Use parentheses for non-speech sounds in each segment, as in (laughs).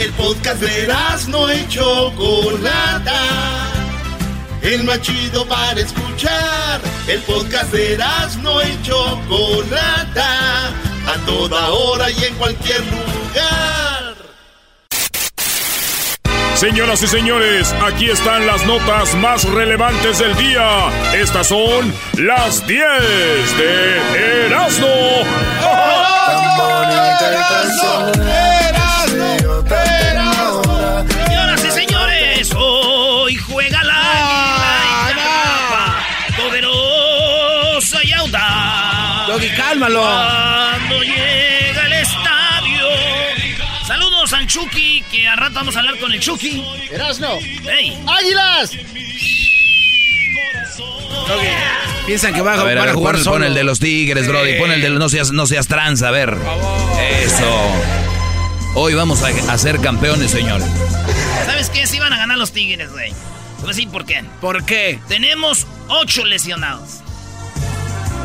El podcast de no y Chocolata. El más chido para escuchar. El podcast de no y Chocolata. A toda hora y en cualquier lugar. Señoras y señores, aquí están las notas más relevantes del día. Estas son las 10 de Erasmo. Señoras Cuando llega el estadio. Saludos al Chucky, que a rato vamos a hablar con el Chucky. Erasno. ¡Ey! ¡Águilas! Piensan que va a, A ver, a van a ver, jugar pon, solo. pon el de los tigres, Brody. Pon el de los no seas, no seas trans, a ver. Eso. Hoy vamos a, a ser campeones, señores. ¿Sabes qué? Sí van a ganar los Tigres, güey. Pues sí, ¿por qué? ¿Por qué? Tenemos ocho lesionados.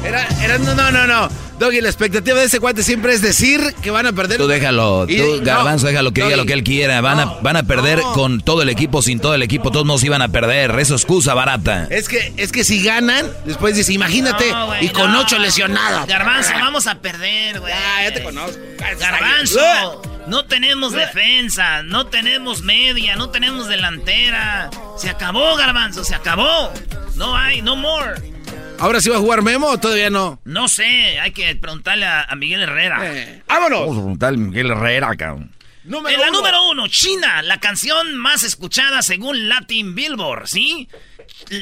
Era, era, no, no, no, no. Doggy, la expectativa de ese cuate siempre es decir que van a perder. Tú déjalo, Y- tú, no, Garbanzo, déjalo que diga lo que él quiera. Van, a, van a perder no. con todo el equipo, sin todo el equipo. Todos nos iban a perder. Eso es excusa barata. Es que, es que si ganan, después dice, imagínate, y con no. ocho lesionados. Garbanzo, vamos a perder, güey. Ah, ya te conozco. Garbanzo, no tenemos defensa, no tenemos media, no tenemos delantera. Se acabó, Garbanzo, se acabó. No hay, no more. ¿Ahora sí va a jugar Memo o todavía no? No sé, hay que preguntarle a, a Miguel Herrera. Eh, ¡Vámonos! Tal Miguel Herrera, cabrón. Número en la uno. número uno, China, la canción más escuchada según Latin Billboard, ¿sí?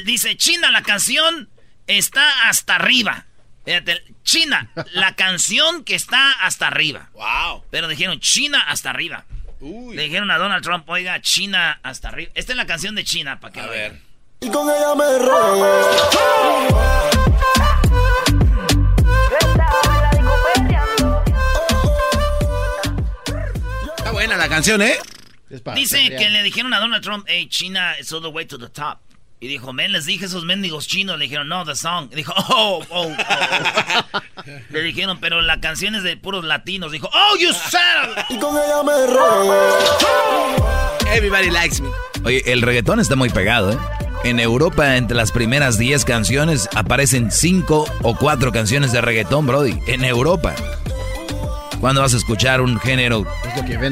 Dice, China, la canción está hasta arriba. Fíjate, China, la canción que está hasta arriba. ¡Wow! Pero dijeron China hasta arriba. Uy. Le dijeron a Donald Trump, oiga, China hasta arriba. Esta es la canción de China, para que A lo ver. Y con ella me enredé. Está buena la canción, ¿eh? Dice que le dijeron a Donald Trump, hey, China is all the way to the top. Y dijo, men, les dije a esos mendigos chinos. Le dijeron, no, the song. Y dijo, oh, oh, oh. (laughs) le dijeron, pero la canción es de puros latinos. Dijo, oh, you said. Y con ella me. Everybody likes me. Oye, el reggaetón está muy pegado, ¿eh? En Europa, entre las primeras 10 canciones, aparecen 5 o 4 canciones de reggaetón, Brody. En Europa. ¿Cuándo vas a escuchar un género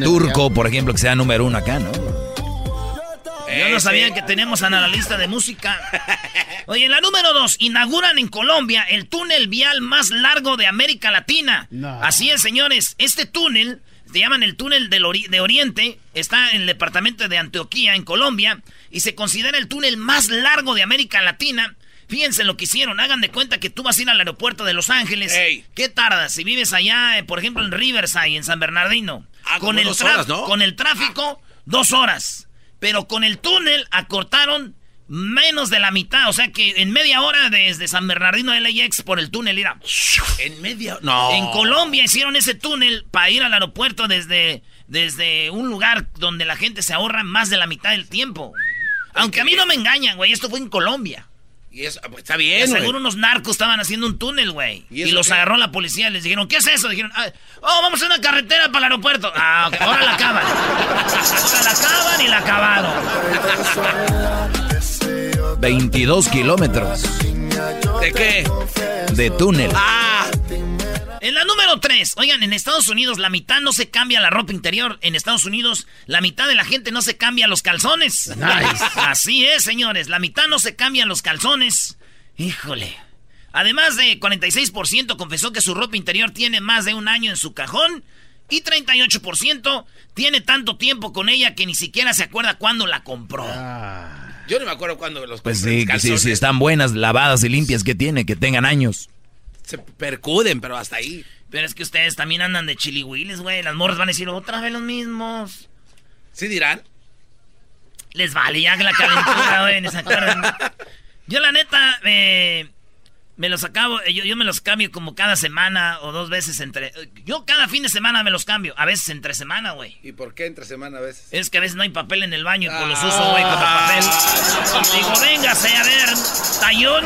turco, por ejemplo, que sea número uno acá, no? Yo no sabía que tenemos analista de música. Oye, en la número dos, inauguran en Colombia el túnel vial más largo de América Latina. No. Así es, señores. Este túnel, se llaman el túnel del ori- de Oriente, está en el departamento de Antioquía, en Colombia, y se considera el túnel más largo de América Latina. Fíjense lo que hicieron. Hagan de cuenta que tú vas a ir al aeropuerto de Los Ángeles. Ey. ¿Qué tardas? Si vives allá, eh, por ejemplo, en Riverside, en San Bernardino. Ah, como con, el dos tra- horas, ¿no? con el tráfico, dos horas. Pero con el túnel acortaron menos de la mitad. O sea que en media hora desde San Bernardino a LAX por el túnel era. En media. No. En Colombia hicieron ese túnel para ir al aeropuerto desde, desde un lugar donde la gente se ahorra más de la mitad del tiempo. Aunque a mí no me engañan, güey. Esto fue en Colombia. Y eso, pues, está De bien, güey. seguro unos narcos estaban haciendo un túnel, güey. ¿Y Y, los qué? agarró la policía. Les dijeron, ¿qué es eso? Dijeron, "Ah, oh, vamos a una carretera para el aeropuerto. Ah, ok, ahora la acaban. (laughs) Ahora la acaban y la acabaron. (laughs) 22 kilómetros ¿De qué? de túnel. Ah, En la número 3, oigan, en Estados Unidos la mitad no se cambia la ropa interior. En Estados Unidos la mitad de la gente no se cambia los calzones. (laughs) Así es, señores, la mitad no se cambian los calzones. Híjole. Además de 46% confesó que su ropa interior tiene más de un año en su cajón y 38% tiene tanto tiempo con ella que ni siquiera se acuerda cuándo la compró. Yo no me acuerdo cuándo los Pues compré, sí, sí, sí, están buenas, lavadas y limpias que tiene, que tengan años. Se percuden, pero hasta ahí. Pero es que ustedes también andan de chilihuiles, güey. Las morras van a decir otra vez los mismos. ¿Sí dirán? Les vale ya que la calentura, güey, me sacaron. (laughs) Yo la neta, eh, me los acabo, eh, yo, yo me los cambio como cada semana o dos veces entre... Yo cada fin de semana me los cambio, a veces entre semana, güey. ¿Y por qué entre semana a veces? Es que a veces no hay papel en el baño y pues los uso, güey, como papel. Digo, véngase, a ver, tallón.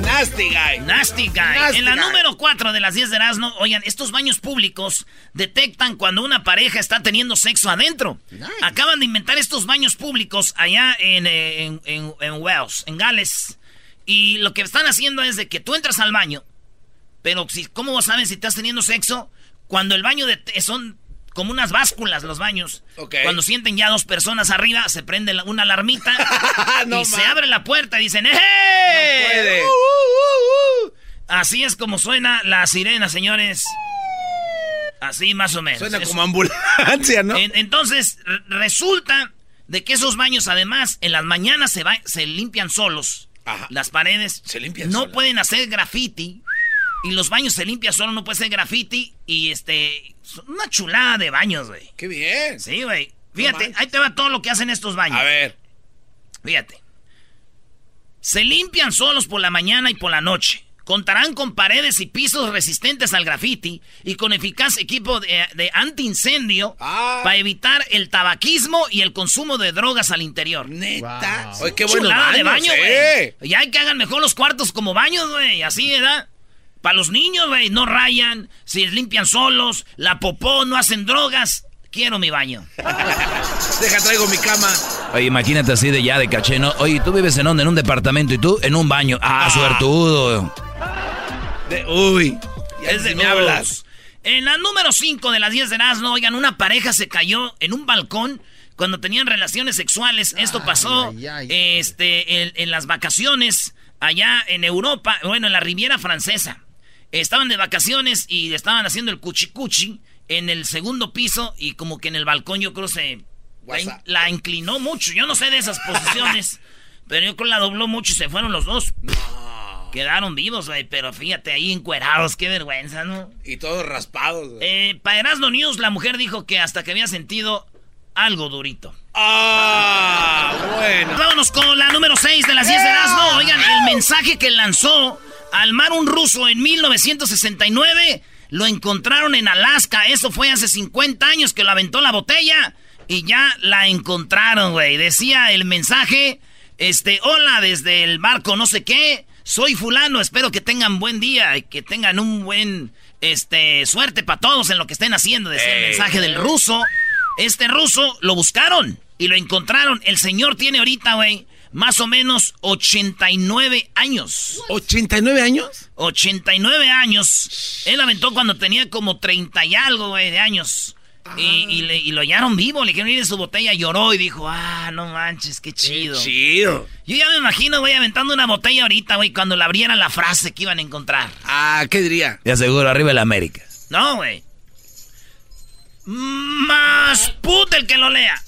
Nasty guy. Nasty guy. en la número 4 de las 10 de Erasmo, oigan, estos baños públicos detectan cuando una pareja está teniendo sexo adentro. Acaban de inventar estos baños públicos allá en, en, en, Wales, en Gales. Y lo que están haciendo es de que tú entras al baño, pero si, ¿cómo saben si estás teniendo sexo? Cuando el baño de, son como unas básculas los baños. Cuando sienten ya dos personas arriba, se prende una alarmita (laughs) y se abre la puerta y dicen ¡Eh! Uh, uh, uh, Así es como suena la sirena, señores. Así más o menos. Suena como ambulancia, ¿no? entonces, resulta de que esos baños, además, en las mañanas se, se limpian solos. Las paredes. Se limpian No pueden hacer graffiti. Y los baños se limpian solo, no puede ser graffiti. Y este. Una chulada de baños, güey. Qué bien. Sí, güey. Fíjate, ahí te va todo lo que hacen estos baños. A ver. Fíjate. Se limpian solos por la mañana y por la noche. Contarán con paredes y pisos resistentes al graffiti y con eficaz equipo de, de antiincendio ah. para evitar el tabaquismo y el consumo de drogas al interior. Neta. qué bueno. de baño, güey. Ya hay que hagan mejor los cuartos como baños, güey. Así, ¿verdad? Para los niños, güey, no rayan, se limpian solos, la popó, no hacen drogas. Quiero mi baño. (laughs) Deja, traigo mi cama. Oye, imagínate así de ya de caché, ¿no? Oye, ¿tú vives en dónde? En un departamento y tú en un baño. Ah, ah. suertudo. uy, es de me hablas. En la número 5 de las 10 de Nazno, oigan, una pareja se cayó en un balcón cuando tenían relaciones sexuales. Esto pasó este, en las vacaciones allá en Europa, bueno, en la Riviera Francesa. Estaban de vacaciones y estaban haciendo el cuchicuchi en el segundo piso y como que en el balcón yo creo se la, inclinó mucho. Yo no sé de esas (laughs) posiciones, pero yo creo que la dobló mucho y se fueron los dos. Quedaron vivos, güey, pero fíjate ahí encuerados, qué vergüenza, ¿no? Y todos raspados. Eh, para Erasmo News, la mujer dijo que hasta que había sentido algo durito. Ah, bueno. Vámonos con la número 6 de las 10 de Erasmo. Oigan, el mensaje que lanzó al mar un ruso en 1969 lo encontraron en Alaska. Eso fue hace 50 años que lo aventó la botella y ya la encontraron, güey. Decía el mensaje, este, hola desde el barco no sé qué. Soy fulano, espero que tengan buen día y que tengan un buen, este, suerte para todos en lo que estén haciendo. Decía el mensaje del ruso. Este ruso lo buscaron y lo encontraron. El señor tiene ahorita, güey, más o menos 89 años. ¿89 años? 89 años. Él aventó cuando tenía como 30 y algo, güey, de años. Y, lo hallaron vivo, le quieren ir en su botella, lloró y dijo, ah, no manches, qué chido. Qué chido. Yo ya me imagino, güey, aventando una botella ahorita, güey, cuando le abrieran la frase que iban a encontrar. Ah, ¿qué diría? Ya seguro, arriba el América. No, güey. Más puta el que lo lea.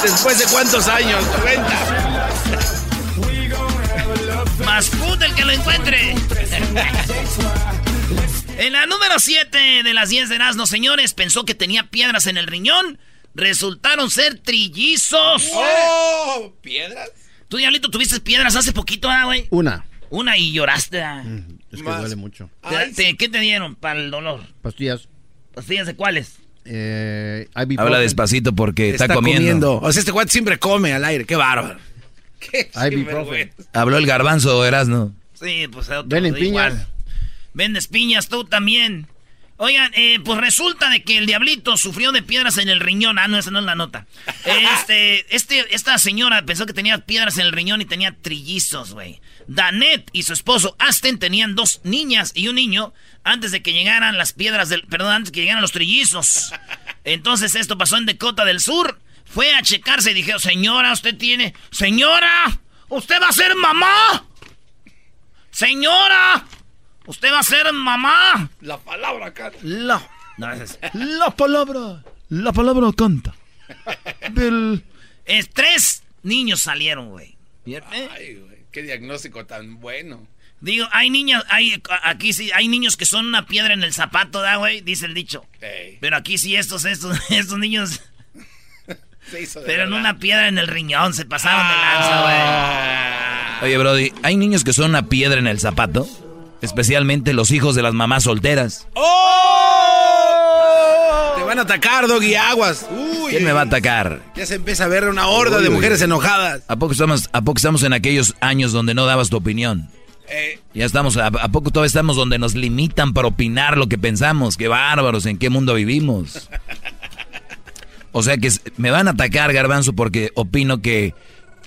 Después de cuántos años, 90. Más puta el que lo encuentre. en la número 7 de las 10 de Erasmo, señores, pensó que tenía piedras en el riñón. Resultaron ser trillizos. ¡Oh! ¿Piedras? Tú, Diablito, tuviste piedras hace poquito, ¿ah, güey? Una. Una y lloraste. ¿ah? Es que duele mucho. ¿Qué te dieron para el dolor? Pastillas. ¿Pastillas de cuáles? Eh, Habla despacito porque está, comiendo. O sea, este cuate siempre come al aire. Qué bárbaro. (laughs) Qué Habló el garbanzo, no? Sí, pues otro, Ven piñas. Vendes piñas tú también. Oigan, eh, pues resulta de que el diablito sufrió de piedras en el riñón. Ah, no, esa no es la nota. Este, (laughs) este, esta señora pensó que tenía piedras en el riñón y tenía trillizos, güey. Danet y su esposo Asten tenían dos niñas y un niño antes de que llegaran las piedras del... Perdón, antes de que llegaran los trillizos. Entonces esto pasó en Dakota del Sur. Fue a checarse y dijeron, señora, usted tiene... Señora, usted va a ser mamá. Señora, usted va a ser mamá. La palabra canta. La, la palabra. La palabra canta. Del... tres niños salieron, güey. Ay, güey. Qué diagnóstico tan bueno. Digo, hay niños, hay, aquí sí, hay niños que son una piedra en el zapato, ¿da, güey? Dice el dicho. Pero aquí sí, estos, estos, (laughs) estos niños... (laughs) pero en una piedra en el riñón, se pasaron de lanza, güey. Ah. Oye, Brody, ¿hay niños que son una piedra en el zapato? Especialmente los hijos de las mamás solteras. ¡Oh! Te van a atacar, Doggy, aguas. Uy. ¿Quién me va a atacar? Ya se empieza a ver una horda de mujeres enojadas. ¿A poco, estamos, ¿A poco estamos en aquellos años donde no dabas tu opinión? Eh. Ya estamos, ¿a, poco todavía estamos donde nos limitan para opinar lo que pensamos? ¡Qué bárbaros! ¿En qué mundo vivimos? (laughs) O sea que me van a atacar, Garbanzo, porque opino que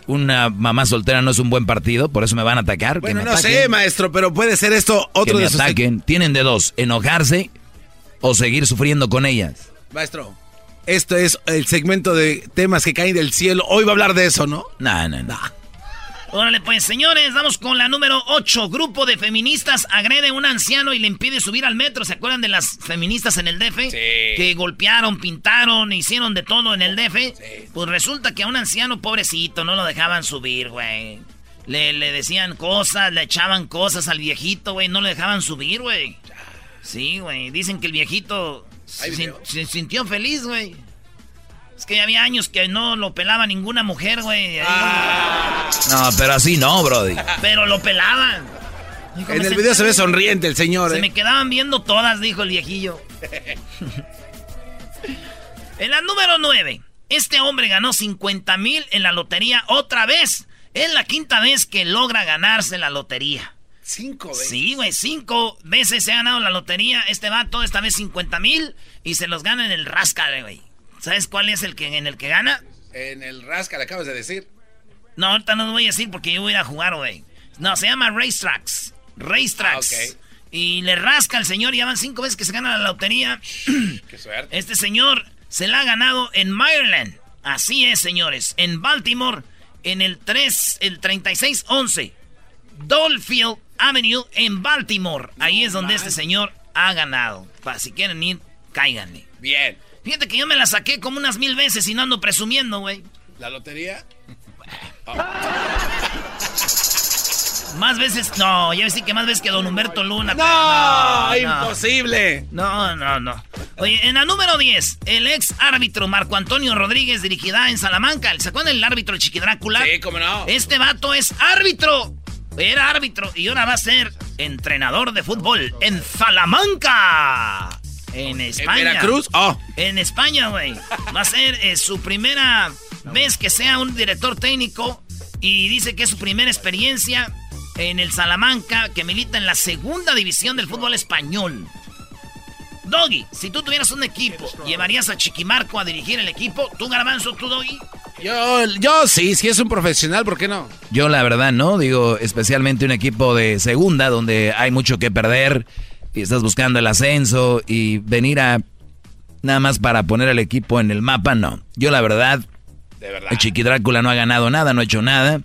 una mamá soltera no es un buen partido, por eso me van a atacar. Bueno, no sé, maestro, pero puede ser esto otro que me ataquen. Tienen de dos, enojarse o seguir sufriendo con ellas. Maestro, esto es el segmento de temas que caen del cielo. Hoy va a hablar de eso, ¿no? No, no, no. Órale, pues, señores, vamos con la número 8. Grupo de feministas agrede a un anciano y le impide subir al metro. ¿Se acuerdan de las feministas en el DF? Sí. Que golpearon, pintaron, hicieron de todo en el DF. Sí. Pues resulta que a un anciano, pobrecito, no lo dejaban subir, güey. Le, le decían cosas, le echaban cosas al viejito, güey. No le dejaban subir, güey. Sí, güey. Dicen que el viejito se sintió feliz, güey. Es que ya había años que no lo pelaba ninguna mujer, güey. Ah. No, pero así no, Brody. Pero lo pelaban. en el video se ve sonriente el señor. Se ¿eh? me quedaban viendo todas, dijo el viejillo. (laughs) en la número 9, este hombre ganó 50 mil en la lotería otra vez. Es la quinta vez que logra ganarse la lotería. Cinco veces. Sí, güey, cinco veces se ha ganado la lotería. Este vato, esta vez 50 mil y se los gana en el rascal, güey. ¿Sabes cuál es el que en el que gana? En el Rascal, acabas de decir. No, ahorita no lo voy a decir porque yo voy a ir a jugar, güey. No, se llama Racetracks. Racetracks. Ah, Y le rasca al señor y ya van cinco veces que se gana la lotería. (clears throat) Qué suerte. Este señor se la ha ganado en Maryland. Así es, señores. En Baltimore, en el 3, el 3611. Dolfield Avenue en Baltimore. Ahí es donde este señor ha ganado. Para si quieren ir, cáiganle. Bien. Fíjate que yo me la saqué como unas mil veces y no ando presumiendo, güey. ¿La lotería? Más veces, no, ya sí que más veces que Don Humberto Luna. No, imposible. No, no, no. Oye, en la número 10, el ex árbitro Marco Antonio Rodríguez dirigirá en Salamanca. ¿Se acuerdan del árbitro Chiqui Drácula? Sí, cómo no. Este vato es árbitro. Era árbitro y ahora va a ser entrenador de fútbol en Salamanca. En España. ¿En Veracruz? Oh. En España, güey. Va a ser eh, su primera vez que sea un director técnico. Y dice que es su primera experiencia en el Salamanca, que milita en la segunda división del fútbol español. Doggy, si tú tuvieras un equipo, ¿llevarías a Chiquimarco a dirigir el equipo? ¿Tú, Garbanzo, tú, Doggy? Yo, yo sí, si es un profesional, ¿por qué no? Yo la verdad no, digo, especialmente un equipo de segunda donde hay mucho que perder y estás buscando el ascenso y venir a nada más para poner el equipo en el mapa, no. Yo la verdad, de verdad. el Chiqui Drácula no ha ganado nada, no ha hecho nada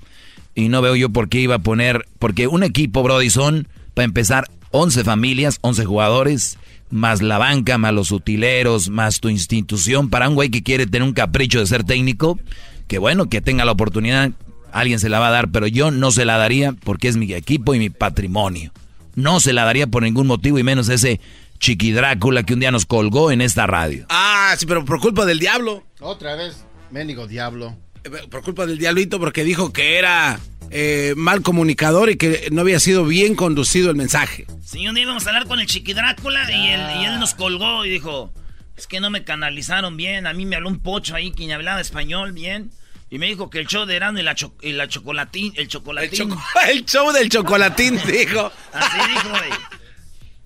y no veo yo por qué iba a poner, porque un equipo, Brody, son, para empezar, 11 familias, 11 jugadores, más la banca, más los utileros, más tu institución, para un güey que quiere tener un capricho de ser técnico, que bueno, que tenga la oportunidad, alguien se la va a dar, pero yo no se la daría porque es mi equipo y mi patrimonio no se la daría por ningún motivo y menos ese Chiqui Drácula que un día nos colgó en esta radio. Ah, sí, pero por culpa del diablo. Otra vez, ménigo diablo. Eh, por culpa del diablito porque dijo que era eh, mal comunicador y que no había sido bien conducido el mensaje. Sí, un día íbamos a hablar con el Chiqui Drácula y él, y él nos colgó y dijo, es que no me canalizaron bien, a mí me habló un pocho ahí quien hablaba español bien. Y me dijo que el show de Erasmo y la, y la chocolatín, el chocolatín. El, (laughs) show del chocolatín, (laughs) dijo. Así dijo, güey.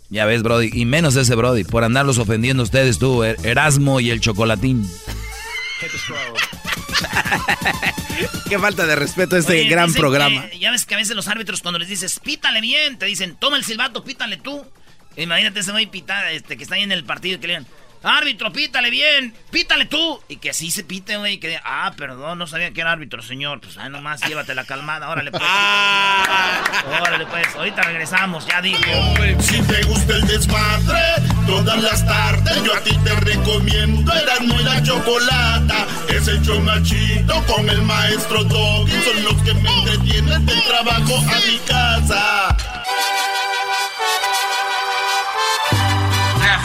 Ya ves, Brody, y menos ese Brody, por andarlos ofendiendo ustedes tú, er, Erasmo y el chocolatín. (laughs) Qué falta de respeto a este gran programa. ya ves que a veces los árbitros cuando les dices, pítale bien, te dicen, toma el silbato, pítale tú. Imagínate ese güey pita, este, que está ahí en el partido y que le digan, Árbitro, pítale bien, pítale tú. Y que así se pite, güey. Que ah, perdón, no sabía que era árbitro, señor. Pues ahí nomás llévate la calmada. Órale, pues. Órale, pues. Ahorita regresamos, ya dijo. Si te gusta el desmadre, todas las tardes yo a ti te recomiendo. Eras muy la chocolata. Es el chomachito con el maestro Doggy. Son los que me entretienen del trabajo a mi casa.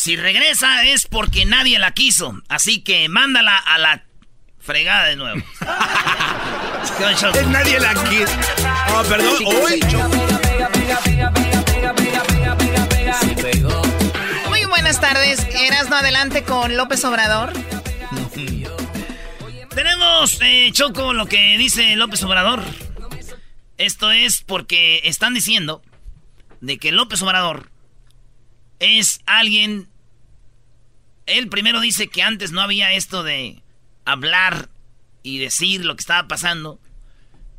Si regresa es porque nadie la quiso. Así que mándala a la fregada de nuevo. (laughs) nadie la quiso. Oh, perdón. Muy buenas tardes. ¿Eras no adelante con López Obrador? Tenemos, eh, Choco, lo que dice López Obrador. Esto es porque están diciendo de que López Obrador es alguien... Él primero dice que antes no había esto de hablar y decir lo que estaba pasando.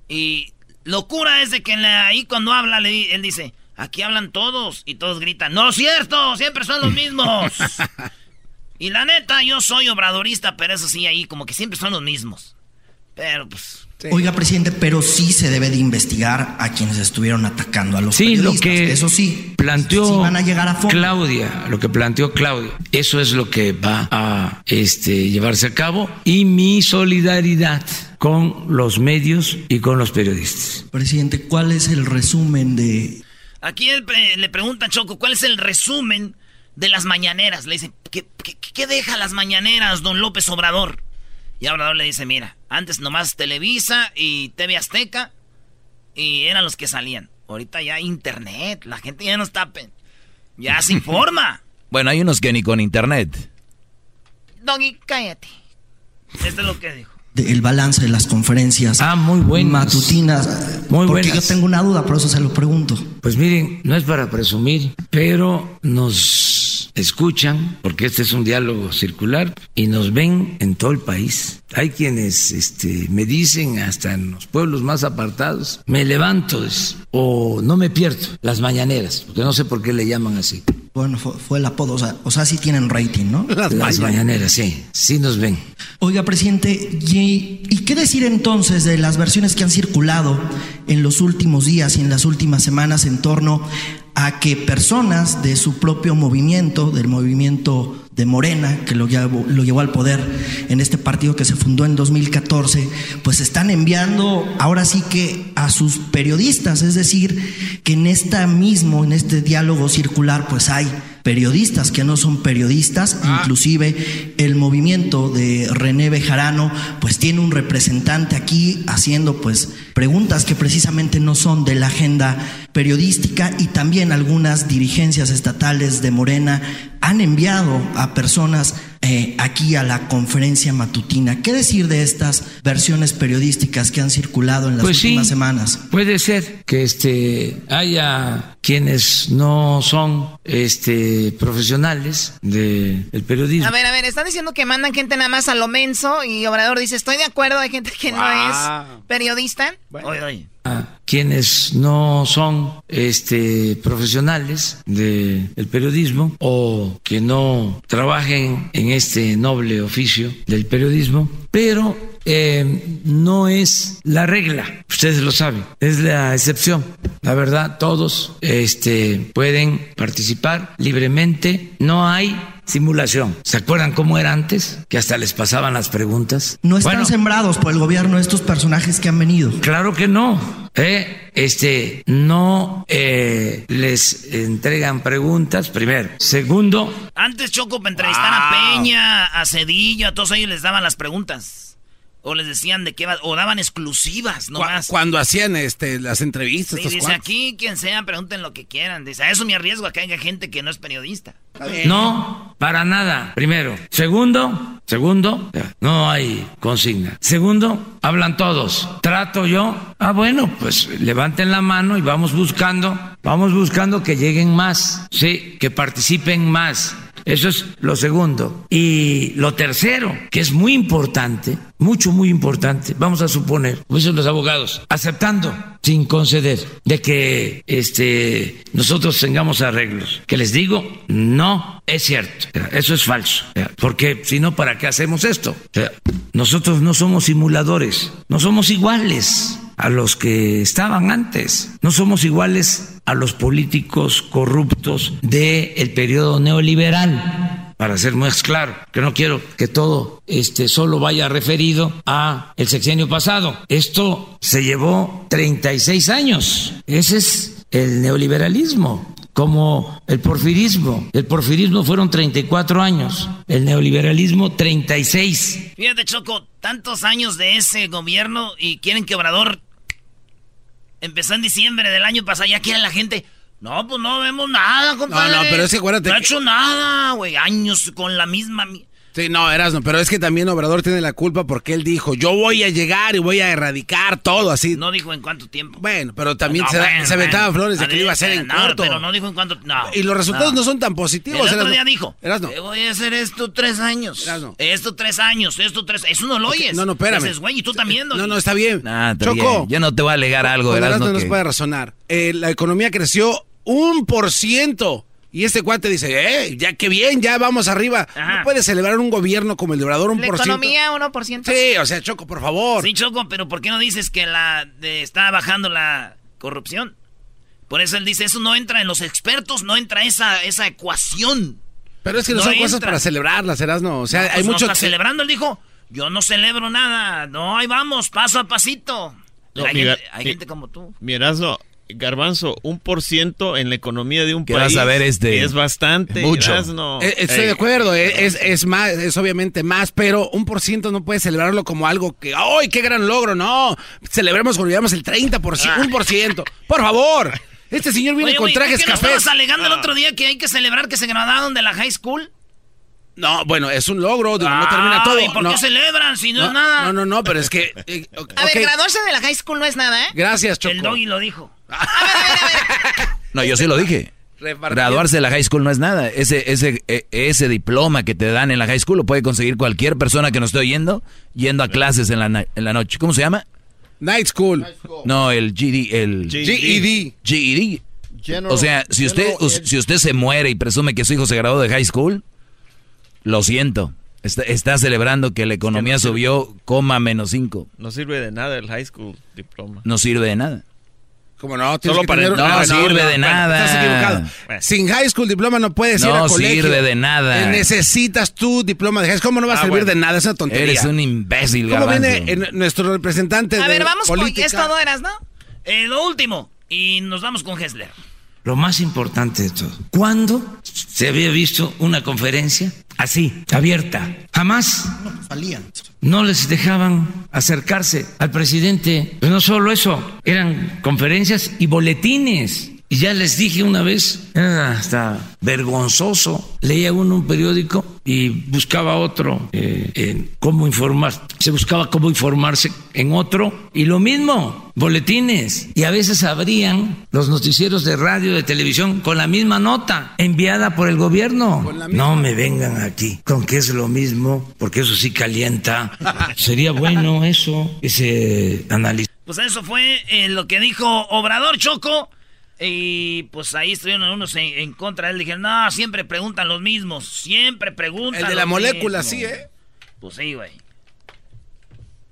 Y locura es de que ahí cuando habla, él dice, aquí hablan todos y todos gritan, no es cierto, siempre son los mismos. (laughs) y la neta, yo soy obradorista, pero eso sí, ahí como que siempre son los mismos. Pero pues Oiga, presidente, pero sí se debe de investigar a quienes estuvieron atacando a los sí, Lo que eso sí. Planteó van a llegar a Claudia, lo que planteó Claudia. Eso es lo que va a este, llevarse a cabo. Y mi solidaridad con los medios y con los periodistas. Presidente, ¿cuál es el resumen de...? Aquí le pregunta Choco, ¿cuál es el resumen de las mañaneras? Le dicen, ¿qué, qué deja las mañaneras, don López Obrador? Y Obrador le dice, mira, antes nomás Televisa y TV Azteca y eran los que salían. Ahorita ya internet, la gente ya no está... Ya se (laughs) informa. Bueno, hay unos que ni con internet. Doggy, cállate. Esto es lo que dijo. el balance de las conferencias ah, muy buenas. matutinas. Muy porque yo tengo una duda, por eso se lo pregunto. Pues miren, no es para presumir, pero nos escuchan, porque este es un diálogo circular, y nos ven en todo el país. Hay quienes este, me dicen, hasta en los pueblos más apartados, me levanto o no me pierdo las mañaneras, porque no sé por qué le llaman así. Bueno, fue, el apodo, o sea, o sea, sí tienen rating, ¿no? Las, mañaneras, sí, sí nos ven. Oiga, presidente, ¿y, ¿y qué decir entonces de las versiones que han circulado en los últimos días y en las últimas semanas en torno a que personas de su propio movimiento, del movimiento de Morena, que lo llevó, lo llevó, al poder en este partido que se fundó en 2014, pues están enviando ahora sí que a sus periodistas, es decir, que en esta mismo, en este diálogo circular, pues hay periodistas que no son periodistas, ah. inclusive el movimiento de René Bejarano, pues tiene un representante aquí haciendo pues preguntas que precisamente no son de la agenda periodística y también algunas dirigencias estatales de Morena han enviado a personas eh, aquí a la conferencia matutina. ¿Qué decir de estas versiones periodísticas que han circulado en las pues últimas semanas? Puede ser que este haya quienes no son este profesionales del periodismo. A ver, a ver, están diciendo que mandan gente nada más a lo menso y Obrador dice, estoy de acuerdo, hay gente que no es periodista. A quienes no son este profesionales del periodismo o que no trabajen en este noble oficio del periodismo, pero eh, no es la regla, ustedes lo saben, es la excepción. La verdad, todos este, pueden participar libremente, no hay simulación. ¿Se acuerdan cómo era antes? Que hasta les pasaban las preguntas. No están sembrados por el gobierno estos personajes que han venido. Claro que no. ¿eh? Este, no eh, les entregan preguntas, primero. Segundo. Antes Choco para entrevistar a Peña, a Cedillo, a todos ellos les daban las preguntas. O les decían de qué va, o daban exclusivas nomás. Cuando hacían este, las entrevistas. Sí, dice aquí quien sea, pregunten lo que quieran. Dice, a eso me arriesgo a que haya gente que no es periodista. No, para nada. Primero. Segundo, segundo, no hay consigna. Segundo, hablan todos. Trato yo. Ah, bueno, pues levanten la mano y vamos buscando, vamos buscando que lleguen más. Sí, que participen más. Eso es lo segundo. Y lo tercero, que es muy importante, mucho, muy importante, vamos a suponer, dicen los abogados, aceptando sin conceder de que este, nosotros tengamos arreglos. Que les digo, no es cierto. Eso es falso. Porque si no, ¿para qué hacemos esto? Nosotros no somos simuladores, no somos iguales a los que estaban antes. No somos iguales a los políticos corruptos del el periodo neoliberal para ser más claro, que no quiero que todo este solo vaya referido a el sexenio pasado. Esto se llevó 36 años. Ese es el neoliberalismo como el porfirismo. El porfirismo fueron 34 años, el neoliberalismo 36. Fíjate, Choco, tantos años de ese gobierno y quieren que Obrador empezó en diciembre del año pasado, ya quiere la gente. No, pues no vemos nada, compadre. No, no, pero es que acuérdate. No ha hecho nada, güey. Años con la misma. Sí, no, Erasno, pero es que también Obrador tiene la culpa porque él dijo, yo voy a llegar y voy a erradicar todo así. No dijo en cuánto tiempo. Bueno, pero también se, aventaba flores de que lo iba a hacer en corto. Pero no dijo en cuánto, no. Y los resultados no, son tan positivos. El otro día dijo, Erasno. voy a hacer esto tres años. Erasno. Esto tres años, esto tres... Eso no lo oyes. No, no, espérame. güey, y tú también. No, no, está bien. Choco. Yo no te voy a alegar algo, Erasno. no nos puede razonar. Eh, la economía creció un por ciento y este cuate dice, eh, ya que bien, ya vamos arriba. No puede celebrar un gobierno como el de Obrador un por ciento. economía 1%? Sí, o sea, Choco, por favor. Sí, Choco, pero ¿por qué no dices que la está bajando la corrupción? Por eso él dice, eso no entra en los expertos, no entra esa, esa ecuación. Pero es que no, son cosas para celebrarlas, serás no. O sea, hay pues mucho. está celebrando, él dijo, yo no celebro nada. No, ahí vamos, paso a pasito. hay, gente, como tú. Mirazno, Garbanzo, un por ciento en la economía de un país. Vas a ver este, es bastante. Mucho. Eh, estoy de acuerdo, eh, es, es, más, es obviamente más, pero un por ciento no puede celebrarlo como algo que, ¡ay, qué gran logro! No, celebremos cuando llevamos el 30%, un por ciento. Por favor, este señor viene con trajes cafés. estabas alegando el ah. otro día que hay que celebrar que se graduaron de la high school? No, bueno, es un logro, no termina todo. ¿Y por qué celebran si no, es nada? No, no, no, pero es que... Eh, a ver, graduarse de la high school no es nada, ¿eh? Gracias, Choco. El doggy lo dijo. (laughs) no, yo sí lo dije. Graduarse de la high school no es nada. Ese, ese, e, ese diploma que te dan en la high school lo puede conseguir cualquier persona que nos esté oyendo yendo a clases en la, en la noche. ¿Cómo se llama? Night school. No, el GD, el GED. GED. o sea, si usted, si usted se muere y presume que su hijo se graduó de high school, lo siento. Está, celebrando que la economía subió coma menos 5. No sirve de nada el high school diploma. No sirve de nada. Como no, Solo para no, sirve de nada. estás equivocado. Sin high school diploma no puedes ir a colegio. No sirve de nada. Eh, necesitas tu diploma de high school. ¿Cómo no va a ah, servir de nada? Es una tontería. Eres un imbécil, ¿Cómo viene nuestro representante a de ver, vamos política? con esto, eras, ¿no? Eh, lo último. Y nos vamos con Hessler. Lo más importante de todo. ¿Cuándo se había visto una conferencia así, abierta? Jamás. No les dejaban acercarse al presidente. Pero no solo eso, eran conferencias y boletines. Y ya les dije una vez, era hasta vergonzoso. Leía uno un periódico y buscaba otro eh, en cómo informar. Se buscaba cómo informarse en otro y lo mismo, boletines. Y a veces abrían los noticieros de radio, de televisión con la misma nota enviada por el gobierno. No me vengan aquí con que es lo mismo, porque eso sí calienta. (laughs) Sería bueno eso, ese análisis. Pues eso fue eh, lo que dijo Obrador Choco. Y pues ahí estuvieron unos en, contra de él. Dijeron, no, siempre preguntan los mismos. Siempre preguntan. El de la molécula, sí, ¿eh? Pues sí, güey.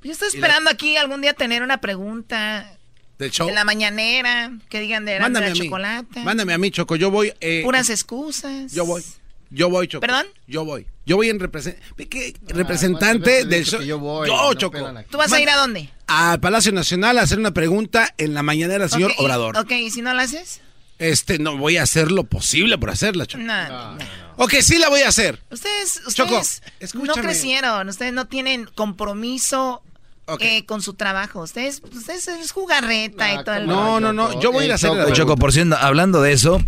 Yo estoy esperando aquí algún día tener una pregunta. ¿Del show? De la mañanera. Que digan de, la chocolate. Mándame a mí, Choco. Yo voy. Eh, Puras excusas. Yo voy. Yo voy, Choco. ¿Perdón? Yo voy. Yo voy en representante del show. Yo voy. Yo, Choco. ¿Tú vas a ir a dónde? Al Palacio Nacional a hacer una pregunta en la mañanera al señor Obrador. Ok, ¿y si no la haces? Este, no voy a hacer lo posible por hacerla, Choco. No, no, no. Ok, sí la voy a hacer. Ustedes, ustedes no crecieron, ustedes no tienen compromiso eh, con su trabajo. Ustedes, ustedes es jugarreta y todo el No, no, no, yo voy a ir a hacer la Choco, por cierto, hablando de eso,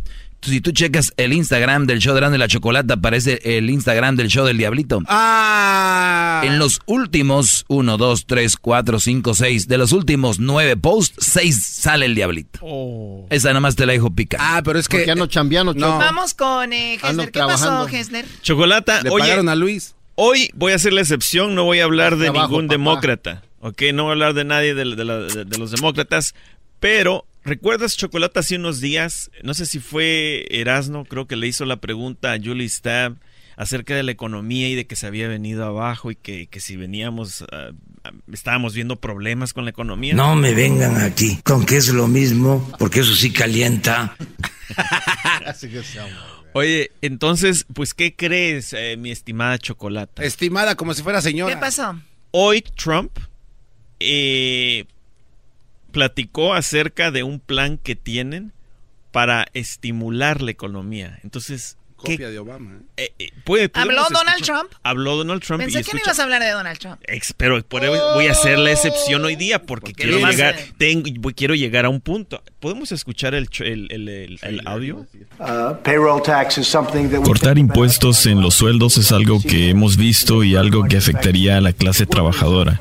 si tú checas el Instagram del show de Grande la Chocolata, aparece el Instagram del show del Diablito. Ah. En los últimos 1, 2, 3, 4, 5, 6, de los últimos 9 posts, 6 sale el Diablito. Oh. Esa nada más te la dejo picar. Ah, pero es que. ya no chambeando, no. Vamos con eh, ¿Qué pasó, Hesler? Chocolata, Le pagaron a Luis. Hoy voy a hacer la excepción, no voy a hablar de ningún demócrata. Ok, no voy a hablar de nadie de, de los demócratas, pero ¿Recuerdas, Chocolate, hace unos días? No sé si fue Erasno, creo que le hizo la pregunta a Julie Stab acerca de la economía y de que se había venido abajo y que, si veníamos, ah, ah, estábamos viendo problemas con la economía. No me vengan aquí con que es lo mismo, porque eso sí calienta. (laughs) Oye, entonces, pues, ¿qué crees, eh, mi estimada Chocolata? Estimada, como si fuera señora. ¿Qué pasó? Hoy Trump eh, platicó acerca de un plan que tienen para estimular la economía. Entonces, Copia de Obama. ¿eh? Eh, eh ¿Habló Donald Trump? Habló Donald Trump. Pensé que no ibas a hablar de Donald Trump. pero por voy a hacer la excepción hoy día porque quiero llegar, tengo, quiero llegar a un punto. ¿Podemos escuchar el, el, el, audio? Uh, Cortar impuestos en los sueldos es algo que hemos visto y algo que afectaría a la clase trabajadora.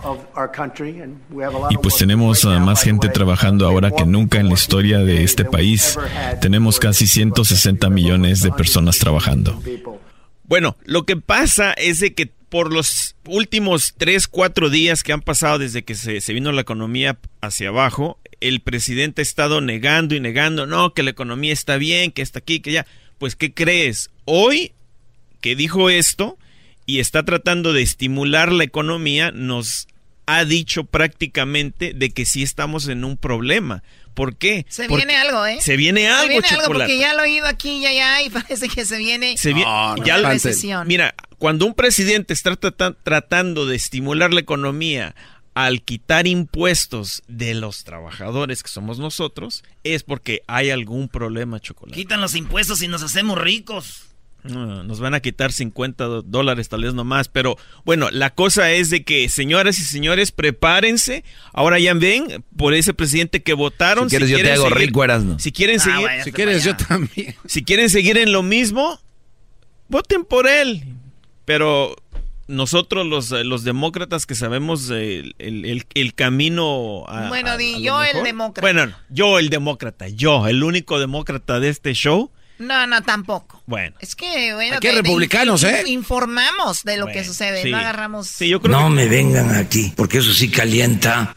Y pues tenemos a más gente trabajando ahora que nunca en la historia de este país. Tenemos casi 160 millones de personas trabajando. Bueno, lo que pasa es de que por los últimos 3, 4 días que han pasado desde que se, se vino la economía hacia abajo, el presidente ha estado negando y negando, no, que la economía está bien, que está aquí, que ya. Pues, ¿qué crees? Hoy que dijo esto y está tratando de estimular la economía, nos ha dicho prácticamente de que sí estamos en un problema. ¿Por qué? Se viene algo, ¿eh? Se viene algo, Se viene algo porque ya lo he oído aquí y allá y (laughs) parece que se viene, se viene ya la recesión. Mira, cuando un presidente está tratando de estimular la economía al quitar impuestos de los trabajadores que somos nosotros, es porque hay algún problema, Chocolate. Quitan los impuestos y nos hacemos ricos. nos van a quitar 50 dólares tal vez nomás, pero bueno, la cosa es de que señoras y señores, prepárense. Ahora ya ven por ese presidente que votaron. Si quieres yo te hago rico, no. Si quieren ah, seguir, si quieres yo también. Si quieren seguir en lo mismo, voten por él. Pero nosotros los, eh, los demócratas que sabemos el, el, camino a... Bueno, di yo el demócrata. Bueno, yo el demócrata, yo, el único demócrata de este show. No, no, tampoco. Bueno. Es que, bueno... Aquí republicanos, ¿eh? Informamos de lo que sucede, no agarramos... Sí, yo creo no me vengan aquí, porque eso sí calienta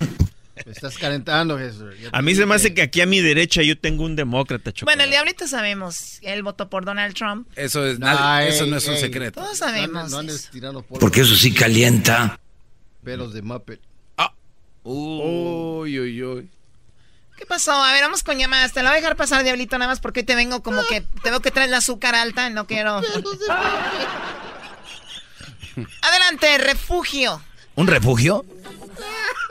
estás calentando, Jesús. A mí se me hace que aquí a mi derecha yo tengo un demócrata, Bueno, el diablito sabemos. Él votó por Donald Trump. Eso, es, eso no es un secreto. Todos sabemos. Porque eso sí calienta. Pelos de Muppet. Ah. Uy, uy, uy. ¿Qué pasó? A ver, vamos con llamadas. Te la voy a dejar pasar, Diablito, nada más porque te vengo como que tengo que traer el azúcar alta. No quiero. (laughs) Adelante, refugio. ¿Un refugio? (laughs)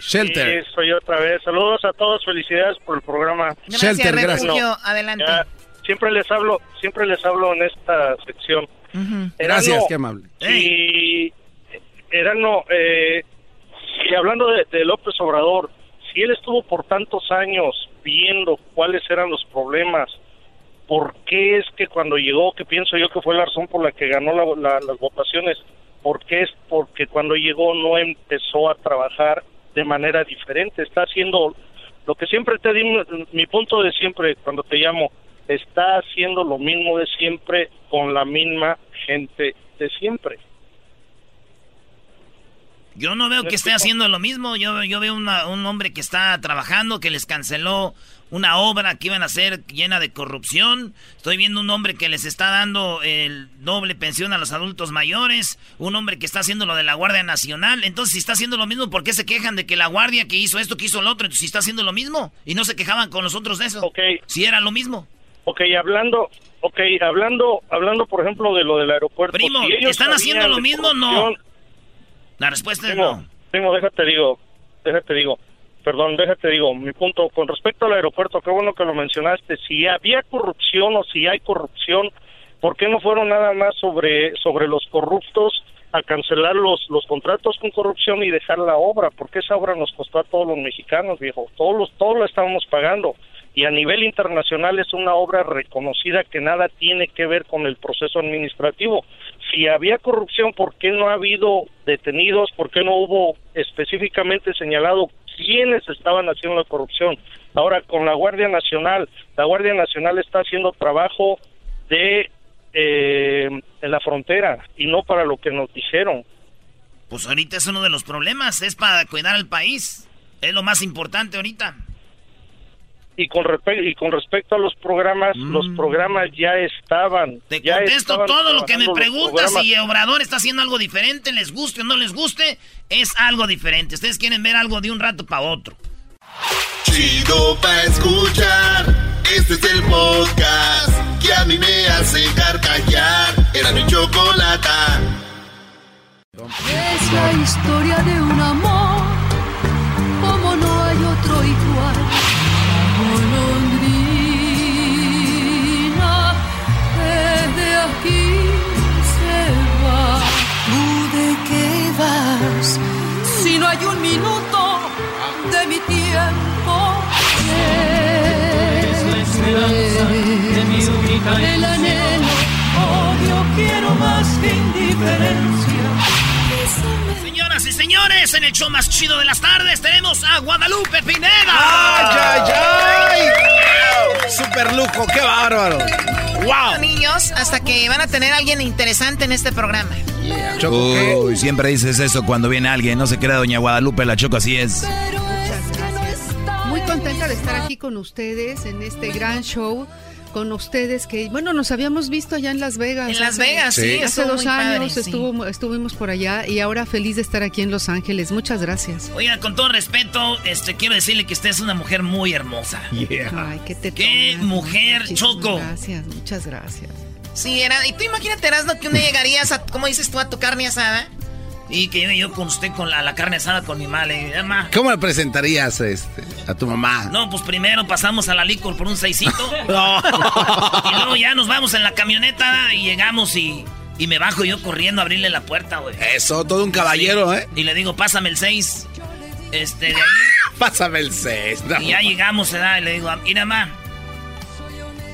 Shelter. Sí, soy otra vez. Saludos a todos, felicidades por el programa. Gracias, Shelter, gracias. Adelante. siempre les hablo, siempre les hablo en esta sección. gracias, qué amable. Y Erano, eh, y hablando de, López Obrador, si él estuvo por tantos años viendo cuáles eran los problemas, ¿por qué es que cuando llegó, que pienso yo que fue la razón por la que ganó las votaciones, ¿por qué es porque cuando llegó no empezó a trabajar de manera diferente, está haciendo lo que siempre te di, mi punto de siempre cuando te llamo, está haciendo lo mismo de siempre con la misma gente de siempre. Yo no veo que esté haciendo lo mismo. Yo, yo veo un hombre que está trabajando, que les canceló una obra que iban a hacer llena de corrupción. Estoy viendo un hombre que les está dando el doble pensión a los adultos mayores. Un hombre que está haciendo lo de la Guardia Nacional. Entonces, si está haciendo lo mismo, ¿por qué se quejan de que la Guardia que hizo esto, que hizo lo otro? Entonces, si está haciendo lo mismo. Y no se quejaban con nosotros de eso. Ok. Si era lo mismo. Ok, hablando, ok, hablando, hablando por ejemplo de lo del aeropuerto. Primo, ¿están haciendo lo mismo? No. La respuesta es no. Primo, déjate digo, déjate digo. Perdón, déjate digo, mi punto con respecto al aeropuerto, qué bueno que lo mencionaste. Si había corrupción o si hay corrupción, ¿por qué no fueron nada más sobre sobre los corruptos a cancelar los los contratos con corrupción y dejar la obra? Porque esa obra nos costó a todos los mexicanos, viejo. Todos los todos lo estábamos pagando y a nivel internacional es una obra reconocida que nada tiene que ver con el proceso administrativo. Si había corrupción, ¿por qué no ha habido detenidos? ¿Por qué no hubo específicamente señalado quiénes estaban haciendo la corrupción? Ahora, con la Guardia Nacional, la Guardia Nacional está haciendo trabajo de eh, en la frontera y no para lo que nos dijeron. Pues ahorita es uno de los problemas, es para cuidar al país. Es lo más importante ahorita y con, y con respecto a los programas, los mm. programas ya estaban. Te ya contesto todo lo que me preguntas. Si Obrador está haciendo algo diferente, les guste o no les guste, es algo diferente. Ustedes quieren ver algo de un rato para otro. Chido para escuchar. Este es el podcast que a mí me hace carcajear. Era mi chocolate. Es la historia de un amor anhelo, odio quiero más que indiferencia. Señoras y señores, en el show más chido de las tardes tenemos a Guadalupe Pineda. ¡Ay, ay, ay! ¡Super lujo! ¡Qué bárbaro! ¡Wow! Niños, hasta que van a tener a alguien interesante en este programa. Uy, siempre dices eso cuando viene alguien. No se crea Doña Guadalupe, la Choco así es. Muy contenta de estar aquí con ustedes en este gran show con ustedes que, bueno, nos habíamos visto allá en Las Vegas. En Las Vegas, sí. Hace dos años estuvo, estuvimos por allá y ahora feliz de estar aquí en Los Ángeles. Muchas gracias. Oiga, con todo respeto, este quiero decirle que usted es una mujer muy hermosa. Ay, qué te Qué mujer, Choco. Gracias, muchas gracias. Sí, era, y tú imagínate, Erasno, que un día llegarías a, ¿cómo dices tú, a tu carne asada? Y que yo con usted con la, carne asada con mi madre. ¿Cómo le presentarías este, a tu mamá? No, pues primero pasamos a la licor por un seisito. (laughs) Y luego ya nos vamos en la camioneta y llegamos y, y me bajo yo corriendo a abrirle la puerta, güey. Eso, todo un caballero, ¿eh? Y le digo, pásame el seis. Este, de ahí. (laughs) pásame el seis. Y ya llegamos, ¿verdad? Y le digo, mira, mamá.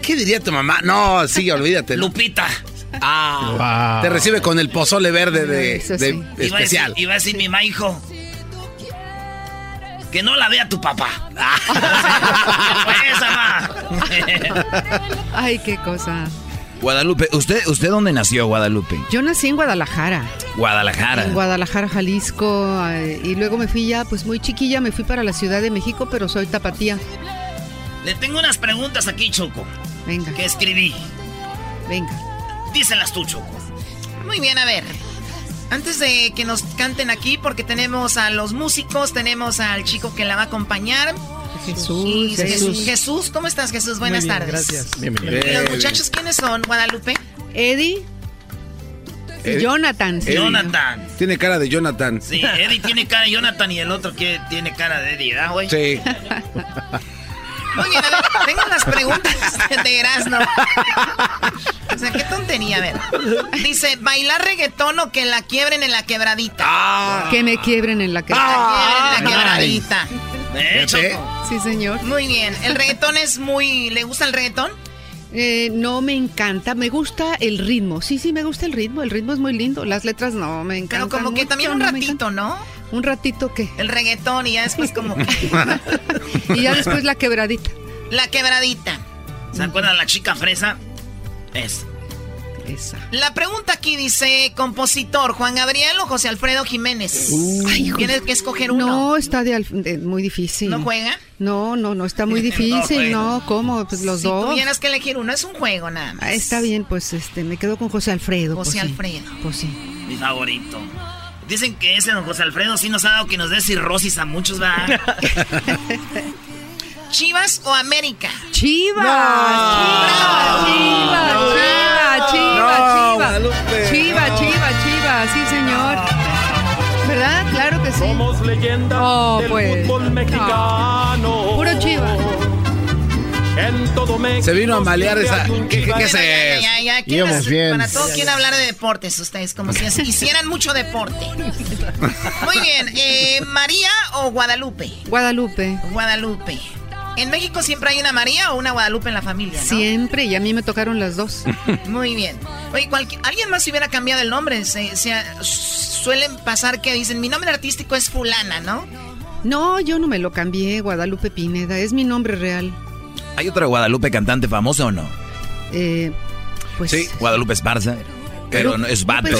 ¿Qué diría tu mamá? No, sí, olvídate. Lupita. Ah, te recibe con el pozole verde de, especial. Iba a, decir, mi ma, hijo. Que no la vea tu papá. (laughs) Ay, qué cosa. Guadalupe, ¿usted, ¿usted dónde nació, Guadalupe? Yo nací en Guadalajara. Guadalajara. En Guadalajara, Jalisco. Eh, y luego me fui ya, pues muy chiquilla, me fui para la Ciudad de México, pero soy tapatía. Le tengo unas preguntas aquí, Choco. Venga. Que escribí. Venga. Díselas tú, Choco. Muy bien, a ver. Antes de que nos canten aquí, porque tenemos a los músicos, tenemos al chico que la va a acompañar. Jesús, Jesús. Jesús. ¿cómo estás, Jesús? Buenas tardes. Gracias. Bienvenido. ¿Y los muchachos quiénes son, Guadalupe? Eddie. Y Jonathan. Sí. Jonathan. Tiene cara de Jonathan. Sí, Eddie tiene cara de Jonathan y el otro que tiene cara de Eddie, ¿verdad, güey? Sí. (laughs) Oye, a ver, tengo unas preguntas (laughs) de Erasmo. O sea, qué tontería, a ver. Dice, bailar reggaetón o que la quiebren en la quebradita. Ah. Que me quiebren en la quebradita. en la quebradita. ¿Eh, Sí, señor. Muy bien. ¿El reggaetón es muy... ¿Le gusta el reggaetón? Eh, no me encanta, me gusta el ritmo. Sí, sí, me gusta el ritmo. El ritmo es muy lindo. Las letras no me encantan. Pero como que también un ratito, ¿no? Un ratito qué? El reggaetón y ya después como... (laughs) y ya después la quebradita. La quebradita. ¿Se acuerdan la chica fresa? Es. Esa. La pregunta aquí dice, compositor, Juan Gabriel o José Alfredo Jiménez. Tienes que escoger uno. No, está de, muy difícil. ¿No juega? No, no, no, está muy (laughs) difícil, no, ¿cómo? Pues los dos. Si tuvieras que elegir uno, es un juego nada más. Ah, está bien, pues este, me quedo con José Alfredo. José pues, Alfredo. Pues sí. Mi favorito. Dicen que ese don José Alfredo sí nos ha dado que nos dé cirrosis a muchos, ¿verdad? (laughs) ¿Chivas o América? Chivas. Chivas, Chivas, Chivas, Chivas, Chivas, Chivas, Chivas, sí, señor. ¿Verdad? Claro que sí. Somos leyenda oh, del pues. fútbol mexicano. Puro Chivas. En todo México. Se vino a malear esa. ¿Qué, qué, qué es Ya, ya, ya, ¿quién Íbamos es- bien. Para todo quieren hablar de deportes ustedes, como si hicieran mucho deporte. (laughs) Muy bien, eh, ¿María o Guadalupe? Guadalupe. Guadalupe. En México siempre hay una María o una Guadalupe en la familia, ¿no? Siempre, y a mí me tocaron las dos. (laughs) Muy bien. Oye, alguien más hubiera cambiado el nombre. Se, se- suelen pasar que dicen, mi nombre artístico es fulana, ¿no? No, yo no me lo cambié, Guadalupe Pineda, es mi nombre real. ¿Hay otra Guadalupe cantante famosa o no? Eh, pues Sí, Guadalupe Esparza. Pero no, es vato. (laughs)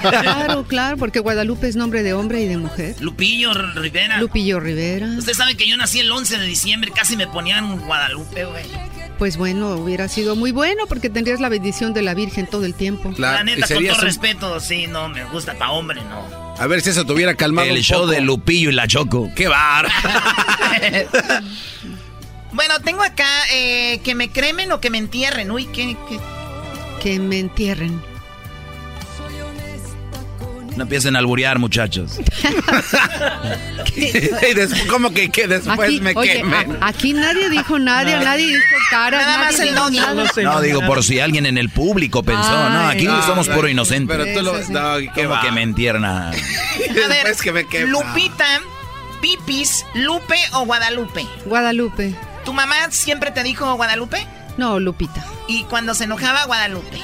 Claro, claro, porque Guadalupe es nombre de hombre y de mujer. Lupillo Rivera. Lupillo Rivera. Usted sabe que yo nací el 11 de diciembre, casi me ponían Guadalupe, güey. Pues bueno, hubiera sido muy bueno porque tendrías la bendición de la Virgen todo el tiempo. La neta, con todo respeto, sí, no, me gusta pa' hombre, no. A ver si eso tuviera calmado El un show poco. de Lupillo y la Choco. ¡Qué bar! (laughs) Bueno, tengo acá eh, que me cremen o que me entierren. Uy, ¿qué, qué? Que me entierren. No empiecen a alburear, muchachos. (laughs) (laughs) ¿Cómo que, que después Aquí, me oye, quemen? a- aquí nadie dijo nadie, nadie dijo cara. Nada más el doggy. No, digo, por si alguien en el público pensó, no, aquí Ay, somos no, puro inocente. Pero tú lo... No, ¿qué ¿Cómo va? que me entierna? (laughs) A ver, que me quema. Lupita, Pipis, Lupe o Guadalupe. Guadalupe. ¿Tu mamá siempre te dijo Guadalupe? No, Lupita. Y cuando se enojaba, Guadalupe.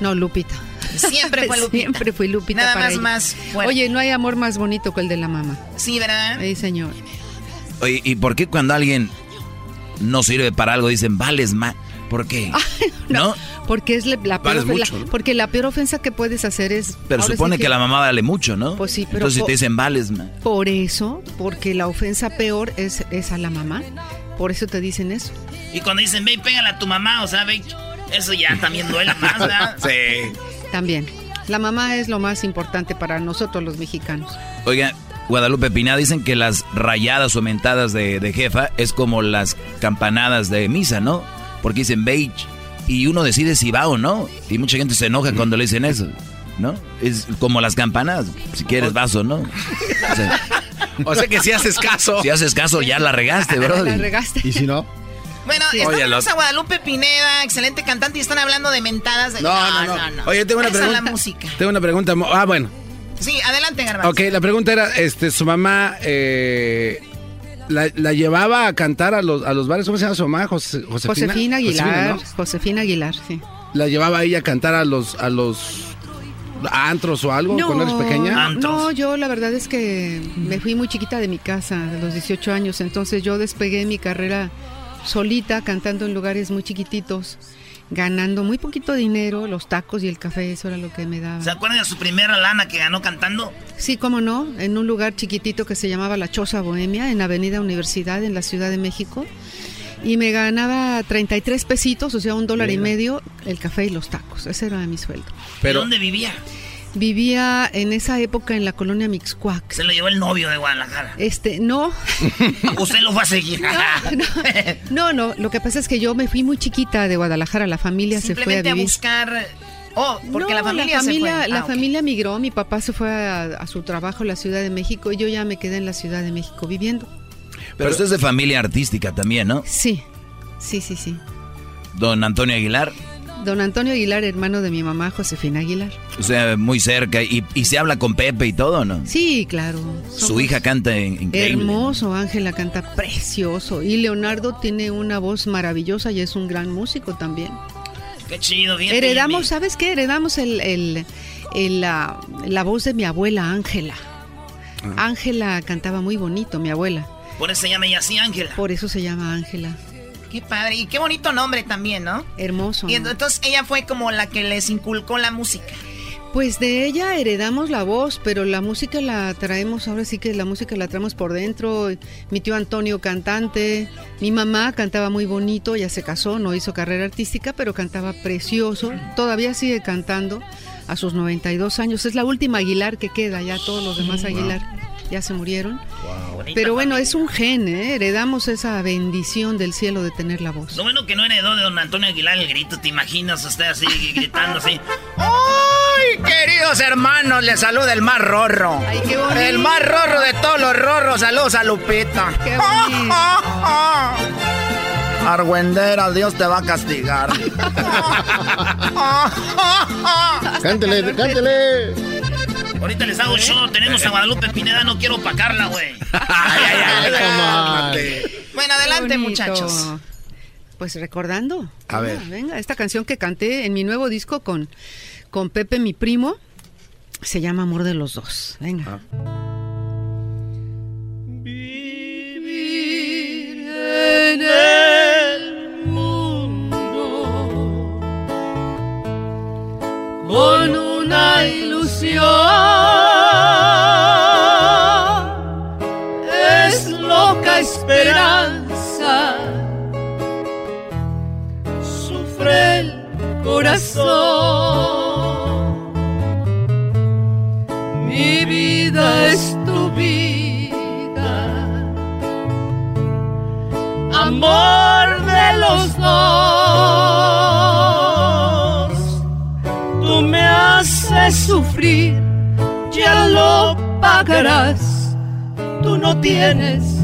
No, Lupita. Siempre fue (laughs) Lupita. Siempre fui Lupita. Nada para más, ella. más fuerte. Oye, no hay amor más bonito que el de la mamá. Sí, ¿verdad? Sí, señor. Oye, ¿y por qué cuando alguien no sirve para algo dicen, vales más? ¿Por qué? (laughs) ¿No? Porque es la peor, mucho, la- ¿no? porque la peor ofensa que puedes hacer es. Pero sí supone que... la mamá vale mucho, ¿no? Pues sí, pero Entonces si po- te dicen, vales más. Por eso, porque la ofensa peor es, es a la mamá. Por eso te dicen eso. Y cuando dicen, ve y pégale a tu mamá, o sea, ve, eso ya también duele más, ¿verdad? (laughs) Sí. También. La mamá es lo más importante para nosotros los mexicanos. Oiga, Guadalupe Pineda dicen que las rayadas o mentadas de, de jefa es como las campanadas de misa, ¿no? Porque dicen beige y uno decide si va o no. Y mucha gente se enoja cuando le dicen eso, ¿no? Es como las campanadas, si quieres vas o no. O sea, (laughs) O sea que si haces caso. si haces caso ya la regaste, La bro. regaste. ¿Y si no? Bueno, Sí. estamos Oye, a Guadalupe Pineda, excelente cantante, y están hablando de mentadas. De... No, no, no. Oye, tengo una Esa pregunta. la música. Tengo una pregunta. Ah, bueno. Sí, adelante, Garbanzo. Ok, la pregunta era, este, su mamá eh, la, la llevaba a cantar a los, a los bares. ¿Cómo se llama su mamá? Jose- Josefina. Josefina Aguilar. ¿no? Josefina Aguilar, sí. La llevaba ahí a cantar a los, a los antros o algo cuando eres pequeña. no, yo la verdad es que me fui muy chiquita de mi casa, de los 18 años, entonces yo despegué mi carrera solita, cantando en lugares muy chiquititos, ganando muy poquito dinero, los tacos y el café, eso era lo que me daba. ¿Se acuerdan de su primera lana que ganó cantando? Sí, cómo no, en un lugar chiquitito que se llamaba La Choza Bohemia, en Avenida Universidad, en la Ciudad de México. Y me ganaba 33 pesitos, o sea, un dólar y medio, el café y los tacos. Ese era mi sueldo. ¿De dónde vivía? Vivía en esa época en la colonia Mixcuac. Se lo llevó el novio de Guadalajara. Este, no, (laughs) Usted lo va a seguir. no, no, lo que pasa es que yo me fui muy chiquita de Guadalajara, la familia se fue a Simplemente a, vivir. buscar... Oh, porque No, la familia, se familia, fue. la Ah, familia migró, mi papá se fue a, a su trabajo en la Ciudad de México y yo ya me quedé en la Ciudad de México viviendo. Pero usted es de familia artística también, ¿no? Sí, sí, sí, sí. Don Antonio Aguilar, Don Antonio Aguilar, hermano de mi mamá, Josefina Aguilar. o sea, muy cerca. Y, y se habla con Pepe y todo, ¿no? Sí, claro. Su hija canta in- increíble. Hermoso, Ángela canta precioso. Y Leonardo tiene una voz maravillosa y es un gran músico también. Qué chido, bien. Heredamos, ¿sabes qué? Heredamos el, el- el, la, la voz de mi abuela Ángela. Ángela cantaba muy bonito, mi abuela. Por eso se llama ella así, Ángela. Por eso se llama Ángela. Qué padre. Y qué bonito nombre también, ¿no? Hermoso. Y entonces ella fue como la que les inculcó la música. Pues de ella heredamos la voz, pero la música la traemos, ahora sí que la música la traemos por dentro. Mi tío Antonio cantante, mi mamá cantaba muy bonito, ya se casó, no hizo carrera artística, pero cantaba precioso. Todavía sigue cantando a sus 92 años. Es la última Aguilar que queda, ya todos los demás Aguilar ya se murieron. Pero bueno, es un gen, ¿eh? heredamos esa bendición del cielo de tener la voz. Lo bueno que no heredó de don Antonio Aguilar el grito. ¿Te imaginas usted así gritando así? (laughs) ¡Ay, queridos hermanos! Les saluda el más rorro. qué bonito. el más rorro de todos los rorros. Saludos a Lupita. ¡Qué bonito! (laughs) Argüendera, Dios te va a castigar. (laughs) cántele, cántele. Ahorita les hago show. Tenemos a Guadalupe Pineda. No quiero opacarla, güey. (laughs) Bueno, adelante, muchachos. Pues recordando. A ver. Venga, venga, esta canción que canté en mi nuevo disco con, con Pepe, mi primo, se llama Amor de los Dos. Venga. en el mundo con una es loca esperanza. Sufre el corazón sufrir, ya lo pagarás. Tú no tienes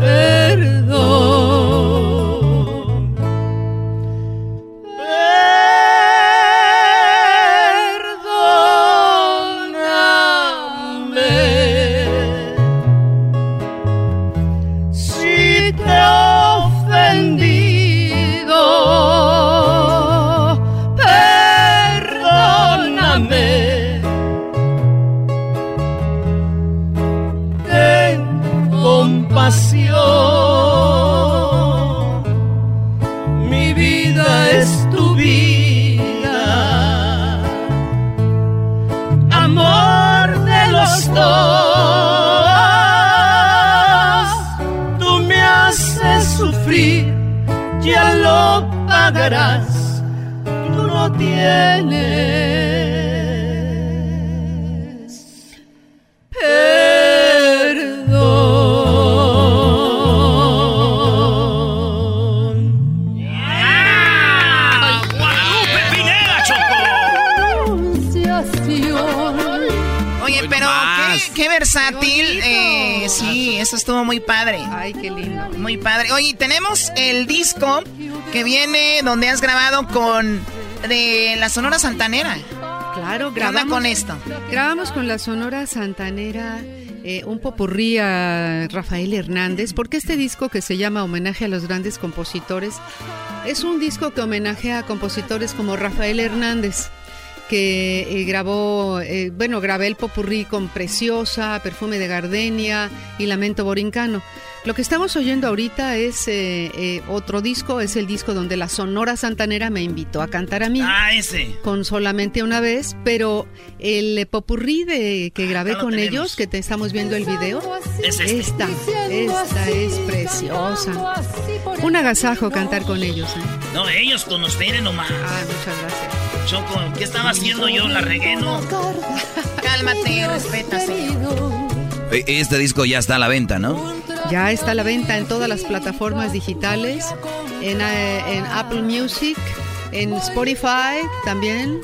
perdón. Estuvo muy padre. Ay, qué lindo. Muy padre. Oye, tenemos el disco que viene donde has grabado con de la Sonora Santanera. Claro, grabamos con esto. Grabamos con la Sonora Santanera eh, un popurrí a Rafael Hernández, porque este disco que se llama Homenaje a los grandes compositores es un disco que homenajea a compositores como Rafael Hernández que eh, grabó, eh, bueno, grabé el popurrí con Preciosa, Perfume de Gardenia y Lamento Borincano. Lo que estamos oyendo ahorita es eh, otro disco, es el disco donde la Sonora Santanera me invitó a cantar a mí. Ah, ese. Con solamente una vez, pero el popurrí de, que grabé con ellos, que te estamos viendo el video, es este. esta, esta es preciosa. Un agasajo cantar con ellos. No, ellos con ustedes nomás. Ah, muchas gracias. Choco, ¿qué estaba haciendo yo? ¿La regué, no? Cálmate, respétase. Este disco ya está a la venta, ¿no? Ya está a la venta en todas las plataformas digitales, en, eh, en Apple Music, en Spotify también.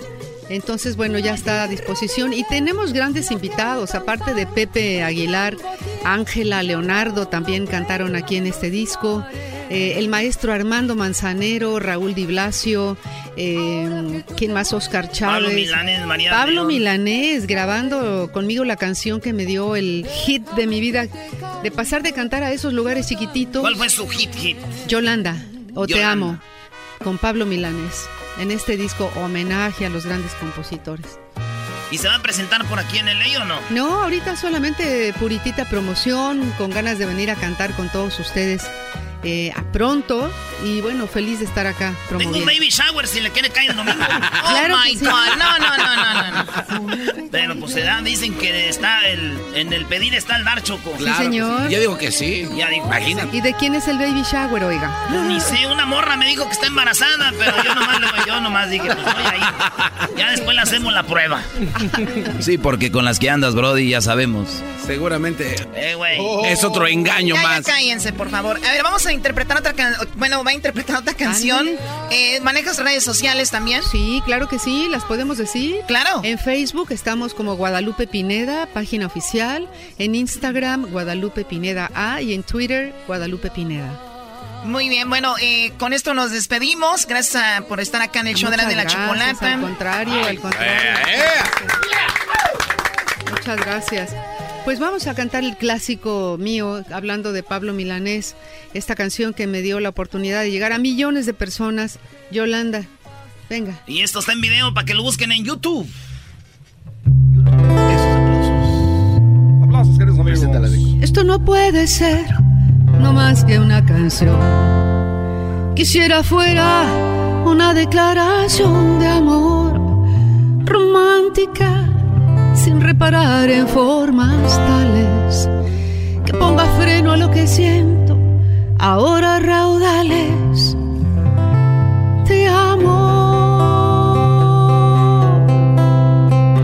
Entonces, bueno, ya está a disposición. Y tenemos grandes invitados, aparte de Pepe Aguilar, Ángela, Leonardo también cantaron aquí en este disco. Eh, el maestro Armando Manzanero, Raúl Di Blasio, eh, ¿quién más? Oscar Chávez. Pablo Milanés, María Pablo Milanés, grabando conmigo la canción que me dio el hit de mi vida, de pasar de cantar a esos lugares chiquititos. ¿Cuál fue su hit hit? Yolanda, o Te Amo, con Pablo Milanés, en este disco homenaje a los grandes compositores. ¿Y se va a presentar por aquí en el ley o no? No, ahorita solamente puritita promoción, con ganas de venir a cantar con todos ustedes eh, a pronto. Y bueno, feliz de estar acá. Tengo un baby shower si le quiere caer el domingo. (laughs) oh my God. No, no, no, no, no. Pero pues se dan, dicen que está el, en el pedir está el dar choco. sí, señor. Yo digo que sí. Ya digo, Imagínate. ¿Y de quién es el baby shower, oiga? Pues ni sé, una morra me dijo que está embarazada, pero yo nomás, yo nomás dije, pues voy ahí. Ya después le hacemos la prueba. (laughs) Sí, porque con las que andas, Brody, ya sabemos. Seguramente. Eh, güey. Es otro engaño ya, más. Ya cállense, por favor. A ver, vamos a interpretar otra canción. Bueno, va a interpretar otra canción. Eh, ¿Manejas redes sociales también? Sí, claro que sí, las podemos decir. Claro. En Facebook estamos como Guadalupe Pineda, página oficial. En Instagram, Guadalupe Pineda A. Y en Twitter, Guadalupe Pineda. Muy bien, bueno, eh, con esto nos despedimos. Gracias a- por estar acá en el show de la, de la chocolata. Al contrario, al contrario. Muchas gracias. Pues vamos a cantar el clásico mío, hablando de Pablo Milanés, esta canción que me dio la oportunidad de llegar a millones de personas. Yolanda, venga. Y esto está en video para que lo busquen en YouTube. Aplausos, queridos amigos. Esto no puede ser, no más que una canción. Quisiera fuera una declaración de amor romántica, sin reparar en formas tales que ponga freno a lo que siento ahora raudales. Te amo,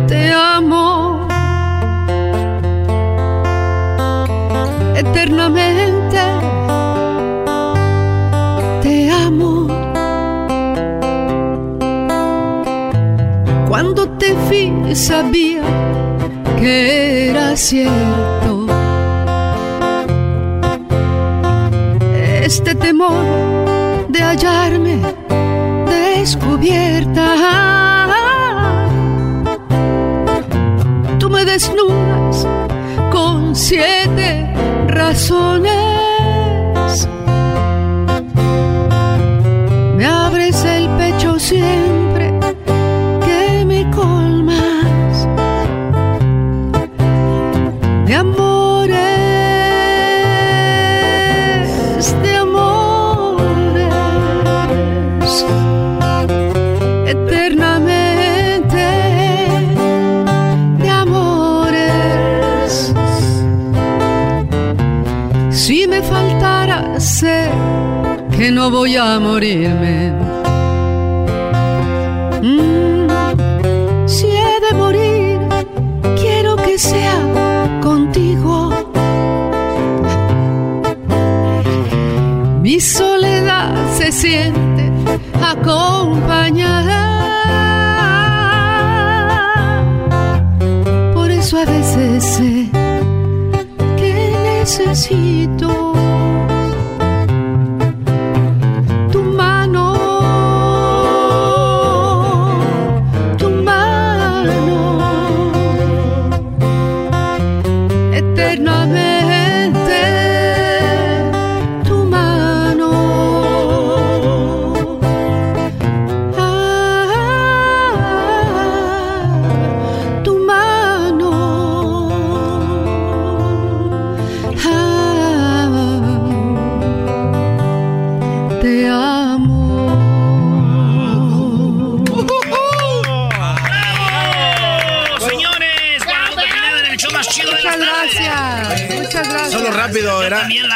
te amo eternamente. Te amo. Cuando te vi sabía era cierto. Este temor de hallarme descubierta. Tú me desnudas con siete razones. Que no voy a morirme. Mm, si he de morir, quiero que sea contigo. Mi soledad se siente acompañada.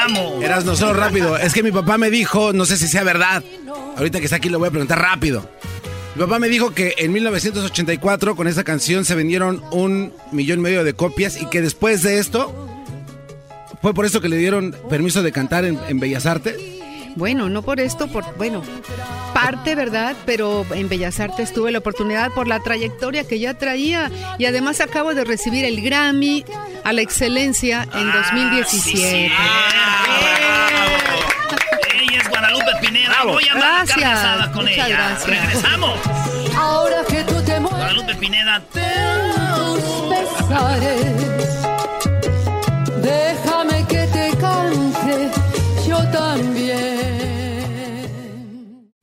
Amo. Eras no solo rápido. Es que mi papá me dijo, no sé si sea verdad. Ahorita que está aquí lo voy a preguntar rápido. Mi papá me dijo que en 1984 con esa canción se vendieron un millón y medio de copias y que después de esto fue por eso que le dieron permiso de cantar en, en Bellas Artes. Bueno, no por esto, por bueno, parte, ¿verdad? Pero en Bellas Artes tuve la oportunidad por la trayectoria que ya traía y además acabo de recibir el Grammy a la excelencia en 2017. Ella es Guadalupe Pineda. Voy a andar Gracias, con muchas ella. gracias. Regresamos. Ahora que tú te mueres Guadalupe Pineda. tus pesares,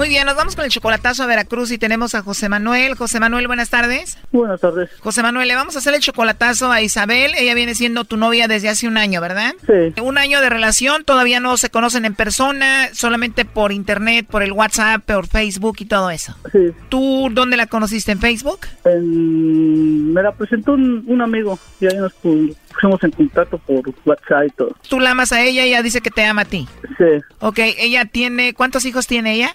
Muy bien, nos vamos con el chocolatazo a Veracruz y tenemos a José Manuel. José Manuel, buenas tardes. Buenas tardes. José Manuel, le vamos a hacer el chocolatazo a Isabel. Ella viene siendo tu novia desde hace un año, ¿verdad? Sí. Un año de relación, todavía no se conocen en persona, solamente por internet, por el WhatsApp, por Facebook y todo eso. Sí. ¿Tú dónde la conociste? ¿En Facebook? En- me la presentó un, un amigo y ahí nos pu- pusimos en contacto por WhatsApp y todo. Tú la amas a ella y ella dice que te ama a ti. Sí. Ok, ella tiene, ¿cuántos hijos tiene ella?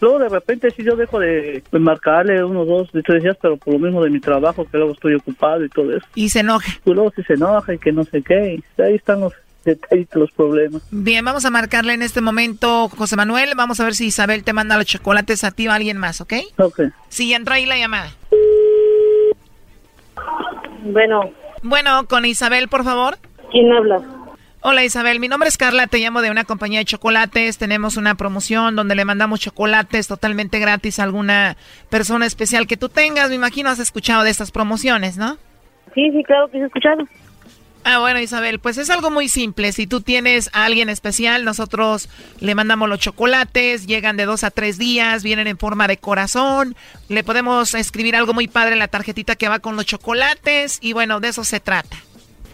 luego de repente sí yo dejo de, marcarle unos dos, de tres días, pero por lo mismo de mi trabajo, que luego estoy ocupado y todo eso. Y se enoja. Pues luego sí se enoja y que no sé qué, y ahí están los detallitos, los problemas. Bien, vamos a marcarle en este momento, José Manuel. Vamos a ver si Isabel te manda los chocolates a ti o a alguien más, ¿ok? Ok. Sí, ya entró ahí la llamada. Bueno, Bueno, con Isabel, por favor. ¿quién habla? Hola Isabel, mi nombre es Carla, te llamo de una compañía de chocolates, tenemos una promoción donde le mandamos chocolates totalmente gratis a alguna persona especial que tú tengas, me imagino has escuchado de estas promociones, ¿no? Sí, sí, claro que he escuchado. Ah, bueno, Isabel, pues es algo muy simple. Si tú tienes a alguien especial, nosotros le mandamos los chocolates, llegan de dos a tres días, vienen en forma de corazón, le podemos escribir algo muy padre en la tarjetita que va con los chocolates y bueno, de eso se trata.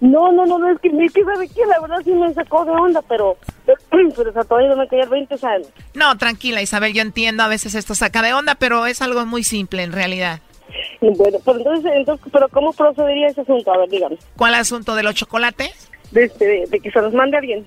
No, no, no, no, es que, es que ¿sabe qué? La verdad sí me sacó de onda, pero, (clears throat) pero o sea, todavía no me caía 20 años. No, tranquila, Isabel, yo entiendo, a veces esto saca de onda, pero es algo muy simple en realidad. Bueno, pues entonces, entonces, pero ¿cómo procedería ese asunto? A ver, dígame. ¿Cuál asunto de los chocolates? De, este, de, de que se los mande a alguien.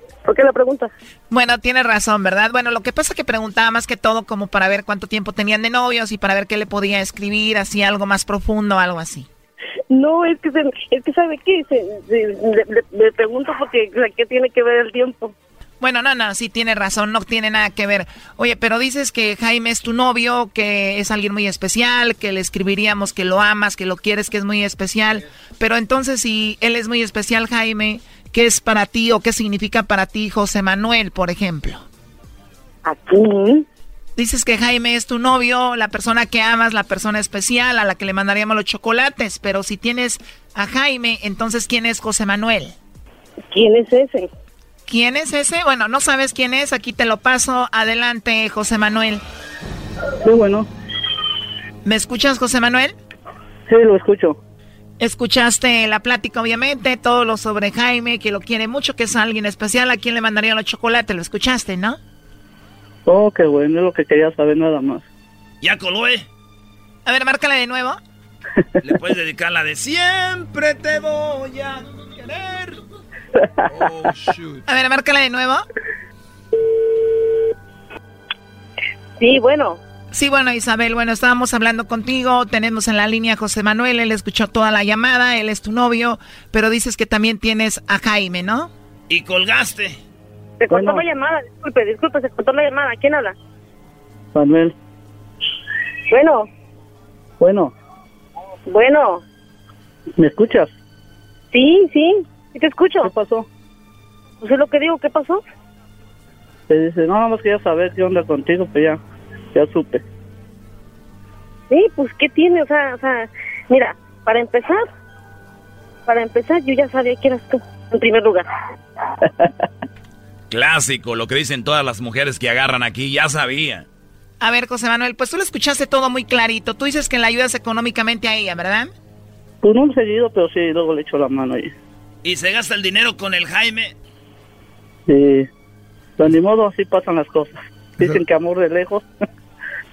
¿Por qué la pregunta? Bueno, tienes razón, ¿verdad? Bueno, lo que pasa es que preguntaba más que todo como para ver cuánto tiempo tenían de novios y para ver qué le podía escribir, así algo más profundo, algo así. No, es que, se, es que ¿sabe qué? Se, se, le, le, le, pregunto porque ¿qué tiene que ver el tiempo? Bueno, no, no, sí tiene razón, no tiene nada que ver. Oye, pero dices que Jaime es tu novio, que es alguien muy especial, que le escribiríamos que lo amas, que lo quieres, que es muy especial. Pero entonces, si él es muy especial, Jaime, ¿qué es para ti o qué significa para ti José Manuel, por ejemplo? Aquí. Dices que Jaime es tu novio, la persona que amas, la persona especial a la que le mandaríamos los chocolates, pero si tienes a Jaime, entonces ¿quién es José Manuel? ¿Quién es ese? ¿Quién es ese? Bueno, no sabes quién es, aquí te lo paso. Adelante, José Manuel. Sí, bueno. ¿Me escuchas, José Manuel? Sí, lo escucho. Escuchaste la plática, obviamente, todo lo sobre Jaime, que lo quiere mucho, que es alguien especial, a quien le mandaría los chocolates, lo escuchaste, ¿no? Oh, qué bueno, es lo que quería saber nada más. Ya colóe. A ver, márcala de nuevo. (laughs) Le puedes dedicar la de siempre te voy a querer. Oh, shoot. A ver, márcala de nuevo. Sí, bueno. Sí, bueno, Isabel, bueno, estábamos hablando contigo, tenemos en la línea a José Manuel, él escuchó toda la llamada, él es tu novio, pero dices que también tienes a Jaime, ¿no? Y colgaste. Se cortó bueno. la llamada, disculpe, disculpe, se cortó la llamada. ¿Quién habla? Manuel. Bueno. Bueno. Bueno. ¿Me escuchas? Sí, sí, sí te escucho. ¿Qué pasó? Pues es lo que digo, ¿qué pasó? Te dice, no, nada más quería saber qué onda contigo, pues ya, ya supe. Sí, pues, ¿qué tiene? O sea, o sea, mira, para empezar, para empezar, yo ya sabía que eras tú, en primer lugar. (laughs) Clásico, lo que dicen todas las mujeres que agarran aquí, ya sabía. A ver, José Manuel, pues tú lo escuchaste todo muy clarito. Tú dices que le ayudas económicamente a ella, ¿verdad? Pues no seguido, pero sí, luego le echo la mano ahí. ¿Y se gasta el dinero con el Jaime? Sí, pero ni modo, así pasan las cosas. (laughs) Dicen que amor de lejos. (laughs)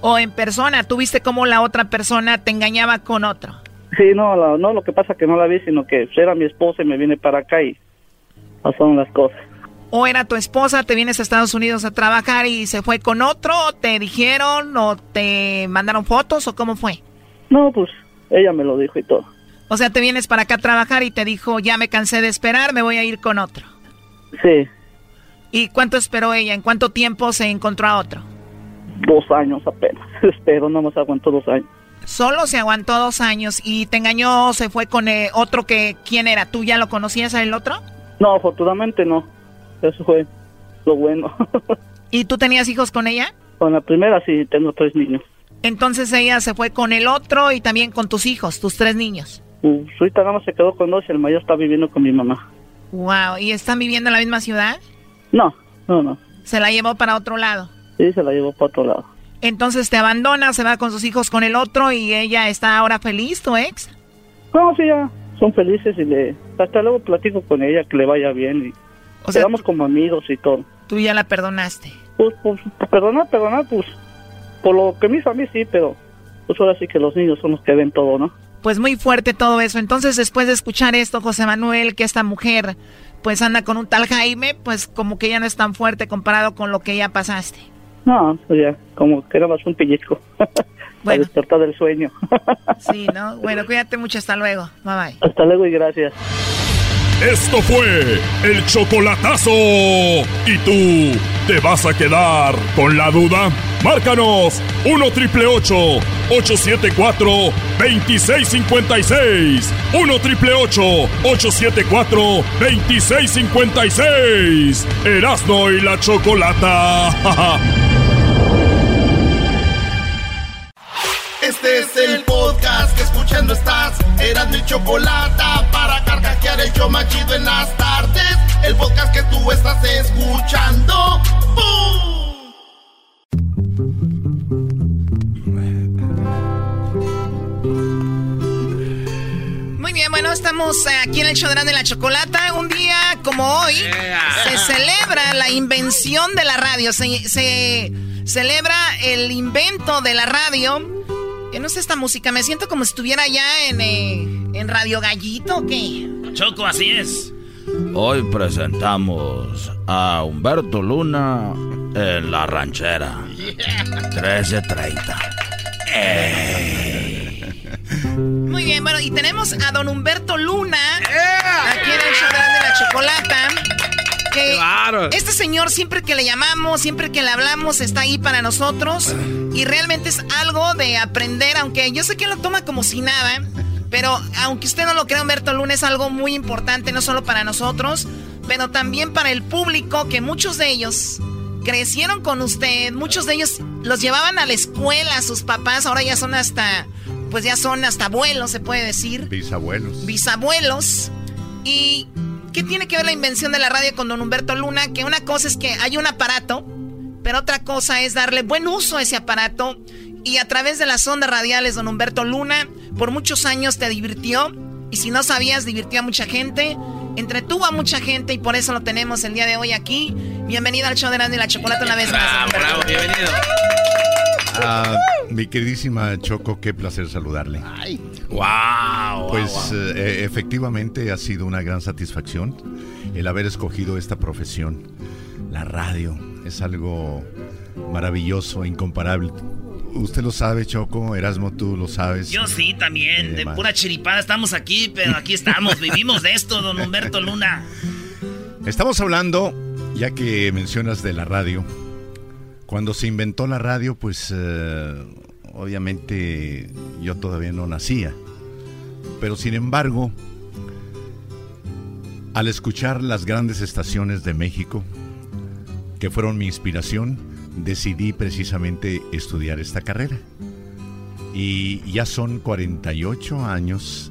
o en persona, ¿tú viste cómo la otra persona te engañaba con otro? Sí, no, no, lo que pasa que no la vi, sino que era mi esposa y me viene para acá y pasaron las cosas. ¿O era tu esposa, te vienes a Estados Unidos a trabajar y se fue con otro? ¿O te dijeron o te mandaron fotos o cómo fue? No, pues ella me lo dijo y todo. O sea, te vienes para acá a trabajar y te dijo, ya me cansé de esperar, me voy a ir con otro. Sí. ¿Y cuánto esperó ella? ¿En cuánto tiempo se encontró a otro? Dos años apenas. (laughs) Espero, no más aguantó dos años. Solo se aguantó dos años y te engañó, se fue con eh, otro que, ¿quién era? ¿Tú ya lo conocías a el otro? No, afortunadamente no. Eso fue lo bueno. (laughs) ¿Y tú tenías hijos con ella? Con la primera sí, tengo tres niños. Entonces ella se fue con el otro y también con tus hijos, tus tres niños. Uh, ahorita nada más se quedó con dos y el mayor está viviendo con mi mamá. Wow, ¿y están viviendo en la misma ciudad? No, no, no. ¿Se la llevó para otro lado? Sí, se la llevó para otro lado. Entonces te abandona, se va con sus hijos con el otro y ella está ahora feliz, tu ex? No, sí, ya son felices y le... Hasta luego platico con ella que le vaya bien y o sea, quedamos como amigos y todo. ¿Tú ya la perdonaste? Pues, pues, perdonar, perdonar, pues, por lo que me hizo a mí sí, pero pues ahora sí que los niños son los que ven todo, ¿no? Pues muy fuerte todo eso. Entonces, después de escuchar esto, José Manuel, que esta mujer pues anda con un tal Jaime, pues como que ya no es tan fuerte comparado con lo que ya pasaste. No, pues ya, como que era más un pellizco. (laughs) Bueno. despertar del sueño. (laughs) sí, ¿no? Bueno, cuídate mucho, hasta luego. Bye bye. Hasta luego y gracias. Esto fue el chocolatazo. ¿Y tú te vas a quedar con la duda? Márcanos 1 triple 874 2656. 1 triple 874 2656. Erasno y la chocolata. (laughs) Este es el podcast que escuchando estás. Eran mi chocolate para carcajear el yo machido en las tardes. El podcast que tú estás escuchando. Muy bien, bueno, estamos aquí en el show de la chocolata. Un día como hoy se celebra la invención de la radio. Se, se celebra el invento de la radio yo no sé esta música, me siento como si estuviera ya en, eh, en Radio Gallito o qué. Choco, así es. Hoy presentamos a Humberto Luna en La Ranchera. 1330. Muy bien, bueno, y tenemos a don Humberto Luna aquí en el show de la chocolata este señor siempre que le llamamos, siempre que le hablamos, está ahí para nosotros. Y realmente es algo de aprender, aunque yo sé que lo toma como si nada. Pero aunque usted no lo crea, Humberto Luna es algo muy importante, no solo para nosotros, pero también para el público, que muchos de ellos crecieron con usted, muchos de ellos los llevaban a la escuela, sus papás, ahora ya son hasta, pues ya son hasta abuelos, se puede decir. Bisabuelos. Bisabuelos. Y ¿Qué tiene que ver la invención de la radio con don Humberto Luna? Que una cosa es que hay un aparato, pero otra cosa es darle buen uso a ese aparato. Y a través de las ondas radiales, don Humberto Luna, por muchos años te divirtió. Y si no sabías, divirtió a mucha gente. Entretuvo a mucha gente y por eso lo tenemos el día de hoy aquí. Bienvenido al show de Nando y la Chocolate una vez más. Bravo, bienvenido. Ah, mi queridísima Choco, qué placer saludarle. Ay, wow. Pues eh, efectivamente ha sido una gran satisfacción el haber escogido esta profesión. La radio es algo maravilloso, incomparable. Usted lo sabe, Choco, Erasmo, tú lo sabes. Yo sí, también, de pura chiripada estamos aquí, pero aquí estamos, (laughs) vivimos de esto, don Humberto Luna. Estamos hablando, ya que mencionas de la radio, cuando se inventó la radio, pues eh, obviamente yo todavía no nacía. Pero sin embargo, al escuchar las grandes estaciones de México, que fueron mi inspiración, decidí precisamente estudiar esta carrera. Y ya son 48 años,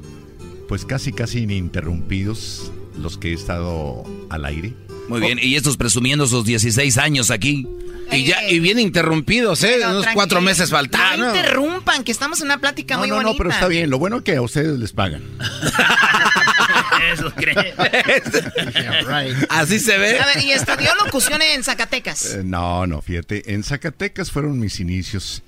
pues casi casi ininterrumpidos los que he estado al aire. Muy bien, y estos presumiendo sus 16 años aquí. Y ya, y bien interrumpidos, ¿eh? Unos cuatro meses faltan. No interrumpan, que estamos en una plática muy bonita. No, no, pero está bien. Lo bueno es que a ustedes les pagan. (laughs) Eso (laughs) cree. Así se ve. A ver, y estudió locución en Zacatecas. Eh, no, no, fíjate. En Zacatecas fueron mis inicios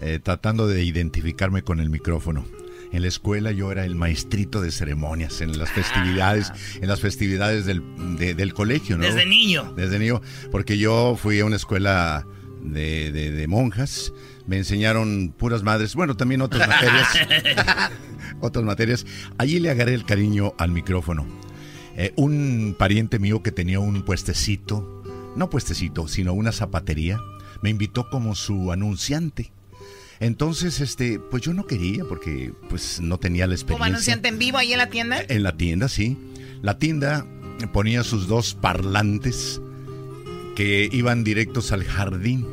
eh, tratando de identificarme con el micrófono. En la escuela yo era el maestrito de ceremonias, en las festividades, en las festividades del, de- del colegio, ¿no? Desde niño. Desde niño, porque yo fui a una escuela de, de- de monjas, me enseñaron puras madres, bueno, también otras materias, (laughs) otras materias. Allí le agarré el cariño al micrófono. Eh, un pariente mío que tenía un puestecito, no puestecito, sino una zapatería, me invitó como su anunciante. Entonces, este, pues yo no quería porque pues no tenía la experiencia. anunciante en vivo ahí en la tienda. En la tienda, sí. La tienda ponía sus dos parlantes que iban directos al jardín.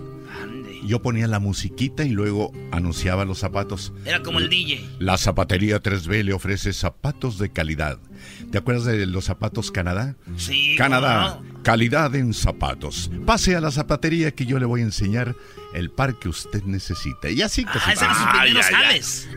Yo ponía la musiquita y luego anunciaba los zapatos. Era como el DJ. La zapatería 3B le ofrece zapatos de calidad. ¿Te acuerdas de los zapatos Canadá? Sí. Canadá, ¿cómo calidad en zapatos. Pase a la zapatería que yo le voy a enseñar el par que usted necesita. Y así que Ah, esos eran sus primeros jales.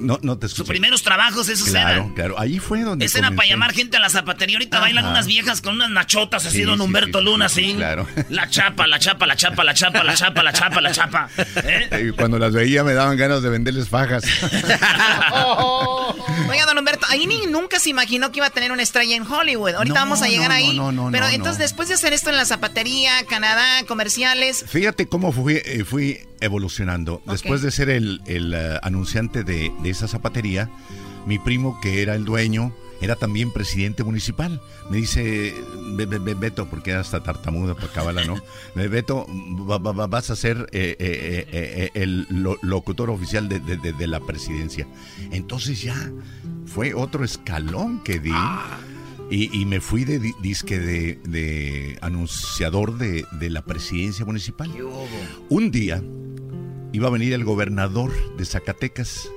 no, no te escuché. Sus primeros trabajos, esos Claro, eran. claro. Ahí fue donde Ese era para llamar gente a la zapatería. Ahorita bailan unas viejas con unas nachotas así, Sí, don sí, Humberto sí, Luna, sí, así. claro. La chapa, la chapa, la chapa, la chapa, la chapa, la chapa, la chapa. ¿Eh? (laughs) Eh, Cuando las veía me daban ganas de venderles fajas. (laughs) Oiga, don Humberto, ahí ni nunca se imaginó que iba a tener una estrella en Hollywood. Ahorita No, vamos a llegar no, ahí. no, no, Pero no, entonces, no. después de hacer esto en la zapatería, Canadá, comerciales, Fíjate cómo fui, eh, fui evolucionando. Después de ser el, el, eh, anunciante de, de esa zapatería, mi primo, que era el dueño, era también presidente municipal. Me dice, "Be- be- be- Beto, porque era hasta tartamudo para cabala, ¿no? (laughs) Beto, va- va- va- vas a ser eh, el lo- locutor oficial de, de- de- de la presidencia. Entonces ya fue otro escalón que di. Y, y me fui de di- disque de, de anunciador de, de la presidencia municipal. Un día iba a venir el gobernador de Zacatecas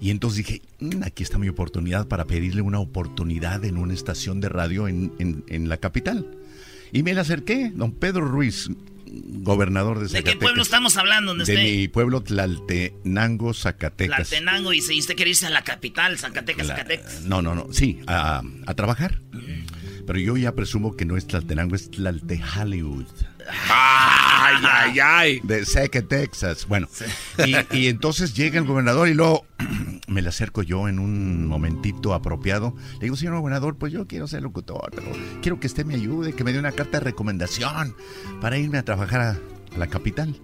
y entonces dije, "Mm, aquí está mi oportunidad para pedirle una oportunidad en una estación de radio en, en- en la capital. Y me le acerqué, don Pedro Ruiz, gobernador de ¿De Zacatecas. qué pueblo estamos hablando? ¿Dónde De esté? mi pueblo Tlaltenango, Zacatecas. Tlaltenango y se usted quiere irse a la capital, Zacatecas, Zacatecas. No, no, no, sí, a, a trabajar. Pero yo ya presumo que no es Tlaltenango, es Tlalte Hollywood. Ay, ay, ay. De Zacatexas. Bueno, y, y entonces llega el gobernador y luego (clears throat) me le acerco yo en un momentito apropiado. Le digo, señor gobernador, pues yo quiero ser locutor, pero quiero que usted me ayude, que me dé una carta de recomendación para irme a trabajar a, a la capital.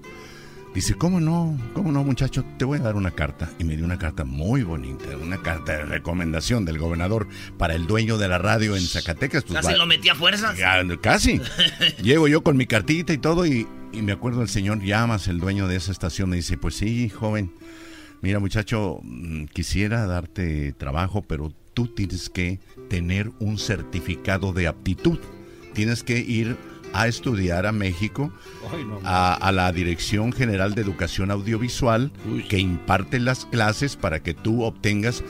Dice, ¿cómo no? ¿Cómo no, muchacho? Te voy a dar una carta. Y me dio una carta muy bonita, una carta de recomendación del gobernador para el dueño de la radio en Zacatecas. Pues, Casi lo metí a fuerzas. ya, casi. (laughs) Llego yo con mi cartita y todo y, y me acuerdo el señor Llamas, el dueño de esa estación, me dice, pues sí, joven, mira muchacho, mm, quisiera darte trabajo, pero tú tienes que tener un certificado de aptitud. Tienes que ir a estudiar a México, a, a la Dirección General de Educación Audiovisual, que imparte las clases para que tú obtengas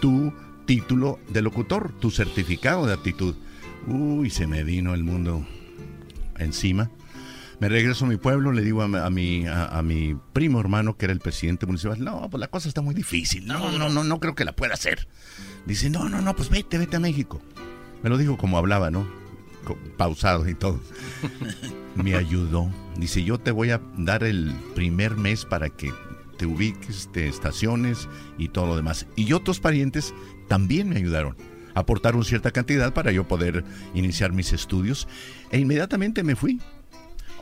tu título de locutor, tu certificado de aptitud. Uy, se me vino el mundo encima. Me regreso a mi pueblo, le digo a, mi- a mi, a, a mi primo hermano, que era el presidente municipal, no, pues la cosa está muy difícil, no, no, no, no creo que la pueda hacer. Dice, no, no, no, pues vete, vete a México. Me lo dijo como hablaba, ¿no? Co- Pausado y todo. (laughs) Me ayudó. Dice, yo te voy a dar el primer mes para que te ubiques, te estaciones y todo lo demás. Y otros parientes también me ayudaron. Aportaron cierta cantidad para yo poder iniciar mis estudios. E inmediatamente me fui.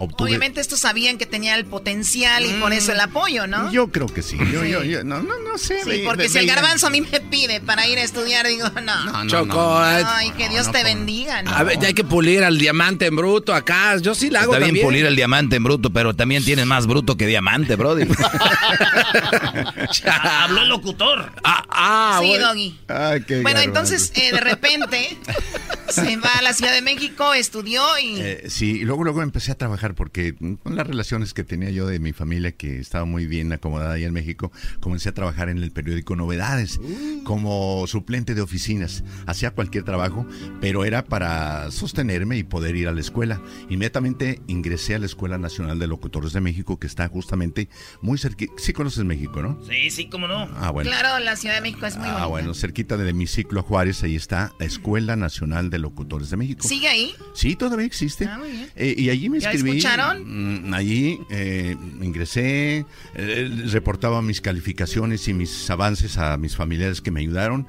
Obtuve- obviamente estos sabían que tenía el potencial y por eso el apoyo, ¿no? Yo creo que sí. Yo, yo, yo- no, no, no sé. Sí, porque si el garbanzo a mí me pide para ir a estudiar, digo, no. no, Choco, no. eh, Ay, que Dios no, te no, bendiga, ¿no? A ver, ya hay que pulir al diamante en bruto acá. Yo sí la hago Está bien también. pulir el diamante en bruto, pero también tienes más bruto que diamante, brody. (laughs) (laughs) Habló el locutor. Ah, ah, sí, bueno. Doggy. Ay, qué Bueno, garbanzo. entonces, eh, de repente, (laughs) Se va a la Ciudad de México, estudió y... Eh, sí, y luego, luego empecé a trabajar porque con las relaciones que tenía yo de mi familia, que estaba muy bien acomodada ahí en México, comencé a trabajar en el periódico Novedades Uh. como suplente de oficinas. Hacía cualquier trabajo, pero era para sostenerme y poder ir a la escuela. Inmediatamente ingresé a la Escuela Nacional de Locutores de México, que está justamente muy cerca. Sí conoces México, ¿no? Sí, sí, cómo no. Ah, bueno. Claro, la Ciudad de México es muy Ah, bonita. bueno, cerquita de mi ciclo Juárez, ahí está la Escuela Nacional de Locutores de México. ¿Sigue ahí? Sí, todavía existe. Ah, muy bien. Eh, y allí me ¿Ya inscribí. Escucharon? Mm, Allí eh, ingresé, eh, reportaba mis calificaciones y mis avances a mis familiares que me ayudaron.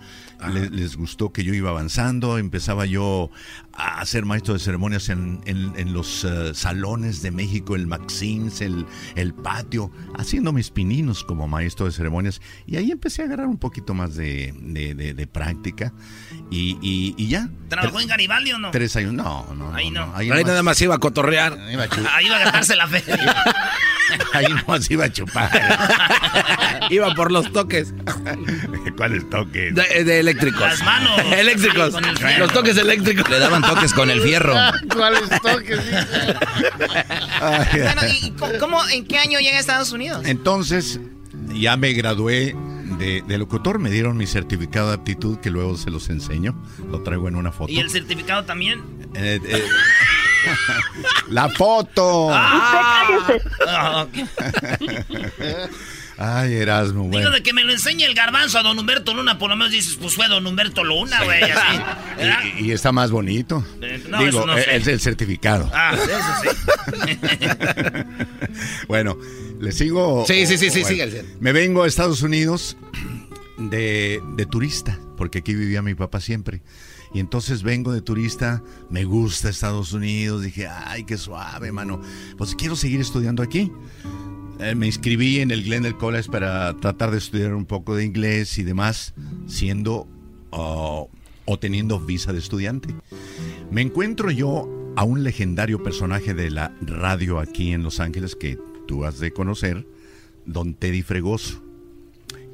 Le- les gustó que yo iba avanzando, empezaba yo a ser maestro de ceremonias en, en- en los eh, salones de México, el Maxims, el, el patio, haciendo mis pininos como maestro de ceremonias. Y ahí empecé a agarrar un poquito más de, de- de- de práctica. Y, y- y ya. ¿Trabajó en Garibaldi o no? Tres años, no, no. Ahí no. Ahí, Ahí nomás- nada más iba a cotorrear. Iba a Ahí va a gastarse la feria. (laughs) ahí nomás iba a chupar. (laughs) Iba por los toques. ¿Cuáles toques? De, de eléctricos. Las manos. (laughs) eléctricos. Los toques eléctricos. Le daban toques con el fierro. (laughs) ¿Cuáles toques? Bueno, ¿y cómo, en qué año llega a Estados Unidos? Entonces, ya me gradué de, de locutor, me dieron mi certificado de aptitud que luego se los enseño. Lo traigo en una foto. ¿Y el certificado también? Eh, eh, (laughs) la foto. Ah, (laughs) Ay, Erasmo, Digo, bueno. de que me lo enseñe el garbanzo a don Humberto Luna, por lo menos dices, pues fue don Humberto Luna, güey, así. (laughs) Y, y está más bonito. Eh, no, Digo, eso no eh, sé. es el certificado. Ah, eso sí. (laughs) Bueno, le sigo. Sí, sí, sí, sí, Bueno, sigue, sigue. Me vengo a Estados Unidos de, de turista, porque aquí vivía mi papá siempre. Y entonces vengo de turista, me gusta Estados Unidos, dije, ay, qué suave, mano. Pues quiero seguir estudiando aquí. Eh, me inscribí en el Glendale College para tratar de estudiar un poco de inglés y demás, siendo oh, o teniendo visa de estudiante. Me encuentro yo a un legendario personaje de la radio aquí en Los Ángeles que tú has de conocer, don Teddy Fregoso,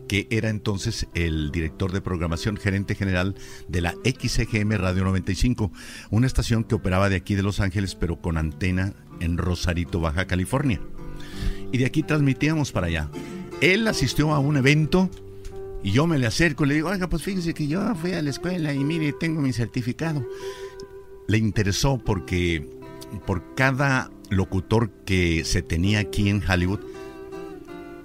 que era entonces el director de programación, gerente general de la XGM Radio 95, una estación que operaba de aquí de Los Ángeles, pero con antena en Rosarito, Baja California. Y de aquí transmitíamos para allá. Él asistió a un evento y yo me le acerco y le digo, oiga, pues fíjese que yo fui a la escuela y mire, tengo mi certificado. Le interesó porque por cada locutor que se tenía aquí en Hollywood,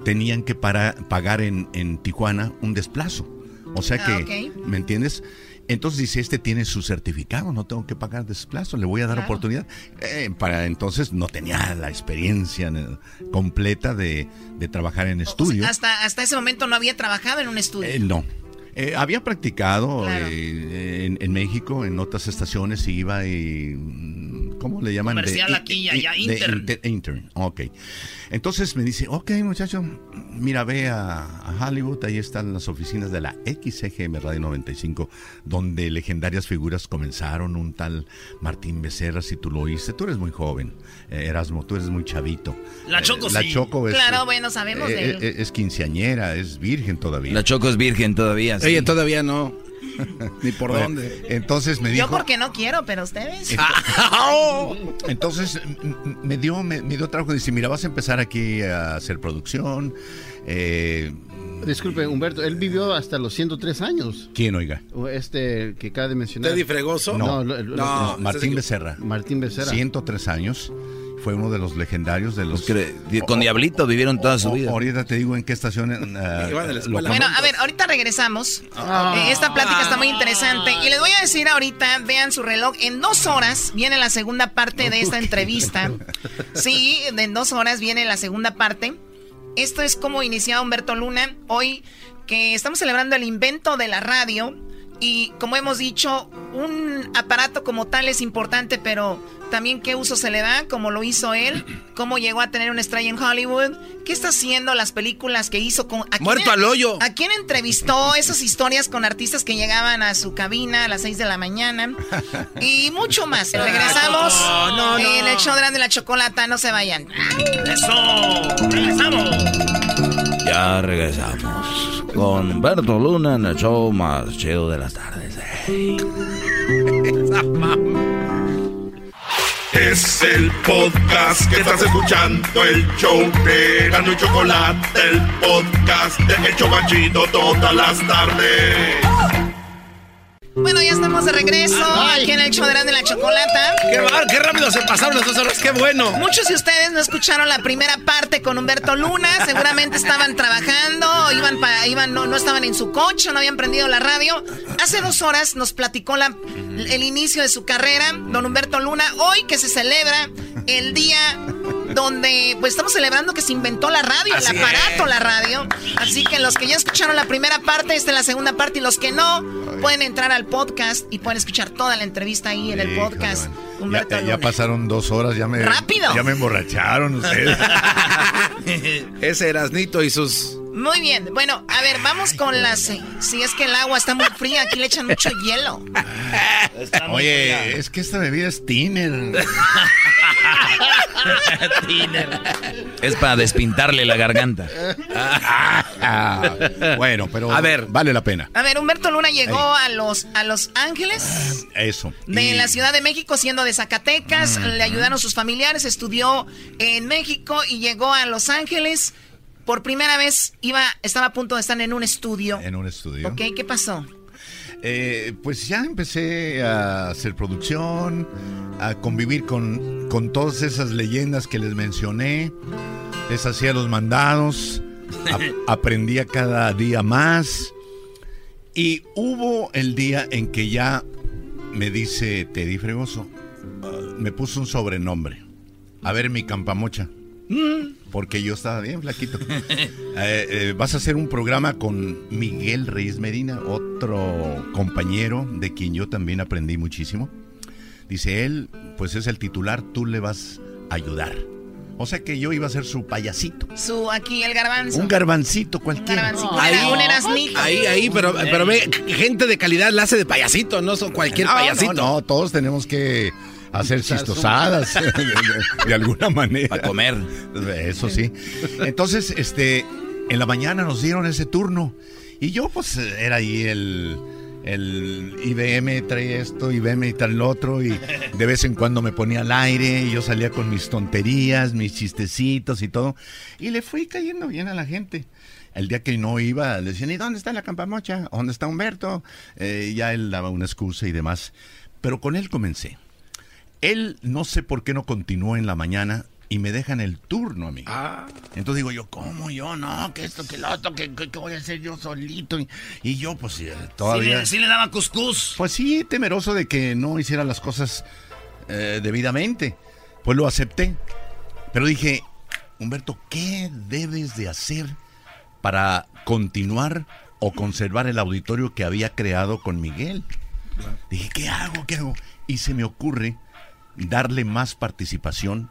tenían que para, pagar en, en Tijuana un desplazo. O sea Ah, que. ¿me entiendes? Entonces dice, este tiene su certificado, no tengo que pagar desplazo, le voy a dar Claro. oportunidad. Eh, para entonces no tenía la experiencia eh, completa de, de trabajar en estudio. Hasta, hasta ese momento no había trabajado en un estudio. Eh, no. Eh, había practicado Claro. eh, en, en México, en otras estaciones, y iba y... ¿Cómo le llaman? Comercial De- aquí y i- allá, de intern. inter- intern, ok. Entonces me dice, ok muchacho, mira, ve a, a Hollywood, ahí están las oficinas de la XGM Radio 95, donde legendarias figuras comenzaron, un tal Martín Becerra, si tú lo oíste, tú eres muy joven, eh, Erasmo, tú eres muy chavito. La Choco Eh, La sí. Choco es... Claro, bueno, sabemos eh, de él. eh, es quinceañera, es virgen todavía. La Choco es virgen todavía. sí. Oye, todavía no. (laughs) Ni por Bueno, dónde. Entonces me Yo dijo... porque no quiero, pero ustedes. (laughs) Entonces m- m- me dio, me, me dio trabajo. Dice, mira, vas a empezar aquí a hacer producción. Eh, Disculpe, Humberto, él vivió hasta los 103 años. ¿Quién, oiga? Este que acaba de mencionar. ¿Teddy Fregoso? No, lo- lo- no, No, Martín Becerra. Martín Becerra. 103 años. Fue uno de los legendarios de los... Que con Diablito vivieron toda su vida. Ahorita te digo en qué estación... eh. Bueno, a ver, ahorita regresamos. Eh, esta plática está muy interesante. Y les voy a decir ahorita, vean su reloj, en dos horas viene la segunda parte de esta entrevista. (laughs) Sí, en dos horas viene la segunda parte. Esto es como inició Humberto Luna. Hoy que estamos celebrando el invento de la radio. Y como hemos dicho, un aparato como tal es importante, pero también qué uso se le da, como lo hizo él, (clears throat) cómo llegó a tener una estrella en Hollywood, qué está haciendo, las películas que hizo con... ¿a quién- Muerto al hoyo. ¿A quién entrevistó esas historias con artistas que llegaban a su cabina a las 6 de la mañana? (laughs) Y mucho más. Regresamos No, no, no. en el show de la Chocolata. No se vayan. Eso. Regresamos. Ya regresamos con Humberto Luna en el show más chido de las tardes. eh. Es el podcast que estás escuchando, el show de Gano y Chocolate, el podcast de El Chocachito todas las tardes. Bueno, ya estamos de regreso aquí en el show de la Chocolata. Qué, bar, qué rápido se pasaron las dos horas, qué bueno. Muchos de ustedes no escucharon la primera parte con Humberto Luna, seguramente estaban trabajando, iban para, iban, no, no estaban en su coche, no habían prendido la radio. Hace dos horas nos platicó la, el inicio de su carrera, don Humberto Luna, hoy que se celebra el día donde pues estamos celebrando que se inventó la radio, el aparato, la radio. Así que los que ya escucharon la primera parte, esta es la segunda parte, y los que no, pueden entrar al podcast y pueden escuchar toda la entrevista ahí en el podcast. Ya, ya, pasaron dos horas, ya me... ¡Rápido! Ya me emborracharon ustedes. (laughs) (laughs) Ese Erasnito y sus... Muy bien, bueno, a ver, vamos con las... Si es que el agua está muy fría, aquí le echan mucho hielo. (laughs) Oye, es que esta bebida es tiner. (laughs) Es para despintarle la garganta. (laughs) bueno, pero a ver, vale la pena. A ver, Humberto Luna llegó a los a Los Ángeles. Eso. De la Ciudad de México, siendo de Zacatecas, le ayudaron sus familiares, estudió en México y llegó a Los Ángeles. Por primera vez iba, estaba a punto de estar en un estudio. En un estudio. Ok, ¿qué pasó? Eh, pues ya empecé a hacer producción, a convivir con, con todas esas leyendas que les mencioné. Les hacía los mandados, a- (laughs) aprendía cada día más. Y hubo el día en que ya me dice Teddy Fregoso, me puso un sobrenombre. A ver, mi campamocha. Porque yo estaba bien flaquito. (laughs) Eh, eh, vas a hacer un programa con Miguel Reyes Medina, otro compañero de quien yo también aprendí muchísimo. Dice él, pues es el titular, tú le vas a ayudar. O sea que yo iba a ser su payasito. Su, aquí el garbanzo. Un garbancito cualquiera. garbancito. Ahí, un erasnito. ahí, ahí, pero, pero ve, gente de calidad la hace de payasito, no son cualquier No, payasito. No, no, todos tenemos que hacer (laughs) chistosadas (laughs) (laughs) de, alguna manera. Para comer. Eso sí. Entonces, este, en la mañana nos dieron ese turno y yo pues era ahí el, el IBM trae esto, IBM y tal otro y de vez en cuando me ponía al aire y yo salía con mis tonterías, mis chistecitos y todo y le fui cayendo bien a la gente. El día que no iba, le decían, ¿y dónde está la campamocha? ¿Dónde está Humberto? Eh, ya él daba una excusa y demás. Pero con él comencé. Él no sé por qué no continuó en la mañana y me dejan el turno a mí. Entonces digo yo, ¿cómo yo? No, que esto, que lo otro, que, que- que voy a hacer yo solito. Y, y yo, pues eh, todavía... Sí le daba cuscús. Pues sí, temeroso de que no hiciera las cosas eh, debidamente. Pues lo acepté. Pero dije, Humberto, ¿qué debes de hacer para continuar o conservar el auditorio que había creado con Miguel? Dije, ¿qué hago? ¿Qué hago? Y se me ocurre darle más participación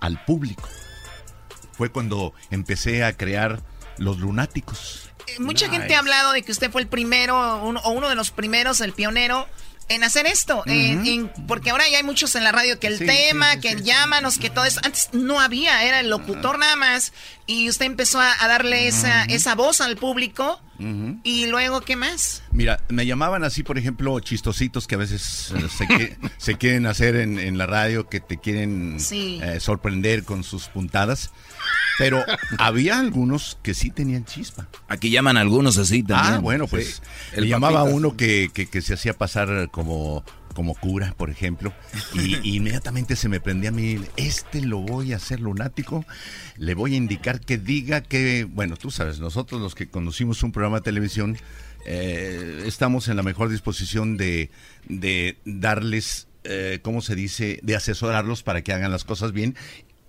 al público. Fue cuando empecé a crear los lunáticos. Eh, Mucha Nice. gente ha hablado de que usted fue el primero uno- o uno de los primeros, el pionero en hacer esto, en- porque ahora ya hay muchos en la radio que el Sí, tema, sí, sí, que sí. llámanos, que todo eso, antes no había, era el locutor nada más, y usted empezó a, a darle esa, esa voz al público, Y luego, ¿qué más? Mira, me llamaban así, por ejemplo, chistositos que a veces eh, se, que- (laughs) se quieren hacer en, en la radio, que te quieren Sí. eh, sorprender con sus puntadas. Pero había algunos que sí tenían chispa. Aquí llaman algunos así también. Ah, bueno, pues El le llamaba uno que, que- que se hacía pasar como, como cura, por ejemplo, y, y (laughs) inmediatamente se me prendía a mí, este lo voy a hacer lunático, le voy a indicar que diga que, bueno, tú sabes, nosotros los que conocimos un programa de televisión, eh, estamos en la mejor disposición de, de darles, eh, ¿cómo se dice?, de asesorarlos para que hagan las cosas bien.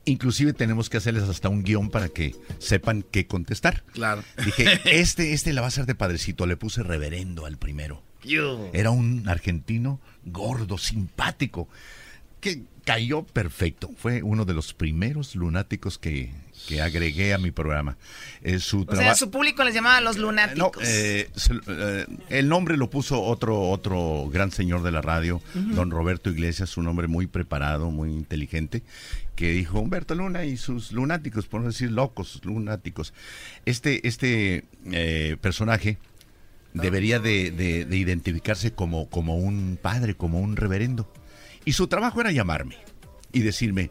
Inclusive tenemos que hacerles hasta un guion para que sepan qué contestar. Claro. Dije, (laughs) este, este la va a hacer de padrecito. Le puse reverendo al primero. Era un argentino gordo, simpático, que cayó perfecto. Fue uno de los primeros lunáticos que, que agregué a mi programa. Eh, su O sea, su público les llamaba los no, lunáticos. eh, eh, el nombre lo puso otro, otro gran señor de la radio, don Roberto Iglesias, un hombre muy preparado, muy inteligente, que dijo Humberto Luna y sus lunáticos, por no decir locos, lunáticos. Este, este eh, personaje debería de, de- de identificarse como, como un padre, como un reverendo. Y su trabajo era llamarme y decirme,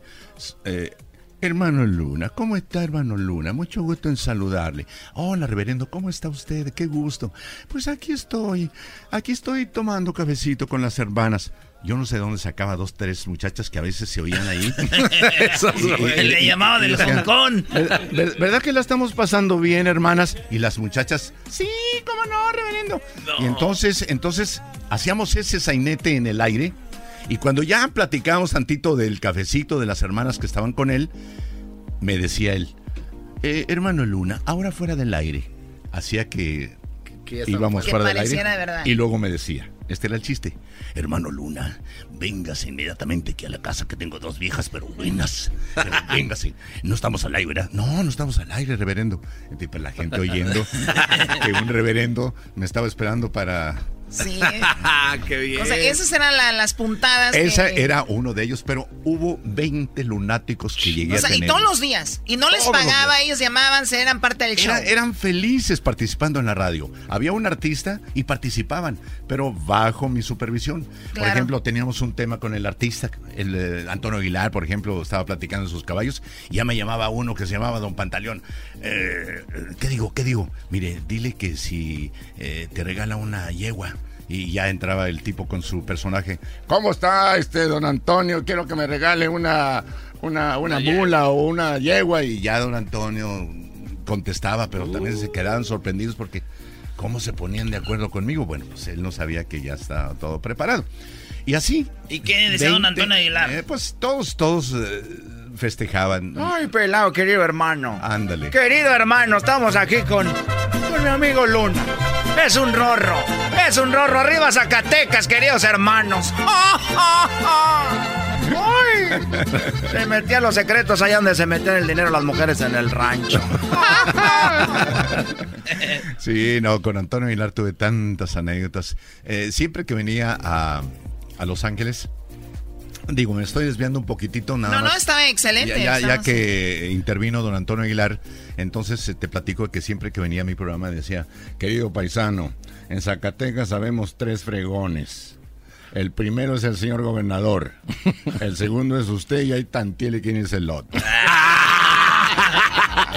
eh, hermano Luna, ¿cómo está hermano Luna? Mucho gusto en saludarle. Hola reverendo, ¿cómo está usted? Qué gusto. Pues aquí estoy, aquí estoy tomando cafecito con las hermanas. Yo no sé de dónde sacaba dos, tres muchachas que a veces se oían ahí. (laughs) Esos güeyes. Le llamaba del Hong Kong. "¿Ver- ver- ¿Verdad que la estamos pasando bien, hermanas? Y las muchachas, sí, cómo no, reverendo. Y entonces, entonces, hacíamos ese sainete en el aire. Y cuando ya platicábamos tantito del cafecito de las hermanas que estaban con él, me decía él, "Eh, hermano Luna, ahora fuera del aire. Hacía que, Que íbamos fuera. fuera Que del aire. de verdad. Y luego me decía, este era el chiste. Hermano Luna, véngase inmediatamente aquí a la casa que tengo dos viejas pero buenas. Pero (laughs) véngase. No estamos al aire, ¿verdad? No, no estamos al aire, reverendo. Y pues la gente oyendo (laughs) que un reverendo me estaba esperando para... Sí. (laughs) ¡Qué bien! O sea, esas eran la- las puntadas. Esa que- era uno de ellos, pero hubo 20 lunáticos que llegué O sea, a y tener. todos los días. Y no les Todos pagaba, ellos llamaban, se eran parte del show. Era- eran felices participando en la radio. Había un artista y participaban, pero bajo mi supervisión. Por ejemplo, teníamos un tema con el artista, el eh, Antonio Aguilar, por ejemplo, estaba platicando de sus caballos. Y ya me llamaba uno que se llamaba Don Pantaleón. Eh, ¿Qué digo? ¿Qué digo? Mire, dile que si eh, te regala una yegua. Y ya entraba el tipo con su personaje. ¿Cómo está este don Antonio? Quiero que me regale una, una, una mula o una yegua. Y ya don Antonio contestaba, pero también se quedaban sorprendidos porque cómo se ponían de acuerdo conmigo. Bueno, pues él no sabía que ya estaba todo preparado. Y así. ¿Y qué decía don 20, Antonio Aguilar? eh, pues todos, todos eh, festejaban. Ay, pelado, querido hermano. Ándale. Querido hermano, estamos aquí con, con mi amigo Luna. Es un rorro, es un rorro. Arriba Zacatecas, queridos hermanos. (laughs) ¡Ay! Se metía los secretos allá donde se metían el dinero las mujeres en el rancho. (laughs) Sí, no, con Antonio Aguilar tuve tantas anécdotas. Eh, siempre que venía a, a Los Ángeles, digo, me estoy desviando un poquitito nada No, más. no, estaba excelente. Ya, ya- ya estabas- que intervino don Antonio Aguilar, entonces eh, te platico que siempre que venía a mi programa decía, querido paisano, en Zacatecas sabemos tres fregones. El primero es el señor gobernador, el segundo es usted y ahí tantiele quién es el otro. (laughs)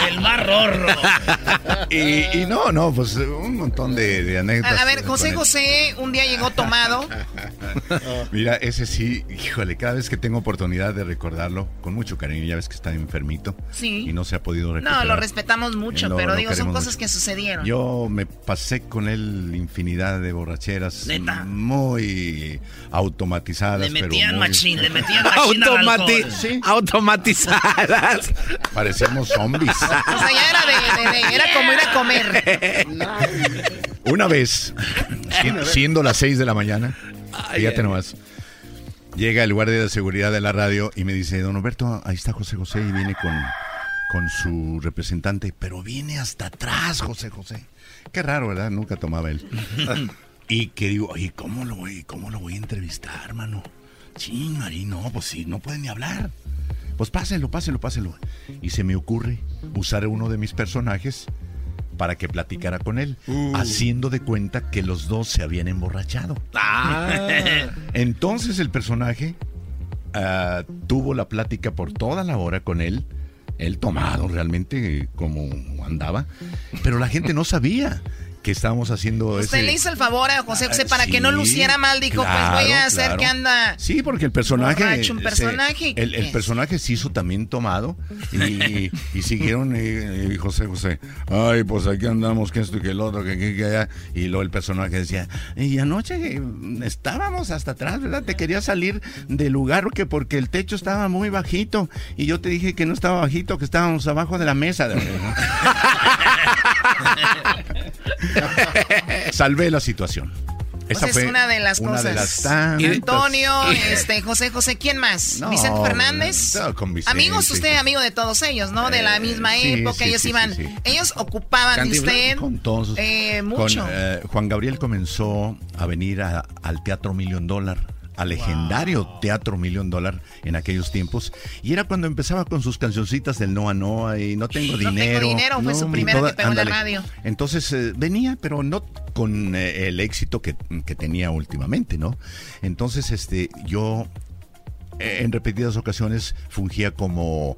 El más rorro. (laughs) Y, y no, no, pues un montón de, de anécdotas. A, a ver, José. José un día llegó tomado. (laughs) Mira, ese sí, híjole, cada vez que tengo oportunidad de recordarlo, con mucho cariño, ya ves que está enfermito Sí. y no se ha podido recuperar. No, lo respetamos mucho, Lo- pero lo digo, son cosas mucho. que sucedieron. Yo me pasé con él infinidad de borracheras ¿Neta? muy automatizadas. Le metían pero muy- machín, le metían machín al Automati- alcohol. Sí. Automatizadas. Parecíamos zombies. O sea, ya era de, de- de- era como ir a comer. Una vez, si- siendo las 6 de la mañana, fíjate nomás, llega el guardia de seguridad de la radio y me dice, don Alberto, ahí está José José y viene con, con su representante, pero viene hasta atrás, José José. Qué raro, ¿verdad? Nunca tomaba él. (laughs) y que digo, oye, ¿cómo lo voy, cómo lo voy a entrevistar, hermano? Sí, Mari, no, pues sí, no puede ni hablar. Pues pásenlo, pásenlo, pásenlo. Y se me ocurre usar uno de mis personajes para que platicara con él, haciendo de cuenta que los dos se habían emborrachado. (laughs) Entonces el personaje ah, tuvo la plática por toda la hora con él, él tomado realmente como andaba, pero la gente no sabía que estábamos haciendo Usted ese... le hizo el favor a José José para Sí, que no luciera mal. Dijo, pues voy a hacer claro. que anda. Sí, porque el personaje. Borracho, un se- personaje, el, personaje se hizo también tomado y, y siguieron eh, y José José. Ay, pues aquí andamos, que esto y que el otro, que aquí, que allá. Y luego el personaje decía, y anoche eh, estábamos hasta atrás, ¿verdad? Te quería salir del lugar que porque el techo estaba muy bajito. Y yo te dije que no estaba bajito, que estábamos abajo de la mesa. (laughs) (laughs) Salvé la situación. Esa es una de las una cosas. de las tantas. Antonio, (laughs) este, José José, ¿quién más? No, Vicente Fernández. no, con Vicente. Amigos, usted amigo de todos ellos, ¿no? De la misma sí, época, sí, ellos sí, iban, sí, ellos ocupaban de usted Con todos. eh, con, mucho. eh, Juan Gabriel comenzó a venir a- al Teatro Million Dollar al legendario Teatro Million Dollar en aquellos tiempos. Y era cuando empezaba con sus cancioncitas del no a no y no tengo dinero. No tengo dinero, fue su primera que pegó en la radio. Entonces eh, venía, pero no con eh, el éxito que, que, tenía últimamente, ¿no? Entonces, este, yo eh, en repetidas ocasiones fungía como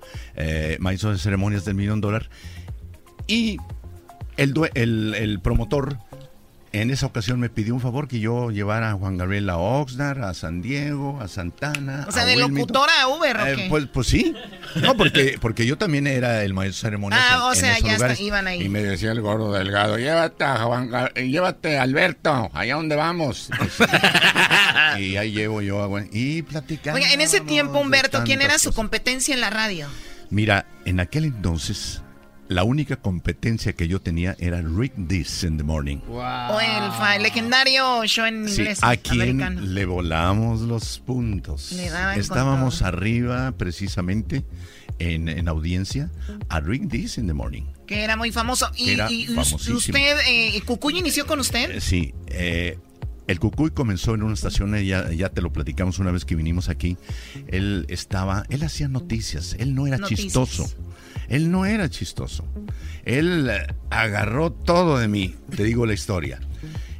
maestro de ceremonias del Million Dollar y el, el, el promotor en esa ocasión me pidió un favor que yo llevara a Juan Gabriel a Oxnard, a San Diego, a Santana. O sea, de locutora a Uber, ¿o eh, pues, pues sí. No, porque, porque yo también era el maestro ceremonia. Ah, o sea, ya iban ahí. Y me decía el gordo delgado, llévate a Juan llévate a Alberto, allá donde vamos. y (laughs) ahí llevo yo a y platicando. Oiga, en ese tiempo, Humberto, ¿quién era su competencia en la radio? Mira, en aquel entonces la única competencia que yo tenía era Rick This in the Morning. O el, legendario show en inglés. A quien le volamos los puntos. Estábamos arriba precisamente en, audiencia a Rick This in the Morning. Que era muy famoso. Y, usted, eh, ¿Cucuy inició con usted? Eh, sí. Eh, el Cucuy comenzó en una estación, ya, ya te lo platicamos una vez que vinimos aquí. Él estaba, él hacía noticias, él no era chistoso. Él no era chistoso. Él eh, agarró todo de mí. Te digo la historia.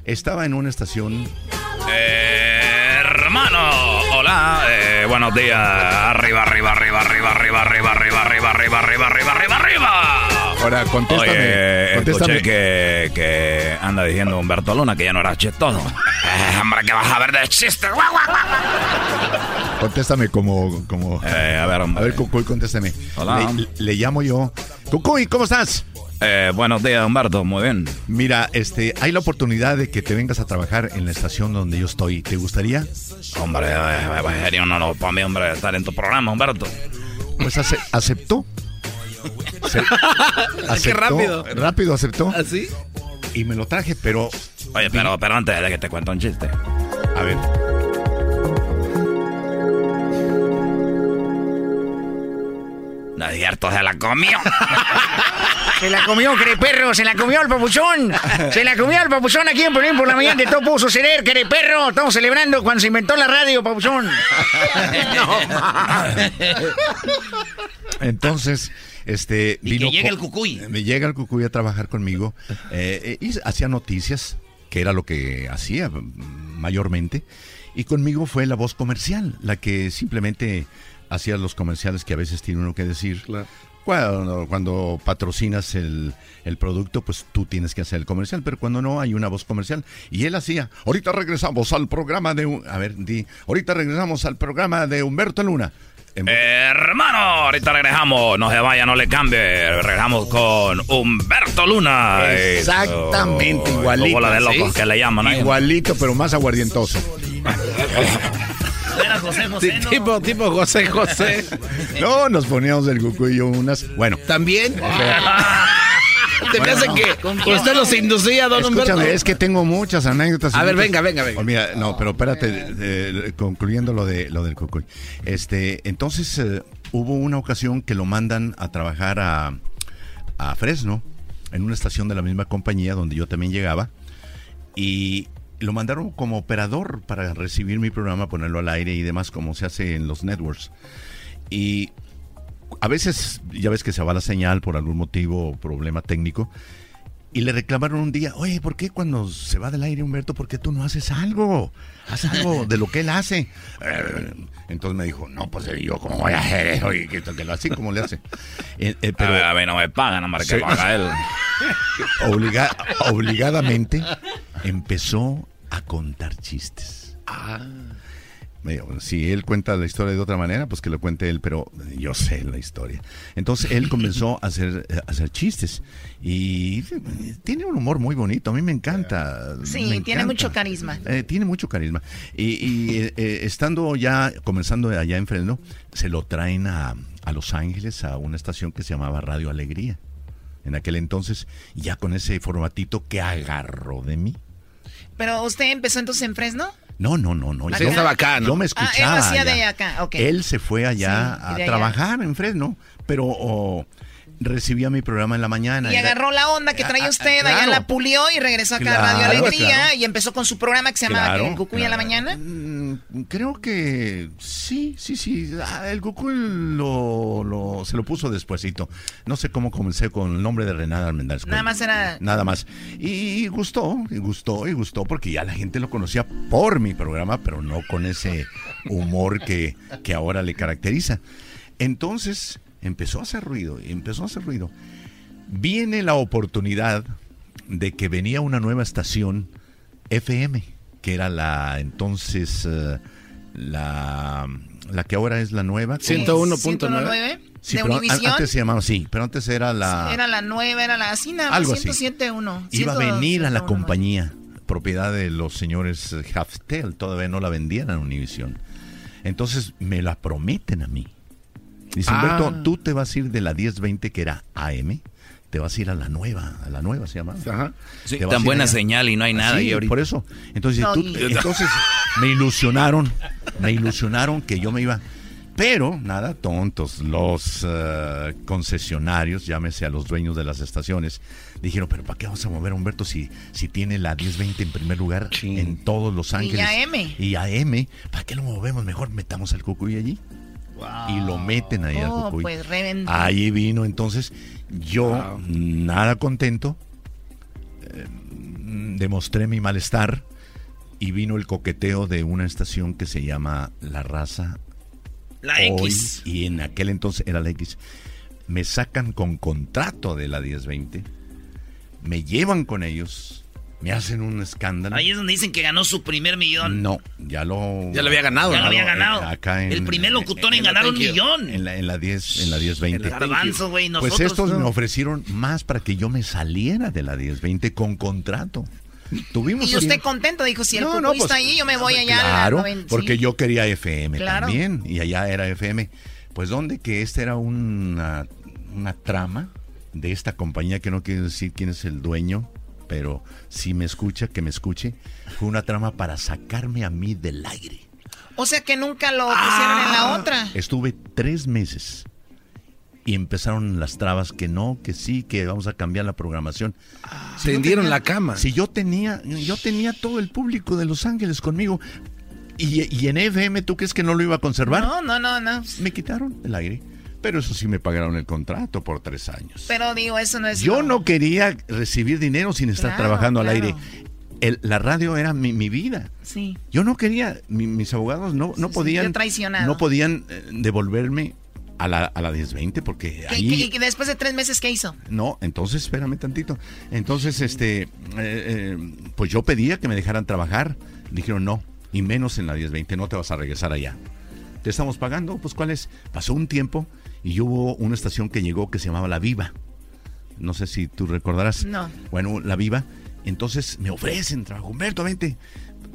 Estaba en una estación. hermano, hola, eh, buenos días. Arriba, arriba, arriba, arriba, arriba, arriba, arriba, arriba, arriba, arriba, arriba, arriba, arriba. Ahora, contéstame. Oye, escuché que, que anda diciendo Humberto Luna que ya no era chistoso. Eh, hombre, que vas a ver de chistes. Contéstame como... como eh, a ver, hombre. A ver, Cucuy, contéstame. Hola. Le, llamo yo. Cucuy, ¿cómo estás? Eh, buenos días, Humberto. Muy bien. Mira, este, hay la oportunidad de que te vengas a trabajar en la estación donde yo estoy. ¿Te gustaría? Hombre, eh, sería un honor para mí, hombre, estar en tu programa, Humberto. Pues aceptó. (laughs) Qué rápido. Rápido aceptó. ¿Así? ¿Ah, y me lo traje, pero. Oye, pero, pero antes de que te cuente un chiste. A ver. No es cierto, se la comió. Se la comió, perro, se la comió el papuchón. Se la comió el papuchón aquí en Ponín por la mañana. De todo pudo suceder, perro. Estamos celebrando cuando se inventó la radio, papuchón. (laughs) no, Entonces, este, y que llega el cucuy. Me llega el cucuy a trabajar conmigo (laughs) eh, y hacía noticias, que era lo que hacía mayormente. Y conmigo fue la voz comercial, la que simplemente hacía los comerciales que a veces tiene uno que decir. Cuando, cuando, patrocinas el, el, producto, pues tú tienes que hacer el comercial, pero cuando no hay una voz comercial. Y él hacía, ahorita regresamos al programa de, a ver, di, ahorita regresamos al programa de Humberto Luna. Hermano, ahorita regresamos, no se vaya, no le cambie, regresamos con Humberto Luna. Exactamente, igualito. de locos que le llaman. Igualito, pero más aguardientoso. Era José José, ¿no? Tipo, tipo José José. (laughs) no, nos poníamos el cucuyo unas. Bueno. ¿También? (laughs) Te me hace que usted los inducía, don Escúchame, Humberto. es que tengo muchas anécdotas. A ver, venga, venga, venga. Oh, mira, no, pero espérate, concluyendo lo de lo del cucuy. Este, entonces eh, hubo una ocasión que lo mandan a trabajar a, a Fresno, en una estación de la misma compañía donde yo también llegaba. Y lo mandaron como operador para recibir mi programa, ponerlo al aire y demás, como se hace en los networks. Y a veces, ya ves que se va la señal por algún motivo o problema técnico. Y le reclamaron un día, oye, ¿por qué cuando se va del aire Humberto, por qué tú no haces algo? Haz algo de lo que él hace. Eh, entonces me dijo, no, pues yo cómo voy a hacer eso y que, lo así como le hace. Eh, eh, pero a ver, no me pagan, más que paga él. obligadamente empezó a contar chistes. Ah. Si él cuenta la historia de otra manera, pues que lo cuente él, pero yo sé la historia. Entonces él comenzó a hacer, a hacer chistes y tiene un humor muy bonito, a mí me encanta. Sí, tiene mucho carisma. Eh, tiene mucho carisma. Y, eh, eh, estando ya, comenzando allá en Fresno, se lo traen a, a Los Ángeles, a una estación que se llamaba Radio Alegría. En aquel entonces, ya con ese formatito que agarró de mí. ¿Pero usted empezó entonces en Fresno? No, no, no, no. Yo, estaba acá, ¿no? Yo me escuchaba. Ah, él de acá, okay. Él se fue allá a trabajar en Fresno, pero recibía mi programa en la mañana. Y agarró la onda que traía ah, usted, allá la pulió y regresó acá a Radio Alegría y empezó con su programa que se llamaba Cucuy en la mañana. Creo que sí, sí, sí. Ah, el Goku lo, lo- se lo puso despuesito. No sé cómo comencé con el nombre de Renata Almendares. Nada más era... Nada más. Y, gustó, y gustó, y gustó, porque ya la gente lo conocía por mi programa, pero no con ese humor que, que ahora le caracteriza. Entonces empezó a hacer ruido, y empezó a hacer ruido. Viene la oportunidad de que venía una nueva estación FM, que era la entonces eh, la, la que ahora es la nueva. ¿cómo? 101.9 Sí, de pero Univisión. antes se llamaba, sí, pero antes era la... Era la nueva, era la así nada más, Algo así. 107.1. Iba a 100, venir a la 101.9. compañía, propiedad de los señores eh, Haftel, todavía no la vendían a Univision. Entonces me la prometen a mí. Dice, Ah. Humberto, tú te vas a ir de la 1020 que era AM, te vas a ir a la nueva, a la nueva se llama. Sí, Te vas a tan buena allá. señal y no hay nada Sí, ahí ahorita. por eso. Entonces, No, tú- y- entonces me ilusionaron, me ilusionaron que yo me iba. Pero, nada, tontos, los eh, concesionarios, llámese a los dueños de las estaciones, dijeron, pero ¿para qué vamos a mover a Humberto si, si tiene la 1020 en primer lugar en todos Los Ángeles? AM. Y AM, ¿para qué lo movemos? Mejor metamos al Cucuy allí. Y lo meten ahí al Oh, Cucuy. pues. Ahí vino entonces, yo nada contento, eh, demostré mi malestar y vino el coqueteo de una estación que se llama La Raza. La Hoy, X. Y en aquel entonces era la X. Me sacan con contrato de la 1020, me llevan con ellos, me hacen un escándalo. Ahí es donde dicen que ganó su primer millón. No, ya lo... Ya lo había ganado, Ya lo había Eh, ganado. acá en- el primer locutor en, ganar un Thank you. millón. En la, en la 10, en la 1020. El garbanzo, güey, Pues estos no. me ofrecieron más para que yo me saliera de la 1020 con contrato. Tuvimos Y usted tiempo- contento, dijo, si el No, no, pues, está ahí, yo me voy allá Claro, 90, sí. porque yo quería FM Claro. también y allá era FM. Pues donde que esta era una, una trama de esta compañía que no quiero decir quién es el dueño, pero si me escucha, que me escuche. Fue una trama para sacarme a mí del aire. O sea que nunca lo pusieron en la otra. Estuve tres meses y empezaron las trabas que no, que sí, que vamos a cambiar la programación. Si yo Tendieron tenía- la cama. Si yo tenía, yo tenía todo el público de Los Ángeles conmigo. Y, y en FM, ¿tú crees que no lo iba a conservar? No, no, no, no. Me quitaron el aire. Pero eso sí me pagaron el contrato por tres años. Pero digo, eso no es... Yo no quería recibir dinero sin estar Claro, trabajando claro. al aire. El- la radio era mi, mi vida. Sí. Yo no quería, mi- mis abogados no, no sí, podían, no podían eh, devolverme a la, a la 1020 porque ¿Qué- ahí... y después de tres meses, ¿qué hizo? No, entonces espérame tantito. Entonces, este, eh, eh, pues yo pedía que me dejaran trabajar. Dijeron no, y menos en la 1020, no te vas a regresar allá. Te estamos pagando, pues ¿cuál es? Pasó un tiempo y hubo una estación que llegó que se llamaba La Viva. No sé si tú recordarás. No. Bueno, La Viva. Entonces me ofrecen trabajo. Humberto, vente.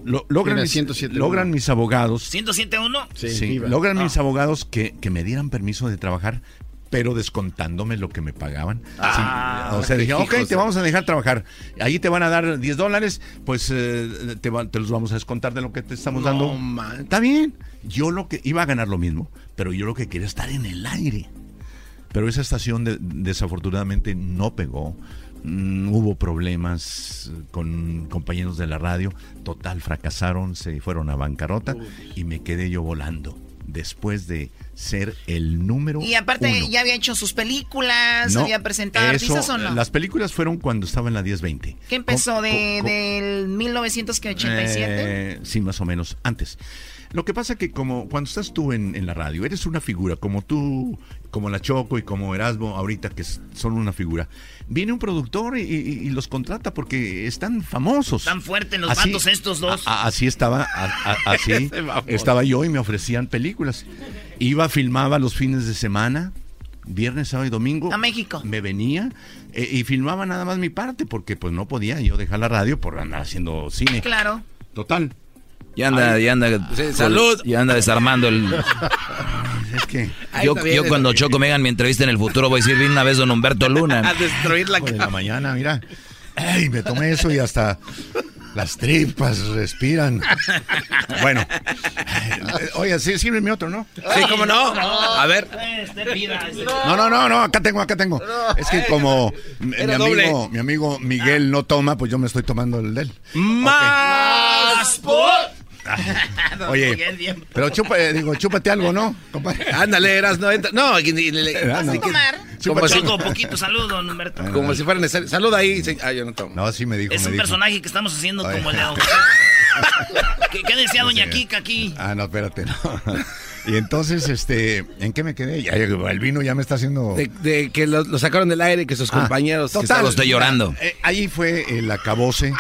Lo- logran, mis, 107.1. logran mis abogados ¿107.1? Sí, logran mis abogados que, que me dieran permiso de trabajar, pero descontándome lo que me pagaban. Ah, Sí, o sea, dije, ok, te vamos a dejar trabajar. Ahí te van a dar 10 dólares, pues eh, te, va- te los vamos a descontar de lo que te estamos No dando. manches. Está bien. Yo lo que iba a ganar lo mismo, pero yo lo que quería estar en el aire. Pero esa estación de- desafortunadamente no pegó. Mm, hubo problemas con compañeros de la radio. Total, fracasaron, se fueron a bancarrota y me quedé yo volando. Después de ser el número Y aparte, uno. ya había hecho sus películas, No, había presentado eso, artistas o no. Las películas fueron cuando estaba en la 1020. ¿Qué empezó Co- de, co- co- del 1987? eh, sí, más o menos, antes. Lo que pasa que como cuando estás tú en, en la radio, eres una figura, como tú, como la Choco y como Erasmo ahorita, que son una figura. Viene un productor y, y- y los contrata porque están famosos. Tan fuertes los Así- vatos estos dos. a- a- así estaba, a- (laughs) así estaba yo y me ofrecían películas. Iba, filmaba los fines de semana, viernes, sábado y domingo. A México. Me venía eh, y filmaba nada más mi parte porque pues no podía yo dejar la radio por andar haciendo cine. Claro. Total. Ya anda, ya anda. salud. Ya anda desarmando el. (laughs) Es que. Yo, yo cuando Choco me hagan mi entrevista en el futuro voy a decir, una vez don Humberto Luna. (laughs) A destruir la de la mañana, mira. Ey, me tomé eso y hasta las tripas respiran. Bueno. Oye, sí, sirve mi otro, ¿no? Sí, ¿cómo no? A ver. No, no, no, no, acá tengo, acá tengo. Es que como mi, amigo, mi amigo Miguel no toma, pues yo me estoy tomando el de él. Más por. (laughs) Oye, pero chupa, eh, digo, chúpate algo, ¿no? Compadre? Ándale, eras, no, entra- no, y- y- Ah, así que- Como como si, Choco, poquito saludo, don Humberto. como si fuera necesario. Saluda ahí. sí. Ah, yo no tomo. No, sí me dijo, Es me un dijo. personaje que estamos haciendo como el de (laughs) ¿Qué, qué decía doña Kika aquí? Ah, no, espérate, no. (laughs) Y entonces, este, ¿en qué me quedé? Ya, el vino ya me está haciendo... De, de que lo, lo sacaron del aire que sus Ah, compañeros. que total, estaban- mira, eh, ahí fue el acabose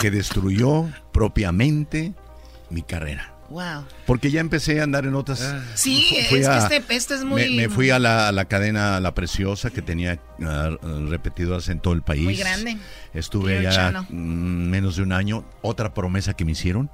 que destruyó propiamente mi carrera. Wow. Porque ya empecé a andar en otras. Sí, fu- es fui que a- este, este es muy... Me, me fui a la, a la cadena La Preciosa que tenía ah, repetidoras en todo el país. Muy grande. Estuve Channel. mm, menos de un año. Otra promesa que me hicieron.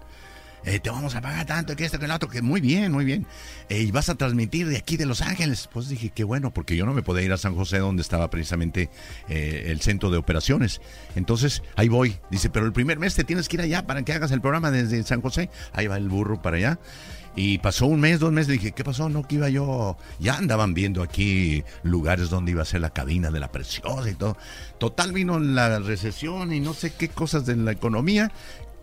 Eh, te vamos a pagar tanto, que esto, que lo otro, que muy bien, muy bien. Eh, y vas a transmitir de aquí de Los Ángeles. Pues dije, qué bueno, porque yo no me podía ir a San José, donde estaba precisamente eh, el centro de operaciones. Entonces, ahí voy. Dice, pero el primer mes te tienes que ir allá para que hagas el programa desde San José. Ahí va el burro para allá. Y pasó un mes, dos meses, dije, ¿qué pasó? No, que iba yo. Ya andaban viendo aquí lugares donde iba a ser la cabina de la preciosa y todo. Total, vino la recesión y no sé qué cosas de la economía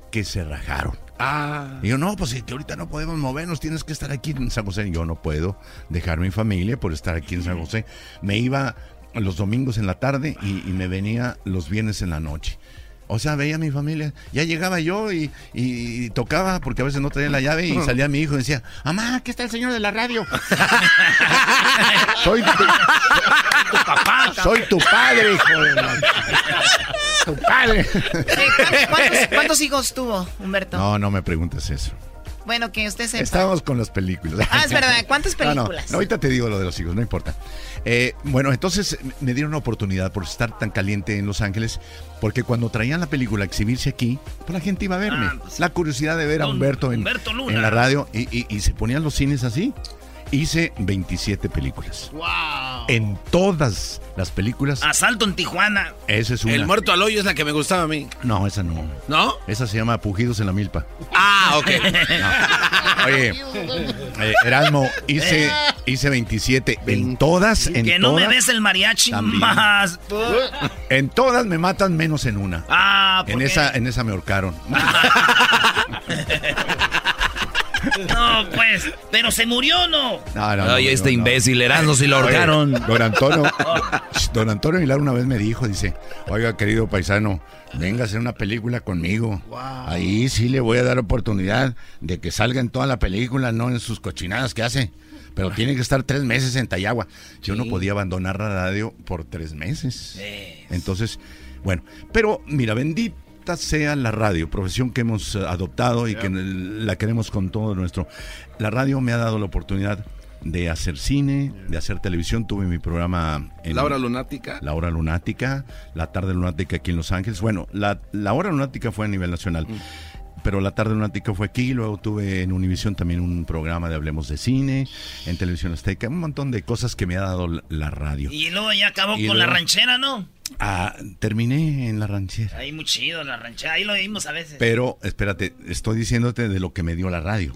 que se rajaron. Ah. Yo, no, pues que ahorita no podemos movernos, tienes que estar aquí en San José. Yo no puedo dejar mi familia por estar aquí en San José. Me iba los domingos en la tarde y me venía los viernes en la noche. O sea, veía a mi familia. Ya llegaba yo y, y- y tocaba, porque a veces no traía la llave, y salía mi hijo y decía, mamá, aquí está el señor de la radio. (laughs) soy tu, papá. soy tu padre, hijo de la- (laughs) Tu padre. Eh, ¿cuántos, cuántos- cuántos hijos tuvo, Humberto? No, no me preguntes eso. Bueno, que usted sepa. Estábamos con las películas. Ah, es verdad. ¿Cuántas (laughs) No, no, películas? no, ahorita te digo lo de los hijos, no importa. Eh, bueno, entonces me dieron una oportunidad por estar tan caliente en Los Ángeles, porque cuando traían la película a exhibirse aquí, pues la gente iba a verme. la curiosidad de ver a Humberto en, Humberto Luna. en la radio y, y- y se ponían los cines así. Hice 27 películas. Wow. En todas las películas, Asalto en Tijuana. esa es una. El muerto al hoyo es la que me gustaba a mí. No, esa no. ¿No? Esa se llama Pujidos en la Milpa. Ah, ok. (laughs) Oye, eh, Erasmo, hice, hice 27. En todas, en que no todas. me des el mariachi También. más. En todas me matan menos en una. Ah, ¿por en qué? esa, en esa me ahorcaron. (laughs) No, pues. Pero se murió o no. No, no, no, Ay, no, este no. imbécil, Erasmo, si lo ahorcaron. Don Antonio, (laughs) don Antonio Aguilar una vez me dijo, dice, oiga, querido paisano, venga a hacer una película conmigo. Ahí sí le voy a dar oportunidad de que salga en toda la película, no en sus cochinadas que hace. Pero tiene que estar tres meses en Tayagua. Yo no podía abandonar la radio por tres meses. Entonces, bueno, pero mira, sea la radio, profesión que hemos eh, adoptado y que la queremos con todo nuestro. La radio me ha dado la oportunidad de hacer cine, de hacer televisión. Tuve mi programa en La hora lunática. La Hora Lunática, La Tarde Lunática aquí en Los Ángeles. Bueno, la, la Hora Lunática fue a nivel nacional. Pero la tarde lunática fue aquí, luego tuve en Univisión también un programa de Hablemos de Cine, en Televisión Azteca, un montón de cosas que me ha dado la, radio. Y luego ya acabó Y con la ranchera, ¿no? Ah, terminé en la ranchera. Ahí muy chido la ranchera. Ahí lo vimos a veces. Pero, espérate, estoy diciéndote de lo que me dio la radio.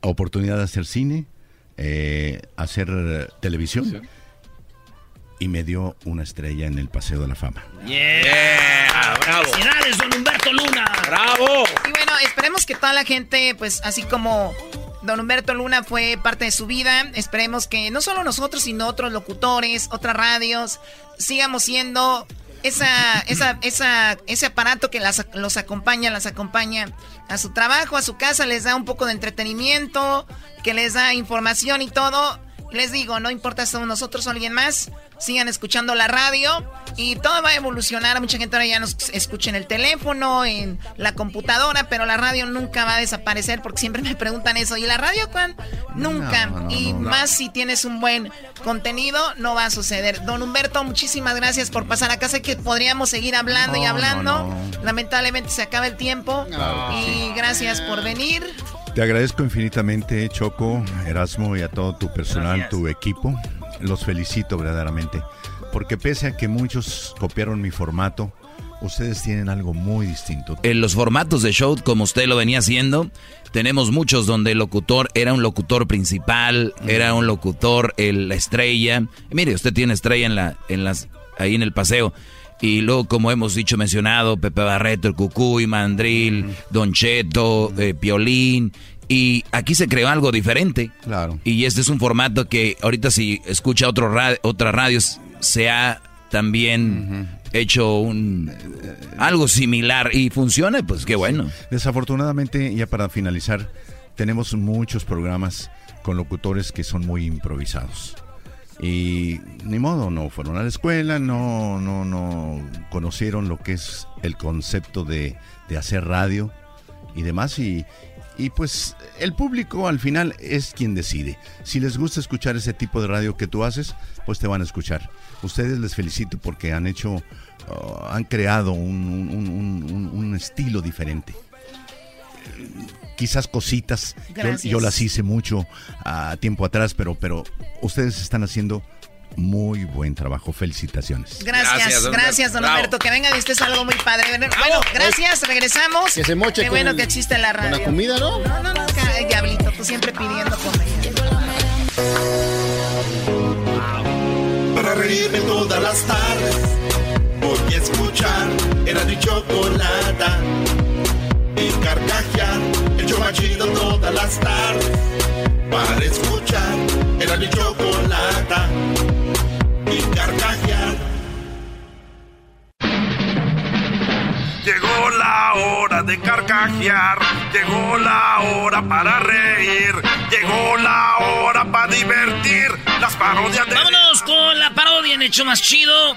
Oportunidad de hacer cine, eh, hacer eh, televisión. Y me dio una estrella en el Paseo de la Fama. Yeah, bravo. Felicidades, don Humberto Luna. Bravo. Y bueno, esperemos que toda la gente, pues así como Don Humberto Luna fue parte de su vida, esperemos que no solo nosotros, sino otros locutores, otras radios, sigamos siendo esa, esa, esa, ese aparato que las- los acompaña, las acompaña a su trabajo, a su casa, les da un poco de entretenimiento, que les da información y todo. Les digo, no importa si somos nosotros o alguien más, sigan escuchando la radio y todo va a evolucionar. Mucha gente ahora ya nos escucha en el teléfono, en la computadora, pero la radio nunca va a desaparecer porque siempre me preguntan eso. ¿Y la radio cuán? Nunca. No, no, y no, más si tienes un buen contenido, no va a suceder. Don Humberto, muchísimas gracias por pasar acá. Sé que podríamos seguir hablando y hablando. Lamentablemente se acaba el tiempo. Y gracias por venir. Te agradezco infinitamente, Choco, Erasmo y a todo tu personal, tu equipo. Los felicito verdaderamente. Porque pese a que muchos copiaron mi formato, ustedes tienen algo muy distinto. En los formatos de show, como usted lo venía haciendo, tenemos muchos donde el locutor era un locutor principal, era un locutor, el, la estrella. Mire, usted tiene estrella en la, en las, ahí en el paseo. Y luego, como hemos dicho, mencionado, Pepe Barreto, el Cucuy, Mandril, Don Cheto, eh, Piolín. Y aquí se creó algo diferente. Claro. Y este es un formato que ahorita si escucha otro otras radios, se ha también hecho un algo similar y funciona, pues qué bueno. Desafortunadamente, ya para finalizar, tenemos muchos programas con locutores que son muy improvisados. Y ni modo, no fueron a la escuela, no, no, no conocieron lo que es el concepto de, de hacer radio y demás. Y, y pues el público al final es quien decide. Si les gusta escuchar ese tipo de radio que tú haces, pues te van a escuchar. Ustedes les felicito porque han hecho, uh, han creado un, un, estilo diferente. Quizás cositas, yo, las hice mucho a tiempo atrás, pero, pero ustedes están haciendo muy buen trabajo. Felicitaciones. Gracias, gracias, don, Alberto. Que venga y este es algo muy padre. Bueno, gracias, regresamos. Que se moche Qué bueno que existe la radio. Con la comida, ¿no? No, no, no, diablito, tú siempre pidiendo comida. Para reírme todas las tardes, voy a escuchar era mi chocolata. Y carcajear, el chomachido todas las tardes. Para escuchar era mi chocolata y carcajear. Llegó la hora de carcajear, llegó la hora para reír, llegó la hora para divertir. Las parodias de. Vámonos con la parodia en hecho más chido.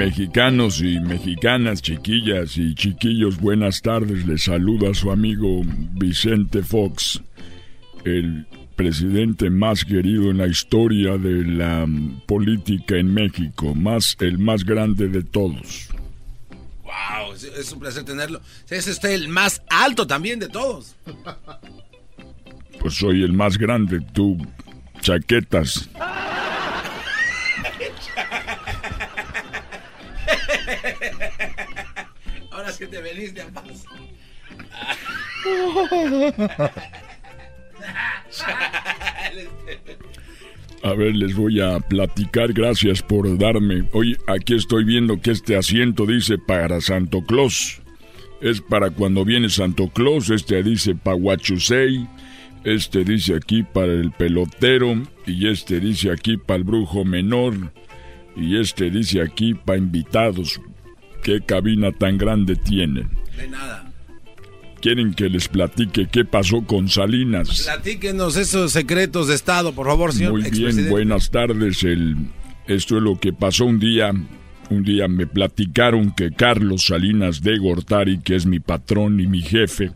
Mexicanos y mexicanas, chiquillas y chiquillos, buenas tardes. Les saluda su amigo Vicente Fox, el presidente más querido en la historia de la mm, política en México, más el más grande de todos. Wow, es un placer tenerlo. Es usted el más alto también de todos. Pues soy el más grande, tú chaquetas. Sí te a. (laughs) A ver, les voy a platicar. Gracias por darme. Oye, aquí estoy viendo que este asiento dice para Santo Claus. Es para cuando viene Santo Claus. Este dice para Huachusei. Este dice aquí para el pelotero. Y este dice aquí para el brujo menor. Y este dice aquí para invitados. ¿Qué cabina tan grande tienen? De nada. ¿Quieren que les platique qué pasó con Salinas? Platíquenos esos secretos de Estado, por favor, señor. Muy bien, buenas tardes. El, esto es lo que pasó un día. Un día me platicaron que Carlos Salinas de Gortari, que es mi patrón y mi jefe,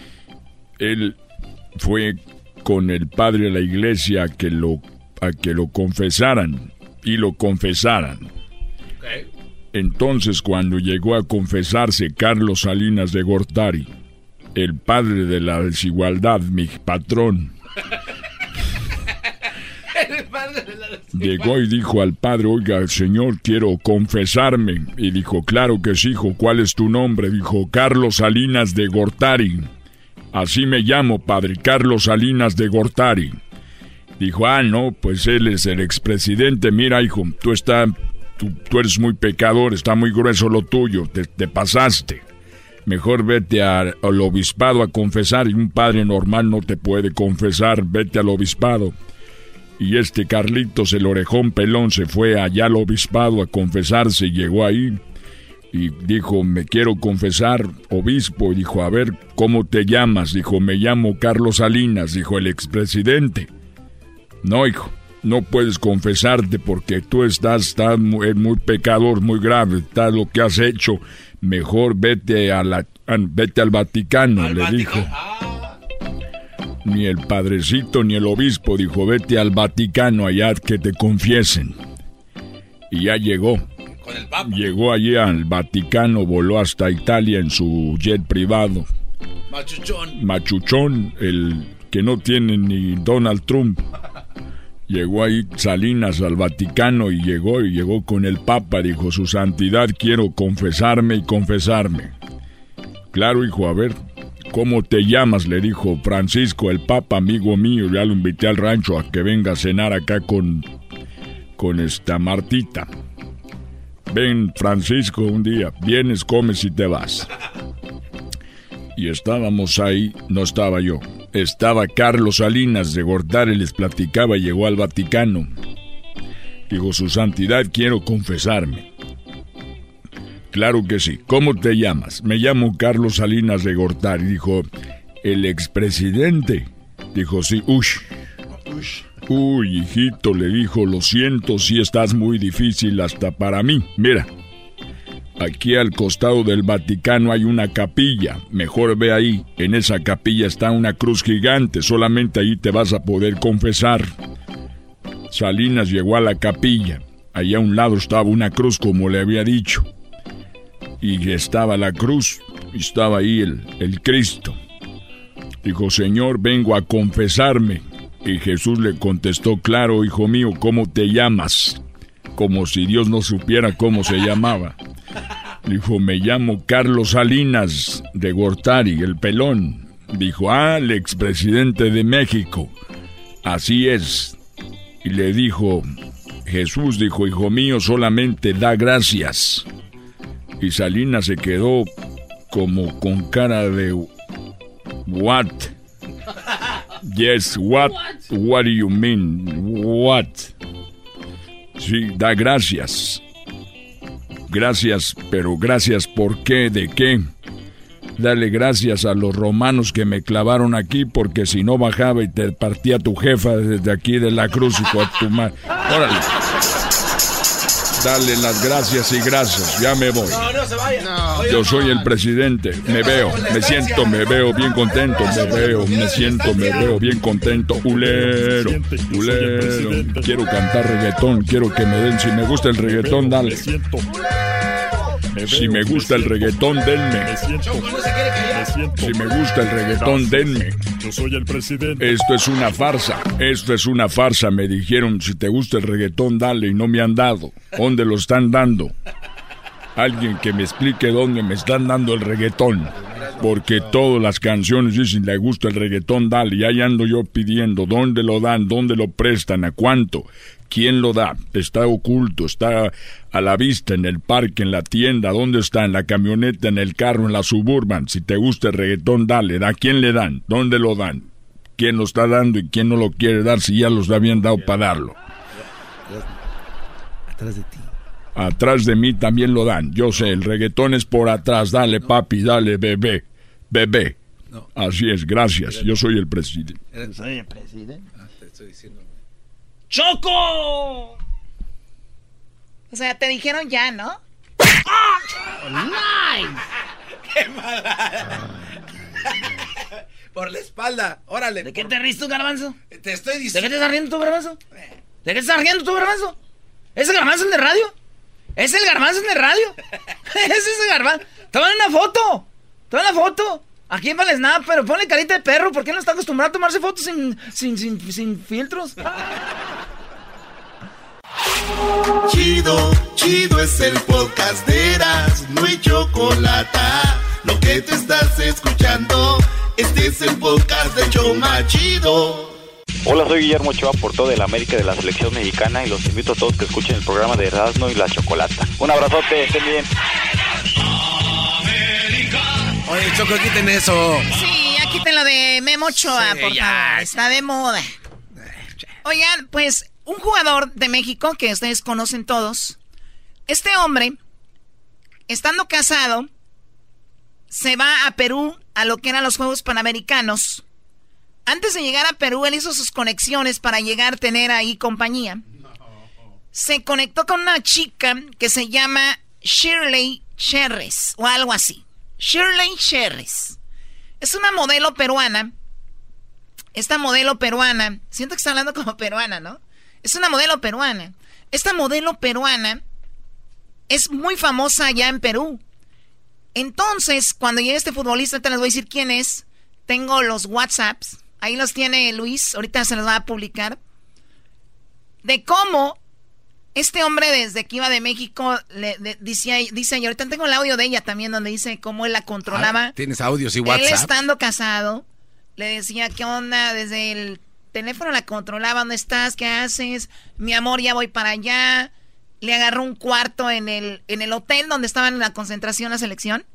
(laughs) él fue con el padre de la iglesia a que lo, a que lo confesaran y lo confesaran. Entonces, cuando llegó a confesarse Carlos Salinas de Gortari, el padre de la desigualdad, mi patrón. (laughs) Llegó y dijo al padre, oiga, señor, quiero confesarme. Y dijo, claro que sí, hijo, ¿cuál es tu nombre? Dijo, Carlos Salinas de Gortari. Así me llamo, padre, Carlos Salinas de Gortari. Dijo, ah, no, pues él es el expresidente. Mira, hijo, tú, está, tú, eres muy pecador, está muy grueso lo tuyo, te, te pasaste. Mejor vete al obispado a confesar y un padre normal no te puede confesar, vete al obispado. Y este Carlitos, el orejón pelón, se fue allá al obispado a confesarse llegó ahí y dijo, me quiero confesar, obispo. Dijo, a ver, ¿cómo te llamas? Dijo, me llamo Carlos Salinas, dijo el expresidente. No, hijo, no puedes confesarte porque tú estás, estás muy, muy pecador, muy grave, está lo que has hecho mejor vete a la vete al Vaticano, le dijo. Ni el padrecito ni el obispo dijo, vete al Vaticano allá que te confiesen. Y ya llegó. Llegó allí al Vaticano, voló hasta Italia en su jet privado. Machuchón. Machuchón, el que no tiene ni Donald Trump. Llegó ahí Salinas al Vaticano y llegó y llegó con el Papa. Dijo, Su Santidad, quiero confesarme y confesarme. Claro, hijo, a ver, ¿cómo te llamas? Le dijo Francisco, el Papa, amigo mío. Ya lo invité al rancho a que venga a cenar acá con, con esta Martita. Ven, Francisco, un día. Vienes, comes y te vas. Y estábamos ahí, no estaba yo. Estaba Carlos Salinas de Gortari, les platicaba, llegó al Vaticano. Dijo, Su Santidad, quiero confesarme. Claro que sí. ¿Cómo te llamas? Me llamo Carlos Salinas de Gortari. Dijo, el expresidente. Dijo, sí, ush. Uy, hijito, le dijo, lo siento si estás muy difícil hasta para mí. Mira, aquí al costado del Vaticano hay una capilla. Mejor ve ahí. En esa capilla está una cruz gigante. Solamente ahí te vas a poder confesar. Salinas llegó a la capilla. Allá a un lado estaba una cruz como le había dicho. Y estaba la cruz. Estaba ahí el, el Cristo. Dijo, Señor, vengo a confesarme. Y Jesús le contestó, claro, hijo mío, ¿cómo te llamas? Como si Dios no supiera cómo se llamaba. Dijo, me llamo Carlos Salinas de Gortari, el pelón. Dijo, ah, el expresidente de México. Así es. Y le dijo, Jesús dijo, hijo mío, solamente da gracias. Y Salinas se quedó como con cara de... ¿What? Yes, what? What do you mean? What? Sí, da gracias. Gracias, pero gracias ¿por qué? ¿De qué? Dale gracias a los romanos que me clavaron aquí porque si no bajaba y te partía tu jefa desde aquí de la cruz y con tu madre. Órale. Dale las gracias y gracias. Ya me voy. Yo soy el presidente. Me veo, me siento, me veo bien contento. Me veo, me siento, me veo bien contento. Ulero, ulero. Quiero cantar reggaetón. Quiero que me den. Si me gusta el reggaetón, dale. Si me gusta el reggaetón, denme. Si me gusta el reggaetón, denme. Yo soy el presidente. Esto es una farsa. Esto es una farsa. Me dijeron, si te gusta el reggaetón, dale. Y no me han dado. ¿Dónde lo están dando? Alguien que me explique dónde me están dando el reggaetón. Porque todas las canciones dicen, le gusta el reggaetón, dale. Y ahí ando yo pidiendo, ¿dónde lo dan? ¿Dónde lo prestan? ¿A cuánto? ¿Quién lo da? Está oculto, está a la vista, en el parque, en la tienda, ¿dónde está? En la camioneta, en el carro, en la suburban. Si te gusta el reggaetón, dale. ¿A quién le dan? ¿Dónde lo dan? ¿Quién lo está dando y quién no lo quiere dar si ya los habían dado para darlo? Atrás de ti. Atrás de mí también lo dan. Yo sé, el reggaetón es por atrás. Dale, papi, dale, bebé. Bebé. Así es, gracias. Yo soy el presidente. Soy el presidente. Ah, te estoy diciendo. ¡Choco! O sea, te dijeron ya, ¿no? ¡Qué mala! Por la espalda, órale. ¿De qué te ríes tú, garbanzo? Te estoy ¿De qué diciendo. te estás riendo tú, garbanzo? ¿De qué te estás riendo tú, garbanzo? ¿Es el garbanzo en de radio? ¿Es el garbanzo en de radio? (laughs) ¿Es ese garbanzo? Tómale una foto. Tómale una foto. Aquí en Snap, pero ponle carita de perro. ¿Por qué no está acostumbrado a tomarse fotos sin, sin, sin, sin filtros? Chido, chido es el podcast de Eras, no hay chocolate. Lo que te estás escuchando, este es el podcast de Choma Chido. Hola, soy Guillermo Ochoa, portero de la América de la Selección Mexicana y los invito a todos que escuchen el programa de Erasmo y la Chocolata. Un abrazote, estén bien. Oye, Choco, quiten eso. Sí, ya quiten lo de Memo Ochoa, Sí, por ya. favor. Está de moda. Oigan, pues un jugador de México que ustedes conocen todos. Este hombre, estando casado, se va a Perú a lo que eran los Juegos Panamericanos. Antes de llegar a Perú, él hizo sus conexiones para llegar a tener ahí compañía. Se conectó con una chica que se llama Shirley Cherres o algo así. Shirley Cherres. Es una modelo peruana. Esta modelo peruana, siento que está hablando como peruana, ¿no? Es una modelo peruana. Esta modelo peruana es muy famosa allá en Perú. Entonces, cuando llegue este futbolista, te les voy a decir quién es. Tengo los WhatsApps. Ahí los tiene Luis. Ahorita se los va a publicar. De cómo este hombre desde que iba de México le, dice, dice, y ahorita tengo el audio de ella también donde dice cómo él la controlaba. Ah, tienes audios y WhatsApp. Él estando casado, le decía, ¿qué onda? Desde el teléfono la controlaba, ¿dónde estás? ¿Qué haces? Mi amor, ya voy para allá. Le agarró un cuarto en el, en el hotel donde estaban en la concentración la selección.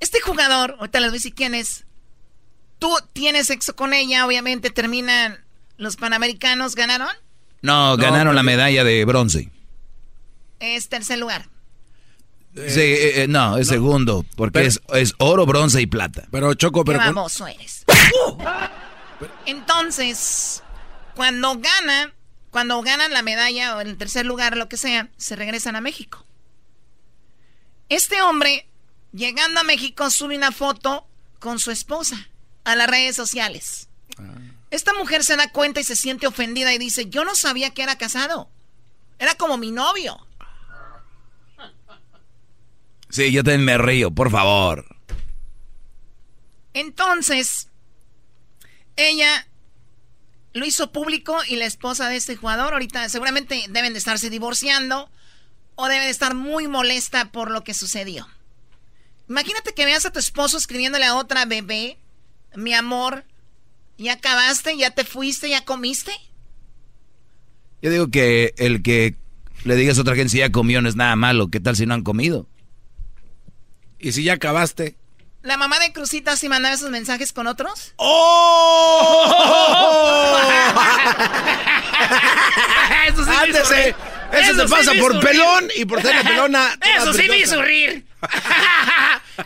Este jugador, ahorita les voy a decir quién es. Tú tienes sexo con ella, obviamente terminan los panamericanos, ¿ganaron? No, ganaron la medalla de bronce. Es tercer lugar. Sí, eh, eh, no, es segundo, porque es, es, oro, bronce y plata. Pero Choco, pero... Qué famoso eres. Entonces, cuando ganan, cuando ganan la medalla o el tercer lugar, lo que sea, se regresan a México. Este hombre, llegando a México, sube una foto con su esposa a las redes sociales. Ah. Esta mujer se da cuenta y se siente ofendida y dice, yo no sabía que era casado. Era como mi novio. Sí, yo también me río, por favor. Entonces, ella lo hizo público y la esposa de este jugador ahorita seguramente deben de estarse divorciando o debe de estar muy molesta por lo que sucedió. Imagínate que veas a tu esposo escribiéndole a otra bebé, mi amor, ¿Ya acabaste? ¿Ya te fuiste? ¿Ya comiste? Yo digo que el que le digas a otra gente si ya comió no es nada malo. ¿Qué tal si no han comido? ¿Y si ya acabaste? ¿La mamá de Cruzita sí mandaba esos mensajes con otros? (laughs) ¡Oh! eso sí Ándese. Eso, se pasa por pelón y por ser pelona. Eso sí me hizo rir. (laughs)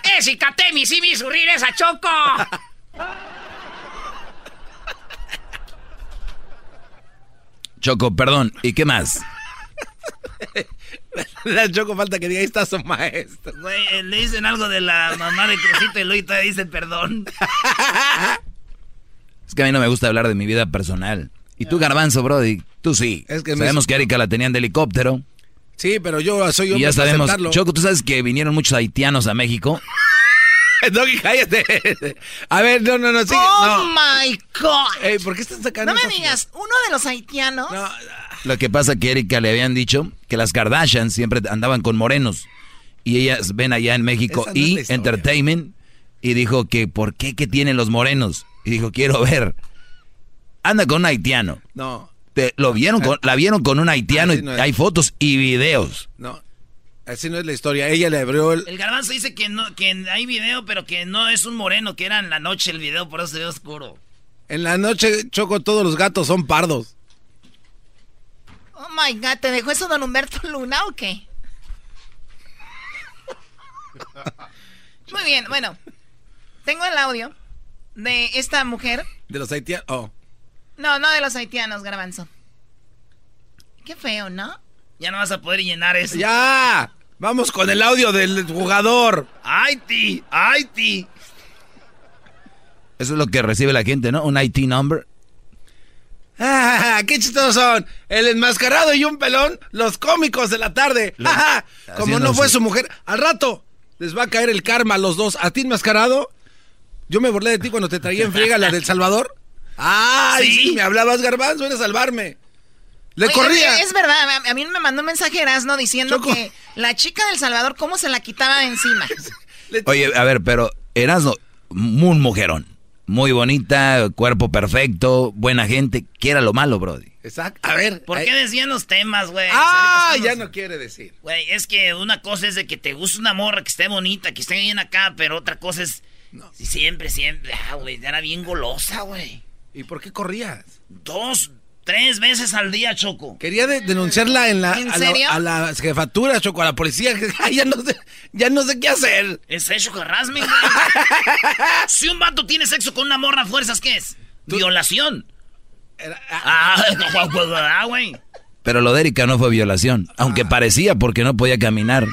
(laughs) Ese Katemi sí me hizo rir esa choco. Choco, perdón. ¿Y qué más? La Choco falta que diga, ahí está su maestro. Güey, le dicen algo de la mamá de Crucito y Luis dice perdón. Es que a mí no me gusta hablar de mi vida personal. Y tú, Garbanzo, Brody, tú sí. Es que sabemos que Erika la tenían de helicóptero. Sí, pero yo soy yo. Y ya sabemos. Choco, ¿tú sabes que vinieron muchos haitianos a México? (laughs) Doggy, cállate. A ver, no, no, no, sí. Oh my God. ¿Por qué están sacando? No me digas, uno de los haitianos. Lo que pasa que Erika le habían dicho que las Kardashian siempre andaban con morenos. Y ellas ven allá en México y Entertainment. Y dijo que, ¿por qué que tienen los morenos? Y dijo, quiero ver. Anda con un haitiano. No. Te, lo vieron con, la vieron con un haitiano y hay fotos y videos. No. Así no es la historia. Ella le abrió el. El garbanzo dice que no, que hay video, pero que no es un moreno, que era en la noche el video, por eso se ve oscuro. En la noche, Choco, todos los gatos son pardos. Oh my god, ¿te dejó eso don Humberto Luna o qué? Muy bien, bueno. Tengo el audio de esta mujer. De los haitianos. Oh. No, no de los haitianos, garbanzo. Qué feo, ¿no? Ya no vas a poder llenar eso. ¡Ya! Vamos con el audio del jugador. Haití, Haití. Eso es lo que recibe la gente, ¿no? Un IT number. ¡Ah! ¡Qué chistosos son! El enmascarado y un pelón, los cómicos de la tarde. ¡Ja, Como no fue su mujer, al rato les va a caer el karma a los dos. A ti enmascarado, yo me burlé de ti cuando te traía en friega la del Salvador. (laughs) ¡Ay! ¿Sí? me hablabas garbanzo, a salvarme. Le corría. Es verdad, a mí me mandó un mensaje ¿no? diciendo que la chica del Salvador, ¿cómo se la quitaba de encima? (laughs) Oye, a ver, pero eras un mujerón. Muy bonita, cuerpo perfecto, buena gente. ¿Qué era lo malo, Brody? Exacto. A ver. ¿Por qué decían los temas, güey? Ah, ya no quiere decir. Güey, es que una cosa es de que te gusta una morra que esté bonita, que esté bien acá, pero otra cosa es. No. Siempre, siempre. Ah, güey, era bien golosa, güey. ¿Y por qué corrías? Dos, Tres veces al día, Choco. Quería denunciarla en la, a, La, jefatura, Choco, a la policía. (laughs) ya, no sé, ya no sé qué hacer. Es hecho harassment, (laughs) si un vato tiene sexo con una morra a fuerzas, ¿qué es? Violación. ah, (laughs) ah güey. Pero lo de Erika no fue violación, aunque ah. parecía porque no podía caminar.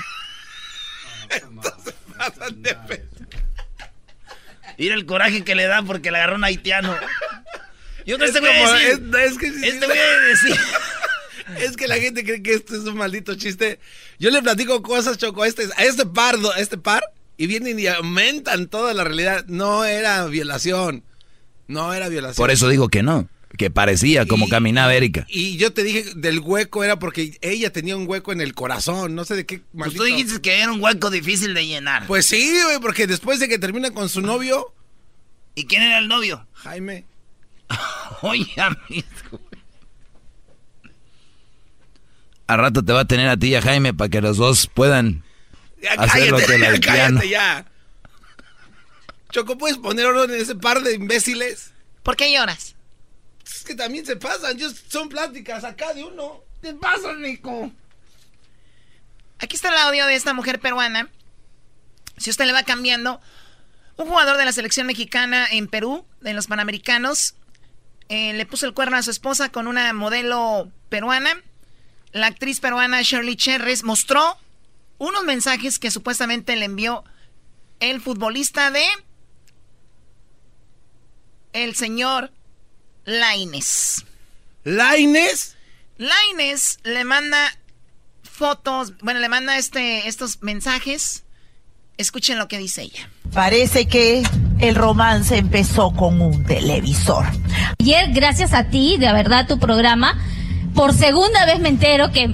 De Mira el coraje que le da porque le agarró un haitiano. Yo no este voy a decir. Es, que, este voy a decir. Es que la gente cree que esto es un maldito chiste. Yo le platico cosas, Choco, a este, a este pardo, a este par, y vienen y aumentan toda la realidad. No era violación. No era violación. Por eso digo que no. Que parecía como caminaba Erika. Y yo te dije del hueco era porque ella tenía un hueco en el corazón. No sé de qué Pues maldito. tú dijiste que era un hueco difícil de llenar. Pues sí, güey, porque después de que termina con su novio. ¿Y quién era el novio? Jaime. (laughs) Oye, amigo. Al rato te va a tener a ti y a Jaime para que los dos puedan Ya hacer lo cállate, que ya cállate ya. Choco, ¿puedes poner orden en ese par de imbéciles? ¿Por qué lloras? Es que también se pasan. yo- son pláticas acá de uno. ¿Qué pasa, Nico? Aquí está el audio de esta mujer peruana. Si usted le va cambiando, un jugador de la selección mexicana en Perú, en los Panamericanos, eh, le puso el cuerno a su esposa con una modelo peruana. La actriz peruana Shirley Cherres mostró unos mensajes que supuestamente le envió el futbolista de el señor Laines. ¿Laines? Laines le manda fotos, bueno, le manda este, estos mensajes. Escuchen lo que dice ella. Parece que el romance empezó con un televisor. Ayer, gracias a ti, de verdad, tu programa, por segunda vez me entero que,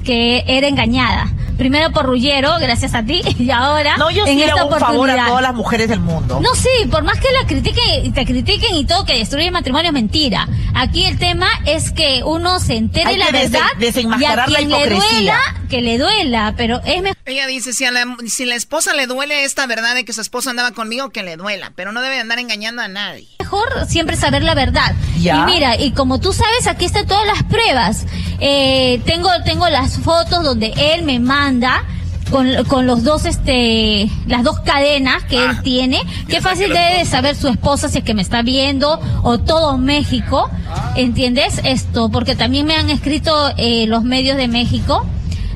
que era engañada. Primero por Rullero, gracias a ti, (laughs) y ahora No, yo en sí esta hago un favor a todas las mujeres del mundo. No, sí, por más que la critiquen y te critiquen y todo, que destruye el matrimonio es mentira. Aquí el tema es que uno se entere Hay la que verdad y a la quien le duela, que le duela, pero es mejor. Ella dice, si a, la, si la esposa le duele esta verdad de que su esposo andaba conmigo, que le duela, pero no debe andar engañando a nadie. Mejor siempre saber la verdad. Ya. Y mira, y como tú sabes, aquí están todas las pruebas. Eh, tengo, tengo las fotos donde él me manda con, con los dos, este, las dos cadenas que él tiene. Qué fácil debe de saber su esposa si es que me está viendo o todo México. ¿Entiendes? Esto, porque también me han escrito eh, los medios de México.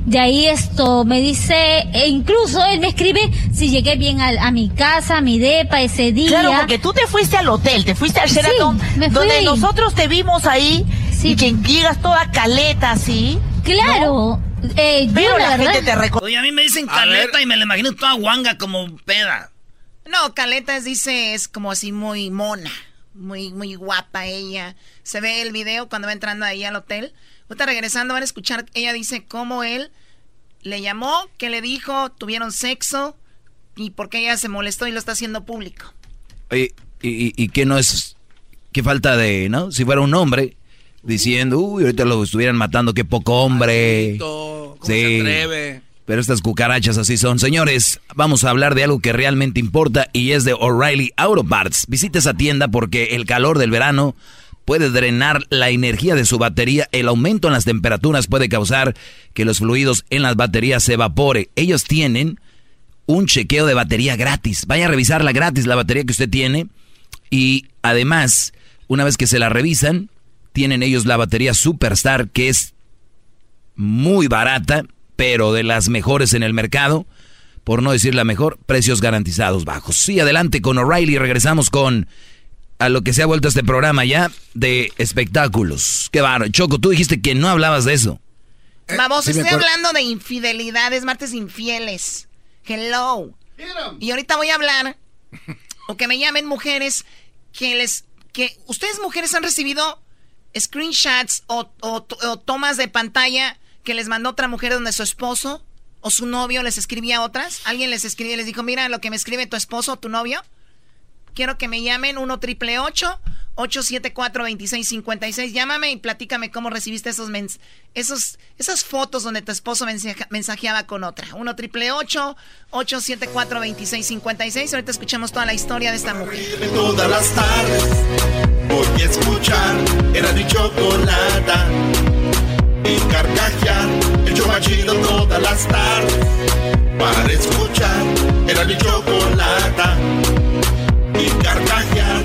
De ahí esto me dice, e incluso él me escribe si llegué bien a, a mi casa, a mi depa ese día. Claro, porque tú te fuiste al hotel, te fuiste al Sí, Sheraton, me fui donde ahí. nosotros te vimos ahí y que llegas toda caleta así. Claro. Eh, yo, Pero la la verdad- gente te reconoce. Oye, a mí me dicen caleta y me la imagino toda guanga como peda. No, Caletas dice es como así muy mona, muy muy guapa ella. Se ve el video cuando va entrando ahí al hotel. Ahorita regresando van a escuchar, ella dice cómo él le llamó, qué le dijo, tuvieron sexo y por qué ella se molestó y lo está haciendo público. Oye, y, y, y qué no es, qué falta de, ¿no? Si fuera un hombre diciendo, uy, ahorita lo estuvieran matando, qué poco hombre. ¿Cómo se atreve? Pero estas cucarachas así son. Señores, vamos a hablar de algo que realmente importa y es de O'Reilly Auto Parts. Visite esa tienda porque el calor del verano puede drenar la energía de su batería. El aumento en las temperaturas puede causar que los fluidos en las baterías se evapore. Ellos tienen un chequeo de batería gratis. Vaya a revisarla gratis, la batería que usted tiene. Y además, una vez que se la revisan, tienen ellos la batería Superstar, que es muy barata, pero de las mejores en el mercado. Por no decir la mejor, precios garantizados bajos. Sí, adelante con O'Reilly. Regresamos con a lo que se ha vuelto este programa ya de espectáculos. Qué bárbaro. Choco, tú dijiste que no hablabas de eso. Vamos, sí me estoy hablando de infidelidades, martes infieles. Hello. Y ahorita voy a hablar o que me llamen mujeres que les que ustedes mujeres han recibido screenshots o, o- o tomas de pantalla que les mandó otra mujer donde su esposo o su novio les escribía a otras. Alguien les escribió y les dijo, mira lo que me escribe tu esposo o tu novio. Quiero que me llamen 1 triple 874 2656 Llámame y platícame cómo recibiste esos, mens esos esas fotos donde tu esposo mensaje- mensajeaba con otra. 1 triple 874 2656 Ahorita escuchamos toda la historia de esta mujer. Todas las tardes voy a escuchar era mi chocolata. Y carcajear el show más chido todas las tardes. Para escuchar era mi chocolata y carcajear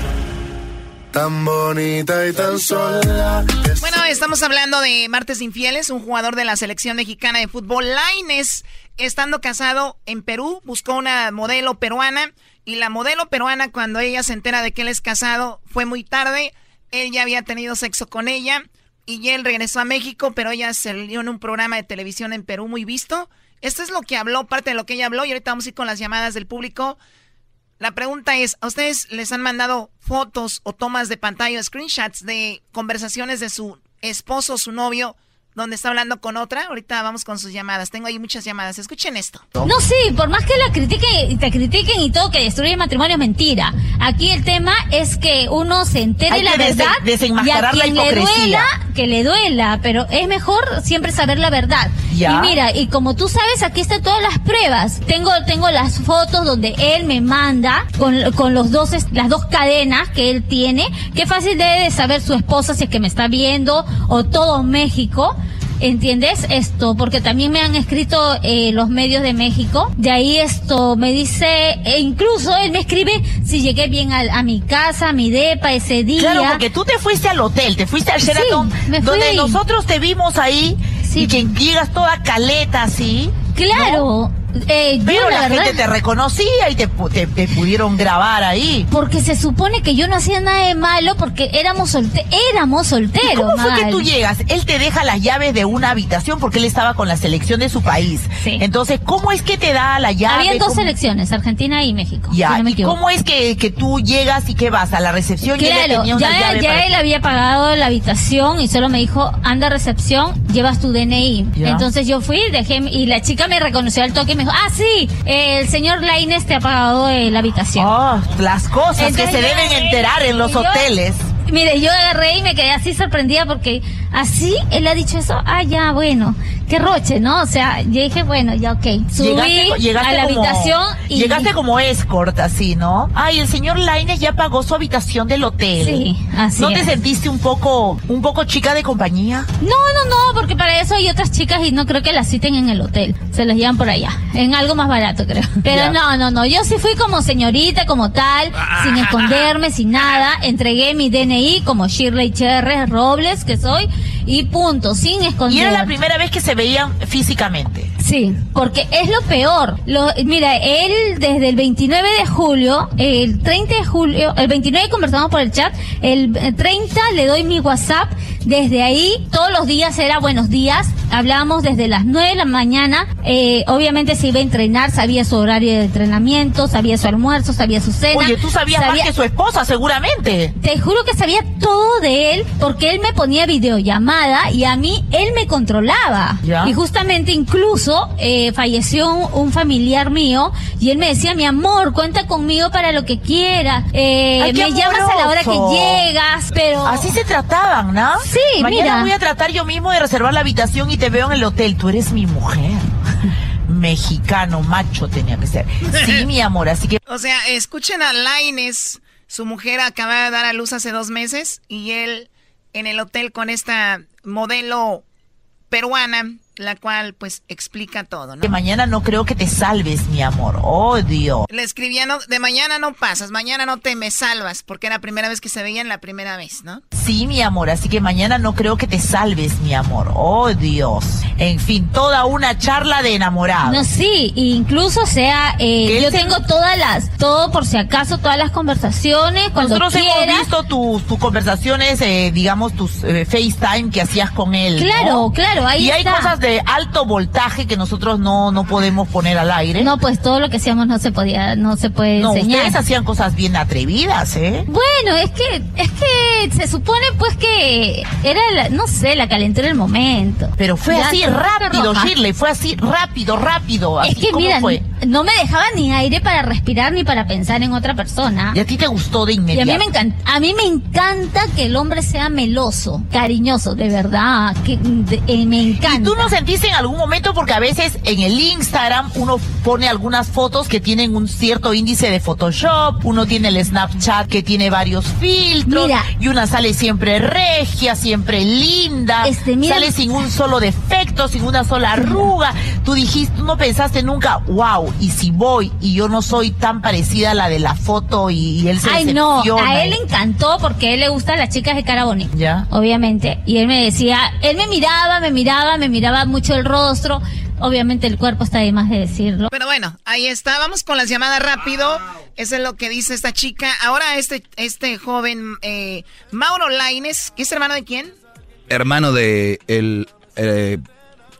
tan bonita y tan sola Bueno, estamos hablando de Martes Infieles, un jugador de la selección mexicana de fútbol. Laines, estando casado en Perú, buscó una modelo peruana y la modelo peruana cuando ella se entera de que él es casado fue muy tarde. Él ya había tenido sexo con ella. y él regresó a México, pero ella salió en un programa de televisión en Perú muy visto. Esto es lo que habló, parte de lo que ella habló, y ahorita vamos a ir con las llamadas del público. La pregunta es, ¿a ustedes les han mandado fotos o tomas de pantalla, screenshots de conversaciones de su esposo su novio donde está hablando con otra. Ahorita vamos con sus llamadas. Tengo ahí muchas llamadas. Escuchen esto. No, sí, por más que la critiquen y te critiquen y todo, que destruye el matrimonio es mentira. Aquí el tema es que uno se entere Hay la que verdad desenmascarar y a la quien le hipocresía. duela, que le duela, pero es mejor siempre saber la verdad. Ya. Y mira, y como tú sabes, aquí están todas las pruebas. Tengo tengo las fotos donde él me manda con, con los dos las dos cadenas que él tiene. Qué fácil debe de saber su esposa si es que me está viendo o todo México. ¿Entiendes esto? Porque también me han escrito eh, los medios de México. De ahí esto me dice, e incluso él me escribe si llegué bien al- a, mi casa, a mi depa ese día. Claro, porque tú te fuiste al hotel, te fuiste al Sheraton, donde ahí. nosotros te vimos ahí y que llegas toda caleta así. Claro. eh, yo Pero la la, verdad- gente te reconocía y te, te, te pudieron grabar ahí. Porque se supone que yo no hacía nada de malo porque éramos, solte éramos solteros. ¿Y ¿Cómo fue que tú llegas? Él te deja las llaves de una habitación porque él estaba con la selección de su país. Entonces, ¿cómo es que te da la llave? Habían dos ¿Cómo- selecciones, Argentina y México. Ya, si no me ¿y cómo es que, que tú llegas y que vas a la recepción y él Claro, tenía una ya, llave ya él había pagado la habitación y solo me dijo, anda a recepción, llevas tu DNI. Ya. Entonces yo fui, dejé, y la chica me reconoció al toque y me dijo, ah, sí, el señor Laines te ha pagado eh, la habitación. Oh, las cosas que se deben enterar en los hoteles. Mire, yo agarré y me quedé así sorprendida porque así él ha dicho eso. Ah, ya, bueno, qué roche, ¿no? O sea, yo dije, bueno, ya, ok. Subí Llegaste, llegaste a la como, habitación y... Llegaste como escort, así, ¿no? Ay, el señor Laines ya pagó su habitación del hotel. Sí, así ¿No te sentiste un poco, un poco chica de compañía? No, no, no, porque para eso hay otras chicas y no creo que las citen en el hotel. Se las llevan por allá, en algo más barato, creo. (laughs) Pero Ya. no, no, no. Yo sí fui como señorita, como tal, sin (laughs) esconderme, sin nada. Entregué mi DNI como Shirley Cherres Robles, que soy, y punto, sin esconder. Y era la primera vez que se veían físicamente. Sí, porque es lo peor. Lo, mira, él desde el 29 de julio, el 30 de julio, el 29 conversamos por el chat, el 30 le doy mi WhatsApp, desde ahí todos los días era buenos días, hablábamos desde las 9 de la mañana, eh, obviamente se iba a entrenar, sabía su horario de entrenamiento, sabía su almuerzo, sabía su cena. Oye, tú sabías más que su esposa, seguramente. Te juro que sabía todo de él porque él me ponía videollamada y a mí él me controlaba. Ya. Y justamente incluso eh, falleció un, un familiar mío y él me decía, mi amor, cuenta conmigo para lo que quiera. Eh, Ay, me llamas a la hora que llegas, pero... Así se trataban, ¿no? Sí, Mañana mira. voy a tratar yo mismo de reservar la habitación y te veo en el hotel. Tú eres mi mujer. (laughs) Mexicano, macho tenía que ser. Sí, (laughs) mi amor, así que... O sea, escuchen a Laines. Su mujer acaba de dar a luz hace dos meses y él en el hotel con esta modelo peruana, la cual pues explica todo, ¿no? Que mañana no creo que te salves, mi amor. Oh, Dios. Le escribía, no, de mañana no pasas, mañana no te me salvas, porque era la primera vez que se veían la primera vez, ¿no? Sí, mi amor, así que mañana no creo que te salves, mi amor. Oh, Dios. En fin, toda una charla de enamorados. No, sí, incluso sea, eh, yo se- tengo todas las, todo por si acaso, todas las conversaciones, cuando Nosotros quieras. hemos visto tus, tus conversaciones, eh, digamos, tus eh, FaceTime que hacías con él. ¿no? Claro, claro, ahí Y hay cosas de alto voltaje que nosotros no, no podemos poner al aire. No, pues todo lo que hacíamos no se podía, no se puede No, enseñar. ustedes hacían cosas bien atrevidas, ¿eh? Bueno, es que, es que se supone pues que era, la- no sé, la calentura del momento. Pero fue Ya, así rápido. Shirley, fue así rápido, rápido. Es así que como mira, fue. no me dejaba ni aire para respirar ni para pensar en otra persona. Y a ti te gustó de Y a inmediato. mí me encanta, a mí me encanta que el hombre sea meloso, cariñoso, de verdad, que de- eh, me encanta. ¿Y tú no sentiste en algún momento porque a veces en el Instagram uno pone algunas fotos que tienen un cierto índice de Photoshop, uno tiene el Snapchat que tiene varios filtros Mira. y una sale siempre regia, siempre linda, Este, mira- sale sin un solo defecto, sin una sola arruga. Tú dijiste, no pensaste nunca, wow, y si voy y yo no soy tan parecida a la de la foto y, y él se Ay, no, a él le encantó porque a él le gustan las chicas de cara bonita. Ya. Obviamente. Y él me decía, él me miraba, me miraba, me miraba mucho el rostro. Obviamente el cuerpo está de más de decirlo. Pero bueno, ahí está, vamos con las llamadas rápido. Eso es lo que dice esta chica. Ahora este, este joven, eh, Mauro Laines, ¿que es hermano de quién? hermano de el eh,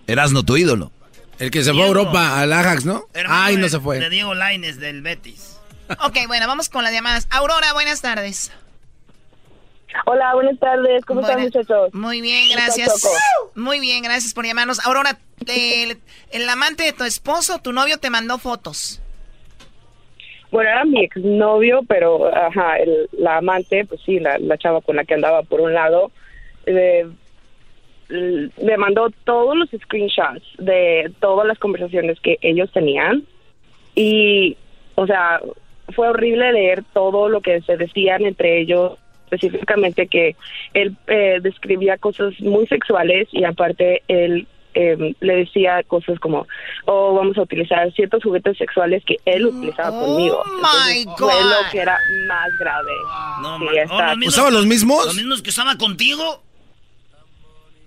Erasno, tu ídolo. El que se fue a Europa, al Ajax, ¿no? Ay, no se fue. De Diego Laines del Betis. ok, bueno, vamos con las llamadas. Aurora, buenas tardes. Hola, buenas tardes. ¿Cómo están, muchachos? Muy bien, gracias. Muy bien, gracias por llamarnos. Aurora, el, el amante de tu esposo, tu novio, te mandó fotos. Bueno, era mi exnovio, pero ajá, el, la amante, pues sí, la, la chava con la que andaba por un lado, eh, le mandó todos los screenshots de todas las conversaciones que ellos tenían y, o sea, fue horrible leer todo lo que se decían entre ellos, específicamente que él eh, describía cosas muy sexuales y aparte él eh, le decía cosas como, oh, vamos a utilizar ciertos juguetes sexuales que él utilizaba conmigo. my God. Fue lo que era más grave. No, Sí, Oh, mismos ¿Usaban los mismos? ¿Los mismos que usaba contigo?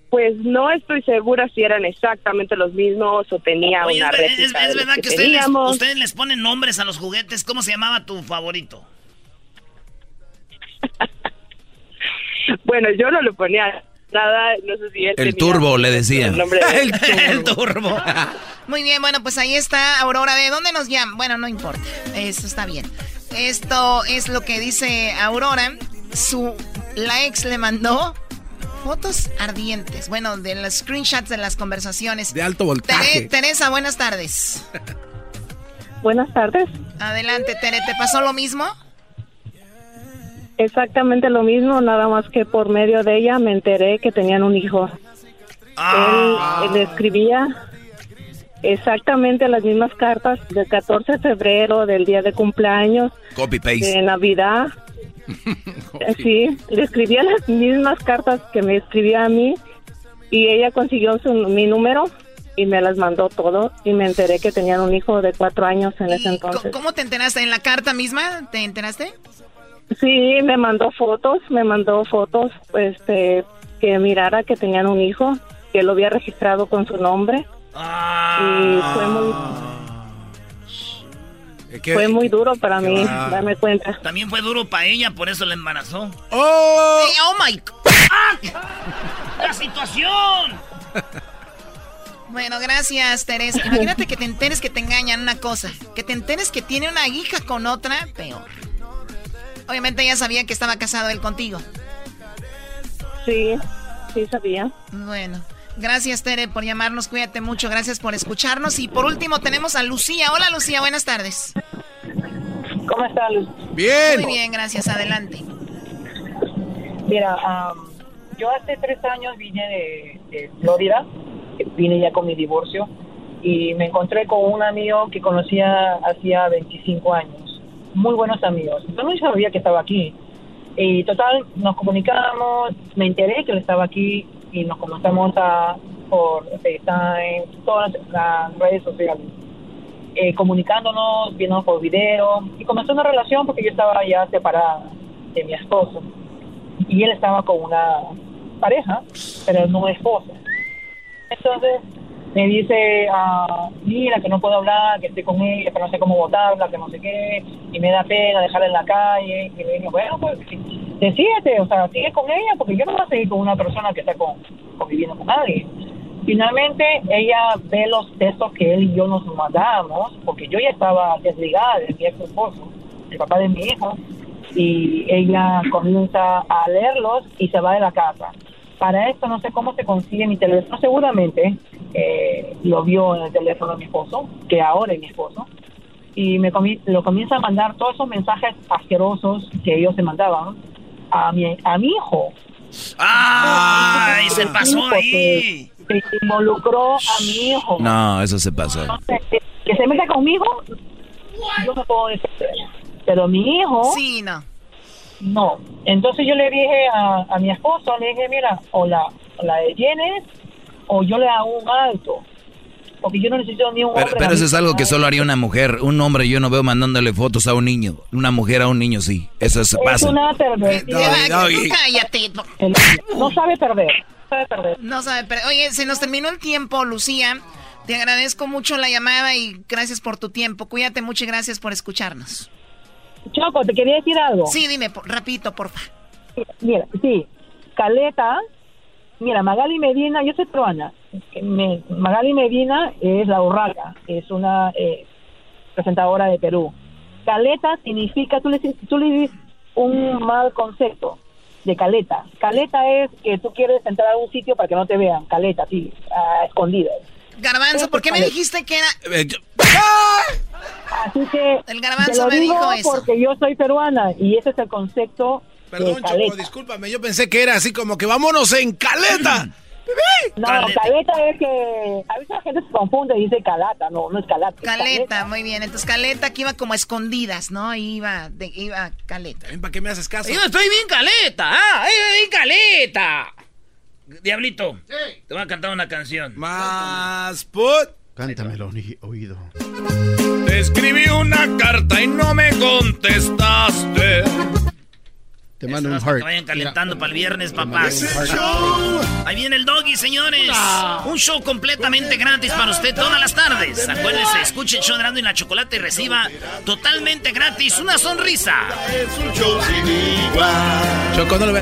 Pues no estoy segura si eran exactamente los mismos o tenía Oye, una es, es- es verdad que, ustedes, les, ustedes les ponen nombres a los juguetes. ¿Cómo se llamaba tu favorito? (laughs) (laughs) Bueno, yo no le ponía nada, no sé si él El tenía turbo, le decía. el nombre (laughs) de- El turbo. (laughs) Muy bien, bueno, pues ahí está Aurora. ¿De dónde nos llaman? Bueno, no importa. Eso está bien. Esto es lo que dice Aurora. Su la ex le mandó fotos ardientes. Bueno, de los screenshots de las conversaciones. De alto Tere- voltaje. Teresa, buenas tardes. Buenas tardes. Adelante, Tere. ¿Te pasó lo mismo? Exactamente lo mismo, nada más que por medio de ella me enteré que tenían un hijo. Ah. Él, él escribía exactamente las mismas cartas del 14 de febrero, del día de cumpleaños, Copy paste. de Navidad. (laughs) Sí, le escribía las mismas cartas que me escribía a mí y ella consiguió su, mi número y me las mandó todo y me enteré que tenían un hijo de cuatro años en ese entonces. ¿Cómo te enteraste? ¿En la carta misma? ¿Te enteraste? Sí, me mandó fotos, me mandó fotos, este, que mirara que tenían un hijo, que lo había registrado con su nombre. Y fue muy, fue muy duro para mí va. darme cuenta. También fue duro para ella, por eso la embarazó. ¡Oh! Hey, oh my ¡Ah! ¡La situación! Bueno, gracias, Teresa. Imagínate que te enteres que te engañan una cosa. Que te enteres que tiene una hija con otra, peor. Obviamente ella sabía que estaba casado él contigo. Sí, sí sabía. Bueno, gracias, Tere, por llamarnos. Cuídate mucho. Gracias por escucharnos. Y por último tenemos a Lucía. Hola, Lucía. Buenas tardes. ¿Cómo estás, Luz? Bien. Muy bien, gracias. Adelante. Mira, yo hace tres años vine de, de Florida, vine ya con mi divorcio y me encontré con un amigo que conocía hacía 25 años, muy buenos amigos. Yo no sabía que estaba aquí. Y total, nos comunicamos, me enteré que él estaba aquí y nos comenzamos a, por FaceTime, todas las redes sociales, eh, comunicándonos, viendo por video y comenzó una relación porque yo estaba ya separada de mi esposo y él estaba con una pareja, pero no esposa. Entonces me dice, ah, mira, que no puedo hablar, que estoy con ella, pero no sé cómo votarla, que no sé qué, y me da pena dejarla en la calle. Y le digo, bueno, pues decídete, o sea, sigue con ella, porque yo no voy a seguir con una persona que está con, conviviendo con alguien. Finalmente, ella ve los textos que él y yo nos mandamos, porque yo ya estaba desligada de mi ex esposo, el papá de mi hijo, y ella comienza a leerlos y se va de la casa. Para esto no sé cómo se consigue mi teléfono, seguramente eh, lo vio en el teléfono de mi esposo, que ahora es mi esposo, y me comi- lo comienza a mandar todos esos mensajes asquerosos que ellos se mandaban a mi, a mi hijo. ¡Ay, se pasó ahí! Se involucró a mi hijo. No, eso se pasó. Entonces, que, que se meta conmigo, yo no puedo defender. Pero mi hijo... Sí, no. No. Entonces yo le dije a, a mi esposo, le dije, mira, o la, o la detienes o yo le hago un alto. Porque yo no necesito ni un Pero, hombre. pero eso es algo que solo haría una mujer. Un hombre yo no veo mandándole fotos a un niño. Una mujer a un niño sí. Eso se Es pasa. una pervertida. Cállate. No sabe perder. No sabe perder. No sabe, oye, se nos terminó el tiempo, Lucía. Te agradezco mucho la llamada y gracias por tu tiempo. Cuídate mucho y gracias por escucharnos. Choco, te quería decir algo. Sí, dime, rapidito, porfa. Mira, sí, Caleta mira, Magali Medina, yo soy peruana. Me- Magali Medina es la urraca, es una eh, presentadora de Perú. Caleta significa, tú le, tú le dices un mal concepto de caleta. Caleta es que tú quieres entrar a un sitio para que no te vean. Caleta, sí, a escondidas. Garbanzo, ¿por qué me dijiste que era...? Eh, Así que El te garbanzo lo me digo dijo eso. porque yo soy peruana y ese es el concepto Perdón, de Choco, discúlpame, yo pensé que era así como que vámonos en caleta. No, caleta. es que a veces la gente se confunde y dice calata, no, no es calata. es Caleta, muy bien. Entonces, caleta que iba como a escondidas, ¿no? Iba, de, iba caleta. ¿Para qué me haces caso? Yo estoy bien caleta, ah, eh, bien caleta. Diablito, te voy a cantar una canción. Más put. Cántamelo, ni- oído. Te escribí una carta y no me contestaste. Te mando un Para que heart. vayan calentando para el viernes, papás. heart. Ahí viene el doggy, señores. Un show completamente gratis para usted todas las tardes. Acuérdese, escuche el show de y la Chocolate y reciba totalmente gratis una sonrisa. Es un show sin igual. Choco, no lo ve.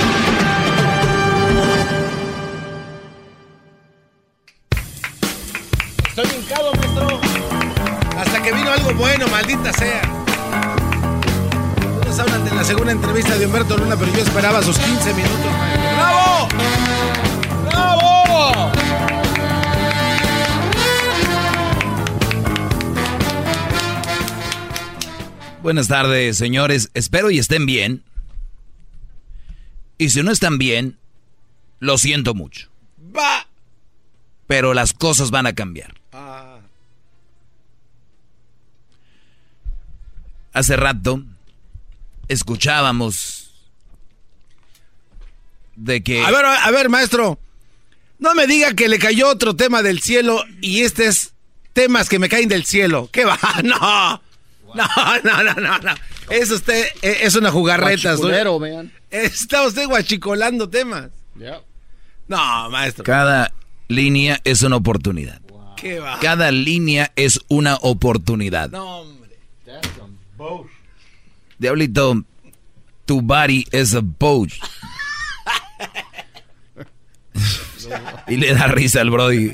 Estoy hincado, maestro. Hasta que vino algo bueno, maldita sea. Todos hablan de la segunda entrevista de Humberto Luna, pero yo esperaba sus 15 minutos, maestro. ¡Bravo! ¡Bravo! Buenas tardes, señores. Espero y estén bien. Y si no están bien, lo siento mucho. Va. Pero las cosas van a cambiar. Ah. Hace rato escuchábamos de que... A ver, a ver, maestro. No me diga que le cayó otro tema del cielo y este es temas que me caen del cielo. ¿Qué va? (laughs) No. No, no, no, no, no. Es usted, eh, es una jugarreta. Man. Está usted guachicolando temas. No, maestro. Cada línea es una oportunidad. ¿Qué va? Cada línea es una oportunidad. No, hombre. Diablito, tu body is a boat. y le da risa al Brody.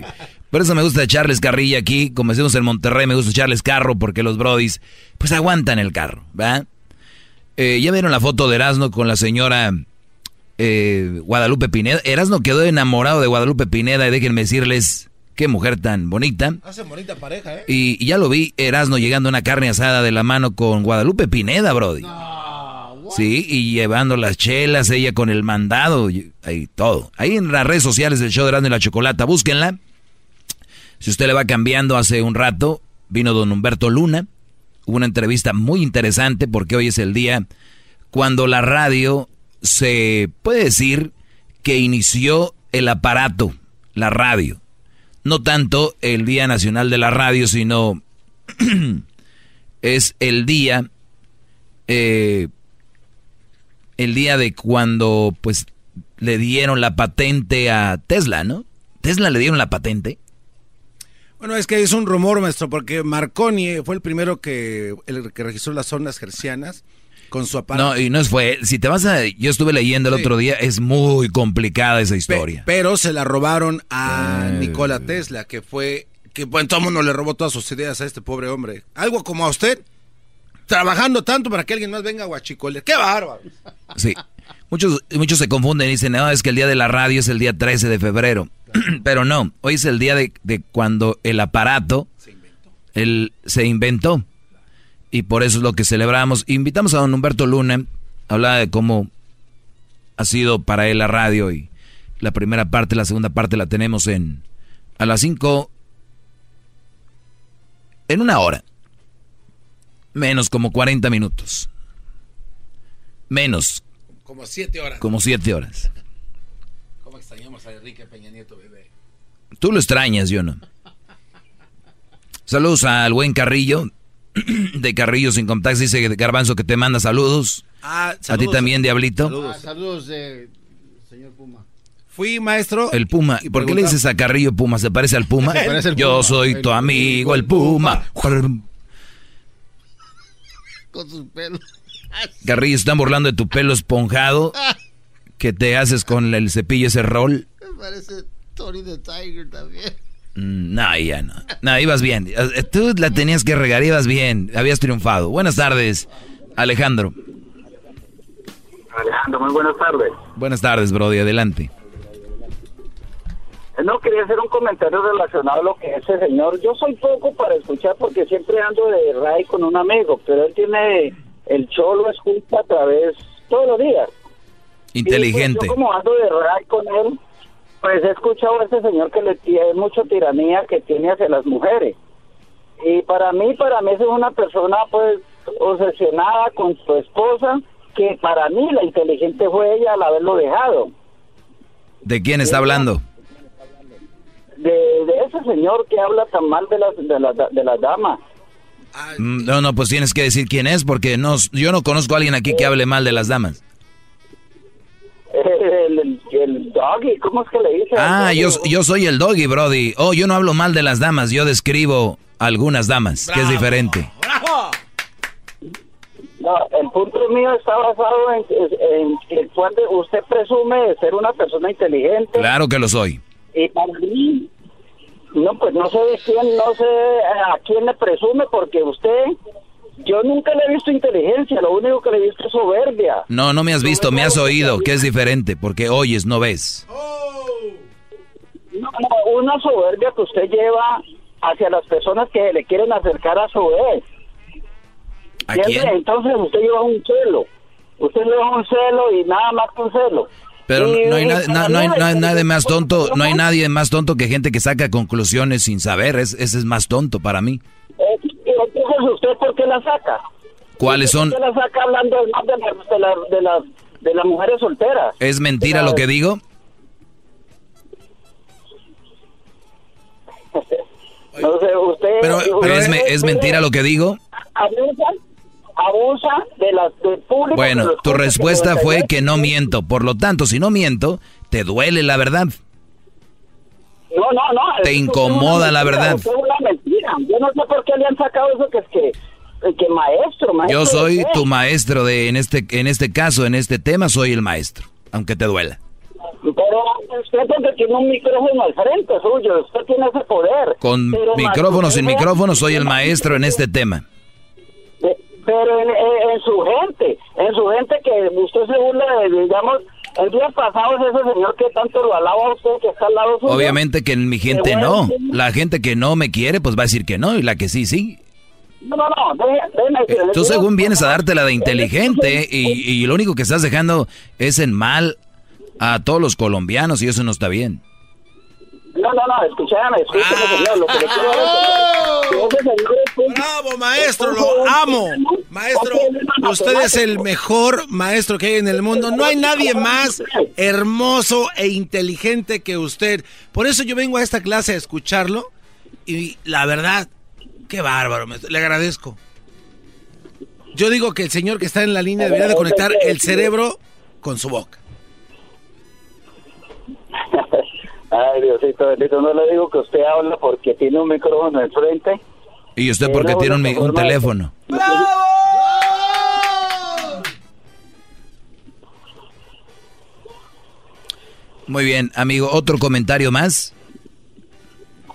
Por eso me gusta echarles carrilla aquí. Como decimos en Monterrey, me gusta echarles carro porque los Brodis, pues aguantan el carro, ¿va? Eh, ya vieron la foto de Erasmo con la señora eh, Guadalupe Pineda. Erasmo quedó enamorado de Guadalupe Pineda y déjenme decirles, qué mujer tan bonita. Hacen bonita pareja, ¿eh? Y, y ya lo vi, Erasmo llegando a una carne asada de la mano con Guadalupe Pineda, Brody. sí, y llevando las chelas, ella con el mandado, y- ahí todo. Ahí en las redes sociales del show de Erasmo y la Chocolata, búsquenla. Si usted le va cambiando hace un rato, vino don Humberto Luna. Hubo una entrevista muy interesante porque hoy es el día cuando la radio se puede decir que inició el aparato, la radio. No tanto el Día Nacional de la Radio, sino (clears throat) es el día, eh, el día de cuando pues le dieron la patente a Tesla, ¿no? Tesla le dieron la patente. Bueno, es que es un rumor, maestro, porque Marconi fue el primero que, el que registró las ondas hercianas con su aparato. No, y no fue. Si te vas a. Yo estuve leyendo el Sí. otro día, es muy complicada esa Pe- historia. pero se la robaron a Eh. Nikola Tesla, que fue, que bueno, todo el mundo le robó todas sus ideas a este pobre hombre. Algo como a usted, trabajando tanto para que alguien más venga a guachicole. ¡Qué bárbaro! Sí. Muchos, muchos se confunden y dicen, no, es que el día de la radio es el día 13 de febrero. (clears throat) Pero no, hoy es el día de, de cuando el aparato el, se inventó. Y por eso es lo que celebramos. Invitamos a don Humberto Luna, hablaba de cómo ha sido para él la radio y la primera parte, la segunda parte la tenemos en a las 5 en una hora. Menos como 40 minutos. Menos Como siete horas. como siete horas. Como Extrañamos a Enrique Peña Nieto, bebé. Tú lo extrañas, yo no. Saludos al buen Carrillo, (clears throat) de Carrillo sin contacto. Dice Garbanzo que te manda saludos. Ah, a ti también, Diablito. Saludos, ah, saludos de señor Puma. Fui maestro. El Puma. ¿Por qué le dices a Carrillo Puma? ¿Se parece al Puma? (laughs) Yo soy tu amigo, el Puma. Con sus pelos. Carrillo, están burlando de tu pelo esponjado (laughs) que te haces con el cepillo ese rol. Me parece Tony the Tiger también. Mm, no, ya no. No, ibas bien. Eh, tú la tenías que regar, ibas bien. Habías triunfado. Buenas tardes, Alejandro. Alejandro, muy buenas tardes. Buenas tardes, Brody. Adelante. Eh, no, quería hacer un comentario relacionado a lo que ese señor. Yo soy poco para escuchar porque siempre ando de ray con un amigo, pero él tiene el show lo escucha a través todos los días. Inteligente. Y pues, yo como ando de ray con él, pues he escuchado a ese señor que le tiene mucha tiranía que tiene hacia las mujeres. Y para mí, para mí es una persona pues obsesionada con su esposa, que para mí la inteligente fue ella al haberlo dejado. ¿De quién está hablando? De, ese señor que habla tan mal de las, de las, de las damas. Mm, no, no, pues tienes que decir quién es, porque no, yo no conozco a alguien aquí que hable mal de las damas. El, doggy, ¿cómo es que le dice? Ah, yo, yo soy el doggy, Brody. Oh, yo no hablo mal de las damas, yo describo algunas damas, que es diferente. ¡Bravo! No, el punto mío está basado en, en, que cuando usted presume de ser una persona inteligente. Claro que lo soy. Y para mí, no, pues no sé de quién, no sé a quién le presume, porque usted, yo nunca le he visto inteligencia, lo único que le he visto es soberbia. No, no me has visto, me has oído, que es diferente, porque oyes, no ves. No, no, una soberbia que usted lleva hacia las personas que le quieren acercar a su vez. ¿A quién? Entonces usted lleva un celo, usted lleva un celo y nada más que un celo. Pero no hay, nadie más tonto, no hay nadie más tonto que gente que saca conclusiones sin saber, ese es más tonto para mí. Entonces, ¿usted por qué la saca? ¿Cuáles son? ¿Por qué la saca hablando más de, de, las, de las mujeres solteras? ¿Es mentira lo que digo? (laughs) no sé, usted... Pero, es, es mentira lo que digo abusa de las del público. Bueno, tu respuesta fue que no miento. Por lo tanto, si no miento, te duele la verdad. No, no, no. Te incomoda la verdad. Es una Yo no sé por qué le han sacado eso que es que que maestro, maestro Yo soy tu maestro de en este en este caso, en este tema soy el maestro, aunque te duela. Pero usted porque tiene un micrófono al frente suyo, usted tiene ese poder. Con micrófono sin micrófono soy el maestro en este tema pero en, su gente, en su gente que usted se burla de, digamos, el día pasado es ese señor que tanto lo alaba a usted que está al lado suyo. Obviamente que mi gente no. La gente que no me quiere, pues va a decir que no, y la que sí, sí. No, no, no, déjame, eh, Tú según vienes a darte la de inteligente y, y lo único que estás dejando es en mal a todos los colombianos y eso no está bien. No, no, no, escúchame, escúchame, ah. señor. Lo que le quiero decir Bravo, maestro, lo amo. Maestro, usted es el mejor maestro que hay en el mundo. No hay nadie más hermoso e inteligente que usted. Por eso yo vengo a esta clase a escucharlo. Y la verdad, qué bárbaro, le agradezco. Yo digo que el señor que está en la línea debería de conectar el cerebro con su boca. Ay, Diosito bendito, no le digo que usted habla porque tiene un micrófono enfrente. ¿Y usted porque tiene un, teléfono? Muy bien, amigo, ¿otro comentario más?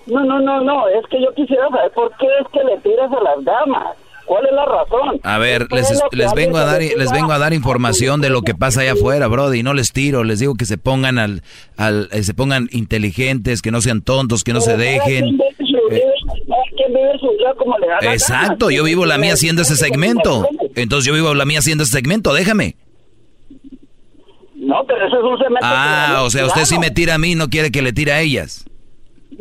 No, no, no, no, es que yo quisiera saber por qué es que le tiras a las damas. ¿Cuál es la razón? A ver, les, les vengo a dar les vengo a dar información de lo que pasa allá afuera, Brody, no les tiro, les digo que se pongan al, al eh, se pongan inteligentes, que no sean tontos, que no se dejen. Exacto, yo vivo la mía haciendo ese segmento. Entonces yo vivo la mía haciendo ese segmento, déjame. No, pero eso es un segmento. Ah, o sea, usted sí me tira a mí, no quiere que le tire a ellas.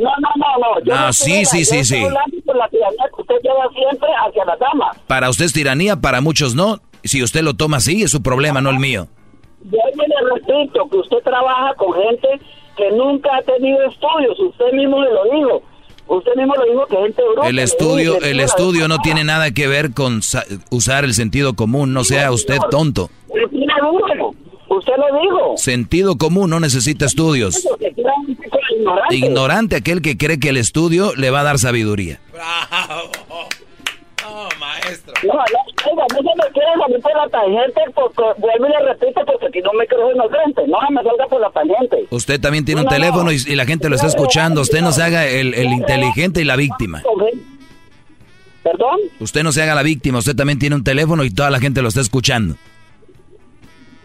No, no, no, no. Yo ah, sí, sí, sí, sí. La tiranía que usted lleva siempre hacia la dama. Para usted es tiranía, para muchos no. Si usted lo toma así, es su problema, no el mío. Yo le repito que usted trabaja con gente que nunca ha tenido estudios. Usted mismo lo dijo. Usted mismo lo dijo que gente bruta. El estudio, el estudio no tiene nada que ver con usar el sentido común. No sea usted tonto. Usted lo dijo. Sentido común no necesita estudios. Ignorante. ignorante aquel que cree que el estudio le va a dar sabiduría. Bravo. No, maestro. No, no, no se me quiere salir por la tangente, porque, vuelvo y le repito, porque aquí no me creo inocente. No me salga por la tangente. Usted también tiene un teléfono y, la gente lo está escuchando. Usted no se haga el, el inteligente y la víctima. ¿Perdón? Usted no se haga la víctima, usted también tiene un teléfono y toda la gente lo está escuchando.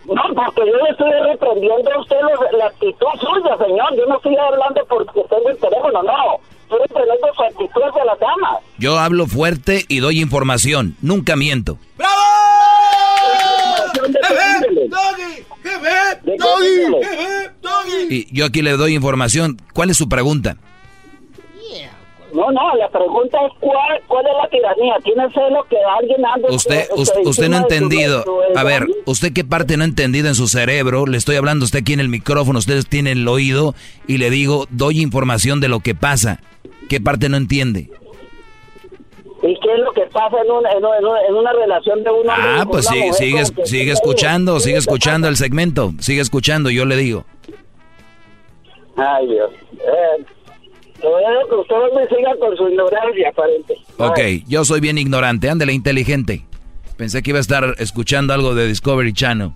No, porque yo le estoy reprendiendo a usted la, actitud suya, señor. Yo no estoy hablando porque tengo el teléfono, no. Estoy reprendiendo su actitud hacia la dama. Yo hablo fuerte y doy información. Nunca miento. ¡Bravo! Y yo aquí le doy información. ¿Cuál es su pregunta? No, no, la pregunta es cuál, cuál es la tiranía. ¿Tiene celo que alguien ande... Usted, usted, usted no ha entendido. A ver, ¿usted qué parte no ha entendido en su cerebro? Le estoy hablando a usted aquí en el micrófono, ustedes tienen el oído y le digo, doy información de lo que pasa. ¿Qué parte no entiende? ¿Y qué es lo que pasa en una, en una, relación de una Ah, pues sí, sigue, sigue escuchando, sigue escuchando el segmento, sigue escuchando, yo le digo. Ay, Dios. Eh, que ustedes me sigan con su ignorancia, aparente. Ok, yo soy bien ignorante, ándele inteligente. Pensé que iba a estar escuchando algo de Discovery Channel.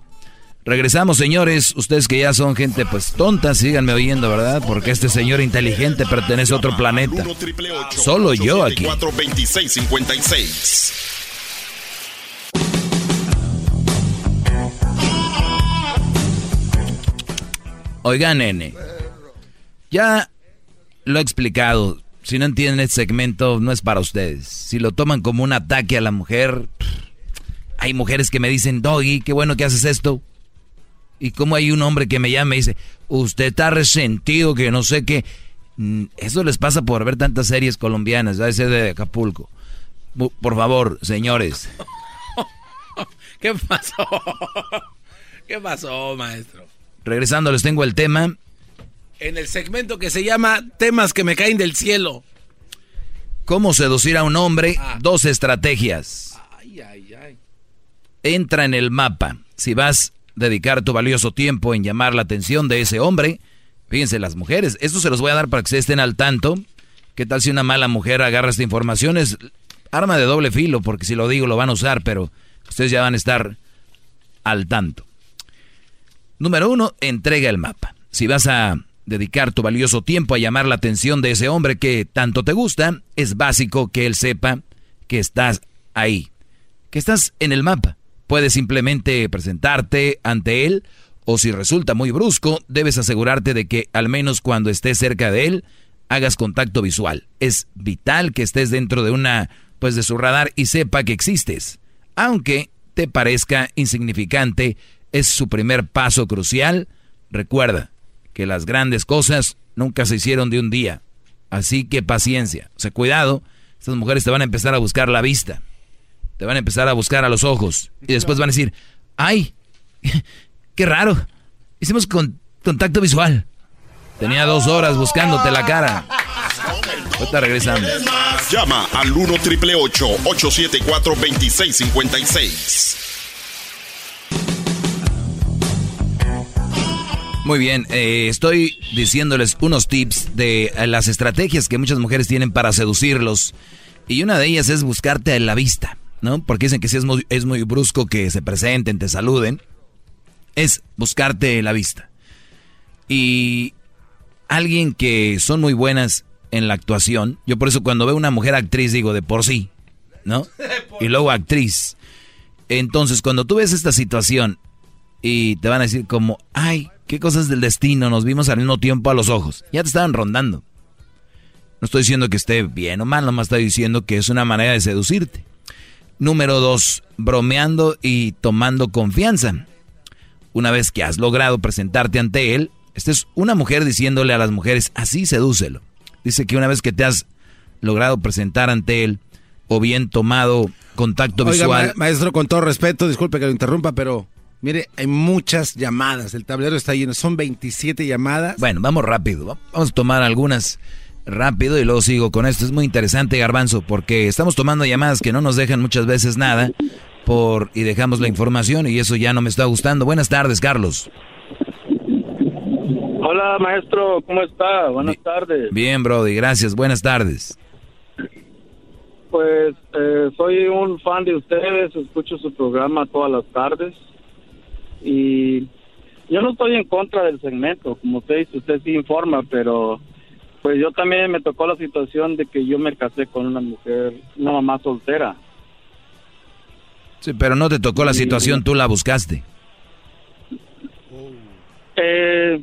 Regresamos, señores. Ustedes que ya son gente pues tonta, síganme oyendo, ¿verdad? Porque este señor inteligente pertenece a otro planeta. Solo yo aquí. Oigan, nene. Ya lo he explicado. Si no entienden este segmento, no es para ustedes. Si lo toman como un ataque a la mujer, hay mujeres que me dicen, Doggy, qué bueno que haces esto. Y como hay un hombre que me llama y dice, usted está resentido, que no sé qué. Mm, eso les pasa por ver tantas series colombianas, a ese de Acapulco. Por favor, señores. (laughs) ¿Qué pasó? ¿Qué pasó, maestro? Regresando, les tengo el tema en el segmento que se llama Temas que me caen del cielo. ¿Cómo seducir a un hombre? Ah. Dos estrategias. Entra en el mapa. Si vas a dedicar tu valioso tiempo en llamar la atención de ese hombre, fíjense las mujeres, esto se los voy a dar para que se estén al tanto. ¿Qué tal si una mala mujer agarra esta información? Es arma de doble filo, porque si lo digo lo van a usar, pero ustedes ya van a estar al tanto. Número uno, entrega el mapa. Si vas a dedicar tu valioso tiempo a llamar la atención de ese hombre que tanto te gusta, es básico que él sepa que estás ahí, que estás en el mapa. Puedes simplemente presentarte ante él o si resulta muy brusco, debes asegurarte de que al menos cuando estés cerca de él, hagas contacto visual. Es vital que estés dentro de una, pues de su radar y sepa que existes. Aunque te parezca insignificante, es su primer paso crucial. Recuerda, que las grandes cosas nunca se hicieron de un día. Así que paciencia. O sea, cuidado, estas mujeres te van a empezar a buscar la vista. Te van a empezar a buscar a los ojos. Y después van a decir, ay, (laughs) qué raro. Hicimos contacto visual. Tenía dos horas buscándote la cara. Ahorita regresando. Llama al 1 triple 874 2656. Muy bien, eh, estoy diciéndoles unos tips de eh, las estrategias que muchas mujeres tienen para seducirlos. Y una de ellas es buscarte en la vista, ¿no? Porque dicen que si es muy, es muy brusco que se presenten, te saluden. Es buscarte la vista. Y alguien que son muy buenas en la actuación, yo por eso cuando veo una mujer actriz digo de por sí, ¿no? (laughs) Y luego actriz. Entonces cuando tú ves esta situación y te van a decir como, ay, qué cosas del destino, nos vimos al mismo tiempo a los ojos. Ya te estaban rondando. No estoy diciendo que esté bien o mal, nomás estoy diciendo que es una manera de seducirte. Número dos, bromeando y tomando confianza. Una vez que has logrado presentarte ante él, esta es una mujer diciéndole a las mujeres, así sedúcelo. Dice que una vez que te has logrado presentar ante él, o bien tomado contacto visual. maestro, con todo respeto, disculpe que lo interrumpa, pero Mire, hay muchas llamadas. El tablero está lleno. Son 27 llamadas. Bueno, vamos rápido. Vamos a tomar algunas rápido y luego sigo con esto. Es muy interesante, Garbanzo, porque estamos tomando llamadas que no nos dejan muchas veces nada por y dejamos la información y eso ya no me está gustando. Buenas tardes, Carlos. Hola, maestro, ¿cómo está? Buenas tardes. Bien, Brody, gracias. Buenas tardes. Pues eh, soy un fan de ustedes, escucho su programa todas las tardes y yo no estoy en contra del segmento, como usted dice, usted sí informa, pero pues yo también me tocó la situación de que yo me casé con una mujer, una mamá soltera. Sí, pero no te tocó la situación, tú la buscaste. Eh,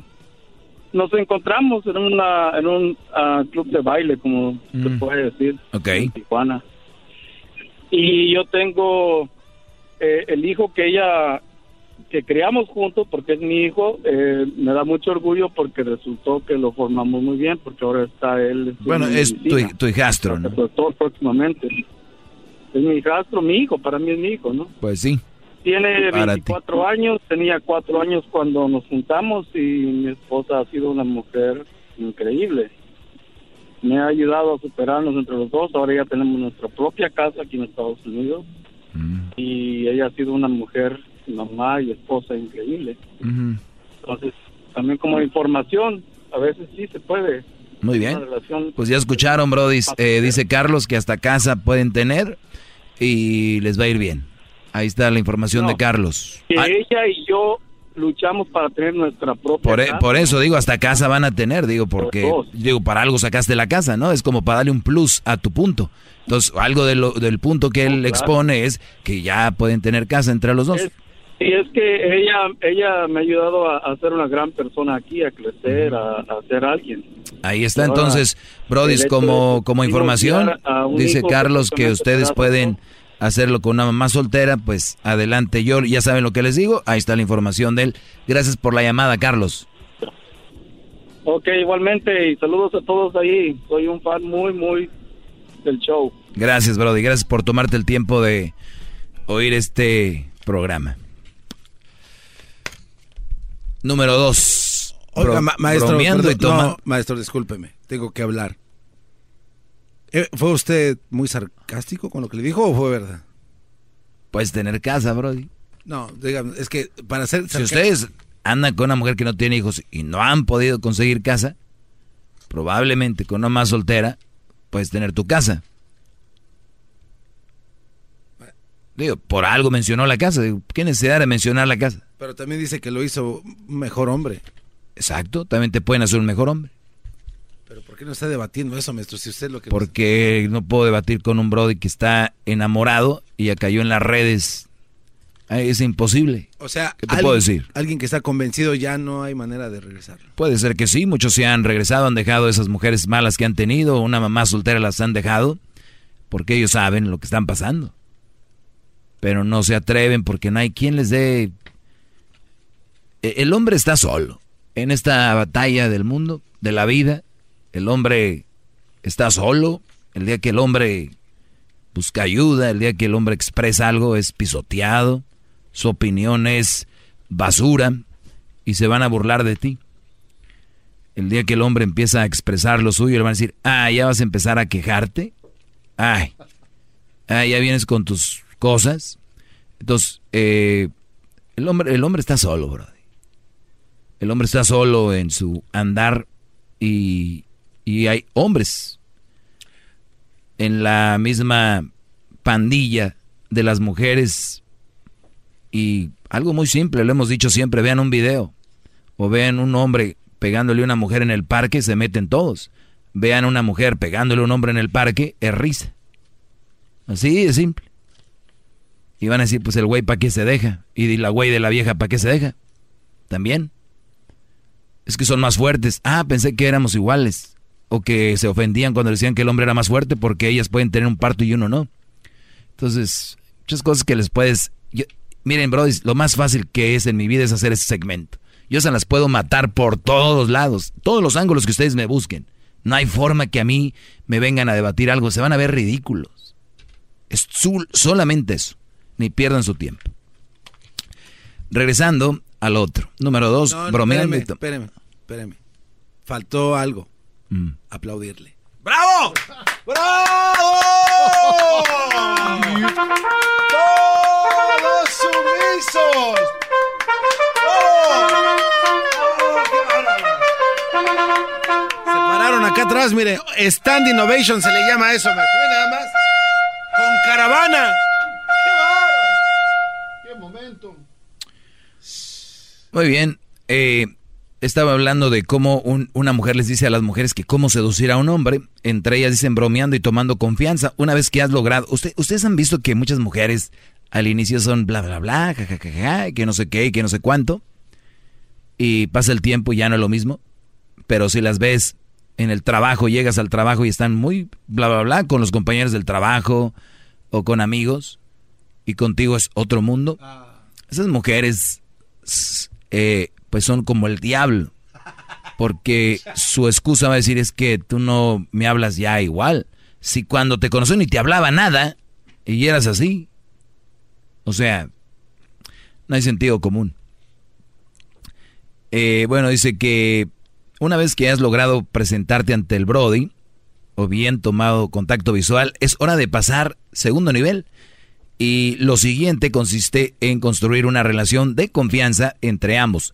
nos encontramos en una en un ah, club de baile, como se Mm. puede decir, Ok. en Tijuana. Y yo tengo eh, el hijo que ella que criamos juntos porque es mi hijo, eh, me da mucho orgullo porque resultó que lo formamos muy bien porque ahora está él. Bueno, en es tu, tu hijastro, ¿no? Pues, todo próximamente. Es mi hijastro, mi hijo, para mí es mi hijo, ¿no? Pues sí. Tiene Para ti. 24 años, tenía 4 años cuando nos juntamos y mi esposa ha sido una mujer increíble. Me ha ayudado a superarnos entre los dos. Ahora ya tenemos nuestra propia casa aquí en Estados Unidos. Mm. Y ella ha sido una mujer, mamá y esposa increíble. Entonces, también como información, a veces sí se puede. Muy bien. Pues ya escucharon, Brody. Eh, dice Carlos que hasta casa pueden tener y les va a ir bien. Ahí está la información No. de Carlos. Que Ah, ella y yo luchamos para tener nuestra propia por, e- casa. por eso digo, hasta casa van a tener, digo, porque digo, para algo sacaste la casa, ¿no? Es como para darle un plus a tu punto. Entonces, algo de lo- del punto que él claro. expone es que ya pueden tener casa entre los dos. Es- y es que ella ella me ha ayudado a, a ser una gran persona aquí, a crecer, a, a ser alguien. Ahí está, Ahora, entonces, Brody, como, como información, dice Carlos que perfectamente ustedes pueden hacerlo con una mamá soltera, pues adelante. Yo ya saben lo que les digo, ahí está la información de él. Gracias por la llamada, Carlos. Ok, igualmente, y saludos a todos ahí. Soy un fan muy, muy del show. Gracias, Brody, gracias por tomarte el tiempo de oír este programa. Número dos. Oiga, Bro- ma- maestro, bromeando perdón, y toma- no, maestro, discúlpeme, tengo que hablar. Eh, ¿Fue usted muy sarcástico con lo que le dijo o fue verdad? Puedes tener casa, Brody. No, dígame, es que para ser Si ustedes andan con una mujer que no tiene hijos y no han podido conseguir casa, probablemente con una más soltera puedes tener tu casa. Digo, por algo mencionó la casa. Digo, ¿Qué necesidad de mencionar la casa? Pero también dice que lo hizo un mejor hombre. Exacto, también te pueden hacer un mejor hombre. Pero ¿por qué no está debatiendo eso, maestro? Si usted lo que... Porque no puedo debatir con un Brody que está enamorado y ya cayó en las redes. Ay, Es imposible. O sea, ¿Qué te alguien- puedo decir? Alguien que está convencido ya no hay manera de regresar. Puede ser que sí, muchos se han regresado, han dejado esas mujeres malas que han tenido, una mamá soltera las han dejado, porque ellos saben lo que están pasando. Pero no se atreven porque no hay quien les dé... E- El hombre está solo en esta batalla del mundo, de la vida. El hombre está solo. El día que el hombre busca ayuda, el día que el hombre expresa algo es pisoteado, su opinión es basura y se van a burlar de ti. El día que el hombre empieza a expresar lo suyo, le van a decir, ah, ya vas a empezar a quejarte. Ay, ah, ya vienes con tus cosas. Entonces, eh, el, hombre, el hombre está solo, brother. El hombre está solo en su andar y, y hay hombres en la misma pandilla de las mujeres y algo muy simple, lo hemos dicho siempre, vean un video o vean un hombre pegándole a una mujer en el parque, se meten todos. Vean una mujer pegándole a un hombre en el parque, es risa. Así de simple. Y van a decir, pues el güey para qué se deja. Y la güey de la vieja para qué se deja. También. Es que son más fuertes. Ah, pensé que éramos iguales. O que se ofendían cuando decían que el hombre era más fuerte porque ellas pueden tener un parto y uno no. Entonces, muchas cosas que les puedes... miren, Brody, lo más fácil que es en mi vida es hacer ese segmento. Yo se las puedo matar por todos lados, todos los ángulos que ustedes me busquen. No hay forma que a mí me vengan a debatir algo, se van a ver ridículos. Es solamente eso, ni pierdan su tiempo. regresando al otro. Número dos, No, no, bromeando. espéreme, espéreme, espéreme. Faltó algo. Mm. Aplaudirle. ¡Bravo! ¡Bravo! ¡Todos sumisos! Se pararon acá atrás, mire. Stand Innovation se le llama eso. Ve nada más. Con caravana. Muy bien. eh, estaba hablando de cómo un- una mujer les dice a las mujeres que cómo seducir a un hombre. Entre ellas dicen bromeando y tomando confianza. Una vez que has logrado. Usted, ustedes han visto que muchas mujeres al inicio son bla, bla, bla, ja, ja, ja, ja, que no sé qué, que no sé cuánto. Y pasa el tiempo y ya no es lo mismo. Pero si las ves en el trabajo, llegas al trabajo y están muy bla, bla, bla con los compañeros del trabajo o con amigos y contigo es otro mundo. Esas mujeres eh, pues son como el diablo. Porque su excusa va a decir es que tú no me hablas ya igual. Si cuando te conocí ni te hablaba nada y eras así. O sea, no hay sentido común. Eh, bueno, dice que una vez que has logrado presentarte ante el Brody, o bien tomado contacto visual, es hora de pasar segundo nivel. Y lo siguiente consiste en construir una relación de confianza entre ambos.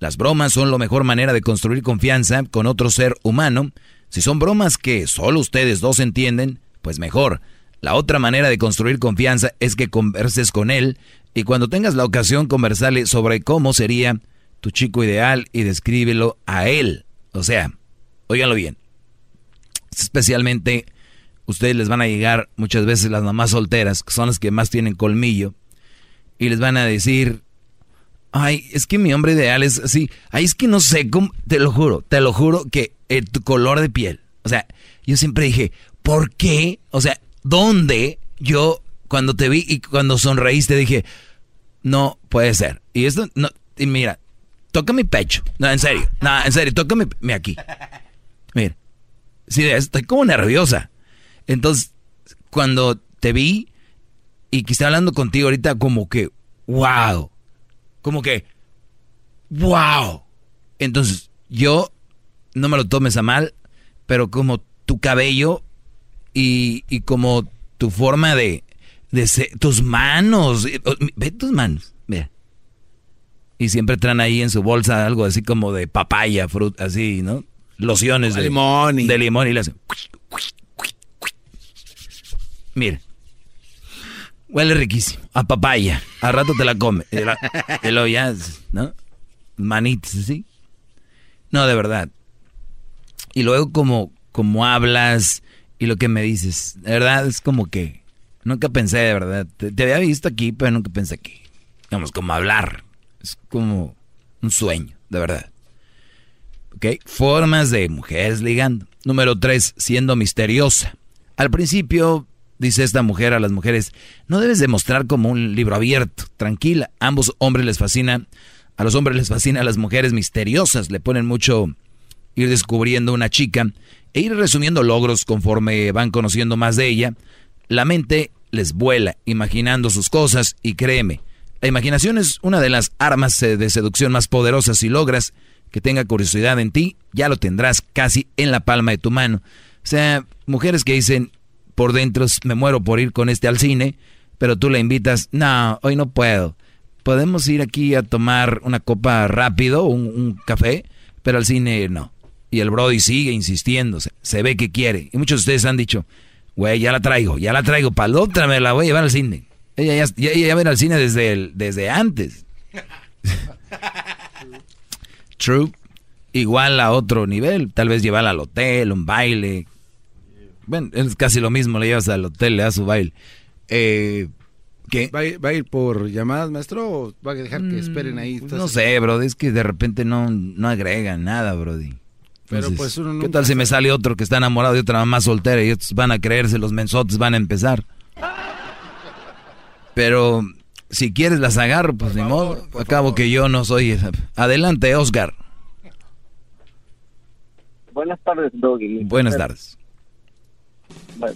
Las bromas son la mejor manera de construir confianza con otro ser humano. Si son bromas que solo ustedes dos entienden, pues mejor. La otra manera de construir confianza es que converses con él y cuando tengas la ocasión conversarle sobre cómo sería tu chico ideal y descríbelo a él. O sea, óiganlo bien. Especialmente ustedes les van a llegar muchas veces las mamás solteras, que son las que más tienen colmillo, y les van a decir, ay, es que mi hombre ideal es así, ay, es que no sé cómo, te lo juro, te lo juro que eh, tu color de piel, o sea, yo siempre dije, ¿por qué? O sea, ¿dónde yo cuando te vi y cuando sonreíste dije, no puede ser? Y esto, no, y mira, toca mi pecho, no, en serio, no, en serio, tócame mi aquí, mira, sí, estoy como nerviosa. Entonces, cuando te vi y que estoy hablando contigo ahorita, como que, wow. Como que, wow. Entonces, yo, no me lo tomes a mal, pero como tu cabello y, y como tu forma de, de ser- tus manos, eh, oh, ve tus manos, mira. Y siempre traen ahí en su bolsa algo así como de papaya, fruta, así, ¿no? Lociones de limón y- de limón y le hacen. Mira. Huele riquísimo. A papaya. A rato te la come. Ya, ¿no? Manitas, ¿sí? No, de verdad. Y luego como, como hablas y lo que me dices, de verdad es como que nunca pensé, de verdad. Te, te había visto aquí, pero nunca pensé aquí. Digamos, como hablar. Es como un sueño, de verdad. ¿Ok? Formas de mujeres ligando. Número tres, siendo misteriosa. Al principio, dice esta mujer a las mujeres, no debes demostrar como un libro abierto, tranquila. Ambos hombres les fascina, a los hombres les fascina a las mujeres misteriosas, le ponen mucho ir descubriendo una chica e ir resumiendo logros conforme van conociendo más de ella. La mente les vuela imaginando sus cosas y créeme, la imaginación es una de las armas eh, de seducción más poderosas. Si logras que tenga curiosidad en ti, ya lo tendrás casi en la palma de tu mano. O sea, mujeres que dicen por dentro, me muero por ir con este al cine, pero tú la invitas, no, hoy no puedo. Podemos ir aquí a tomar una copa rápido, un, un café, pero al cine no. Y el Brody sigue insistiendo, se, se ve que quiere. Y muchos de ustedes han dicho, güey, ya la traigo, ya la traigo, para la otra me la voy a llevar al cine. Ella ya, ya, al cine desde, el, desde antes. (laughs) True. Igual a otro nivel, tal vez llevarla al hotel, un baile. Bueno, es casi lo mismo, le llevas al hotel, le das su baile. Eh, ¿Qué? ¿Va a, ir, ¿Va a ir por llamadas, maestro, o va a dejar que esperen ahí? Pues no sé, Brody, es que de repente no, no agregan nada, Brody. Pero Entonces, pues uno ¿Qué nunca tal si me sale otro que está enamorado de otra mamá soltera y otros van a creerse, los mensotes van a empezar? Pero si quieres las agarro, pues ni modo. Acabo que yo no soy... Adelante, Oscar. Buenas tardes, Doggy. Buenas tardes.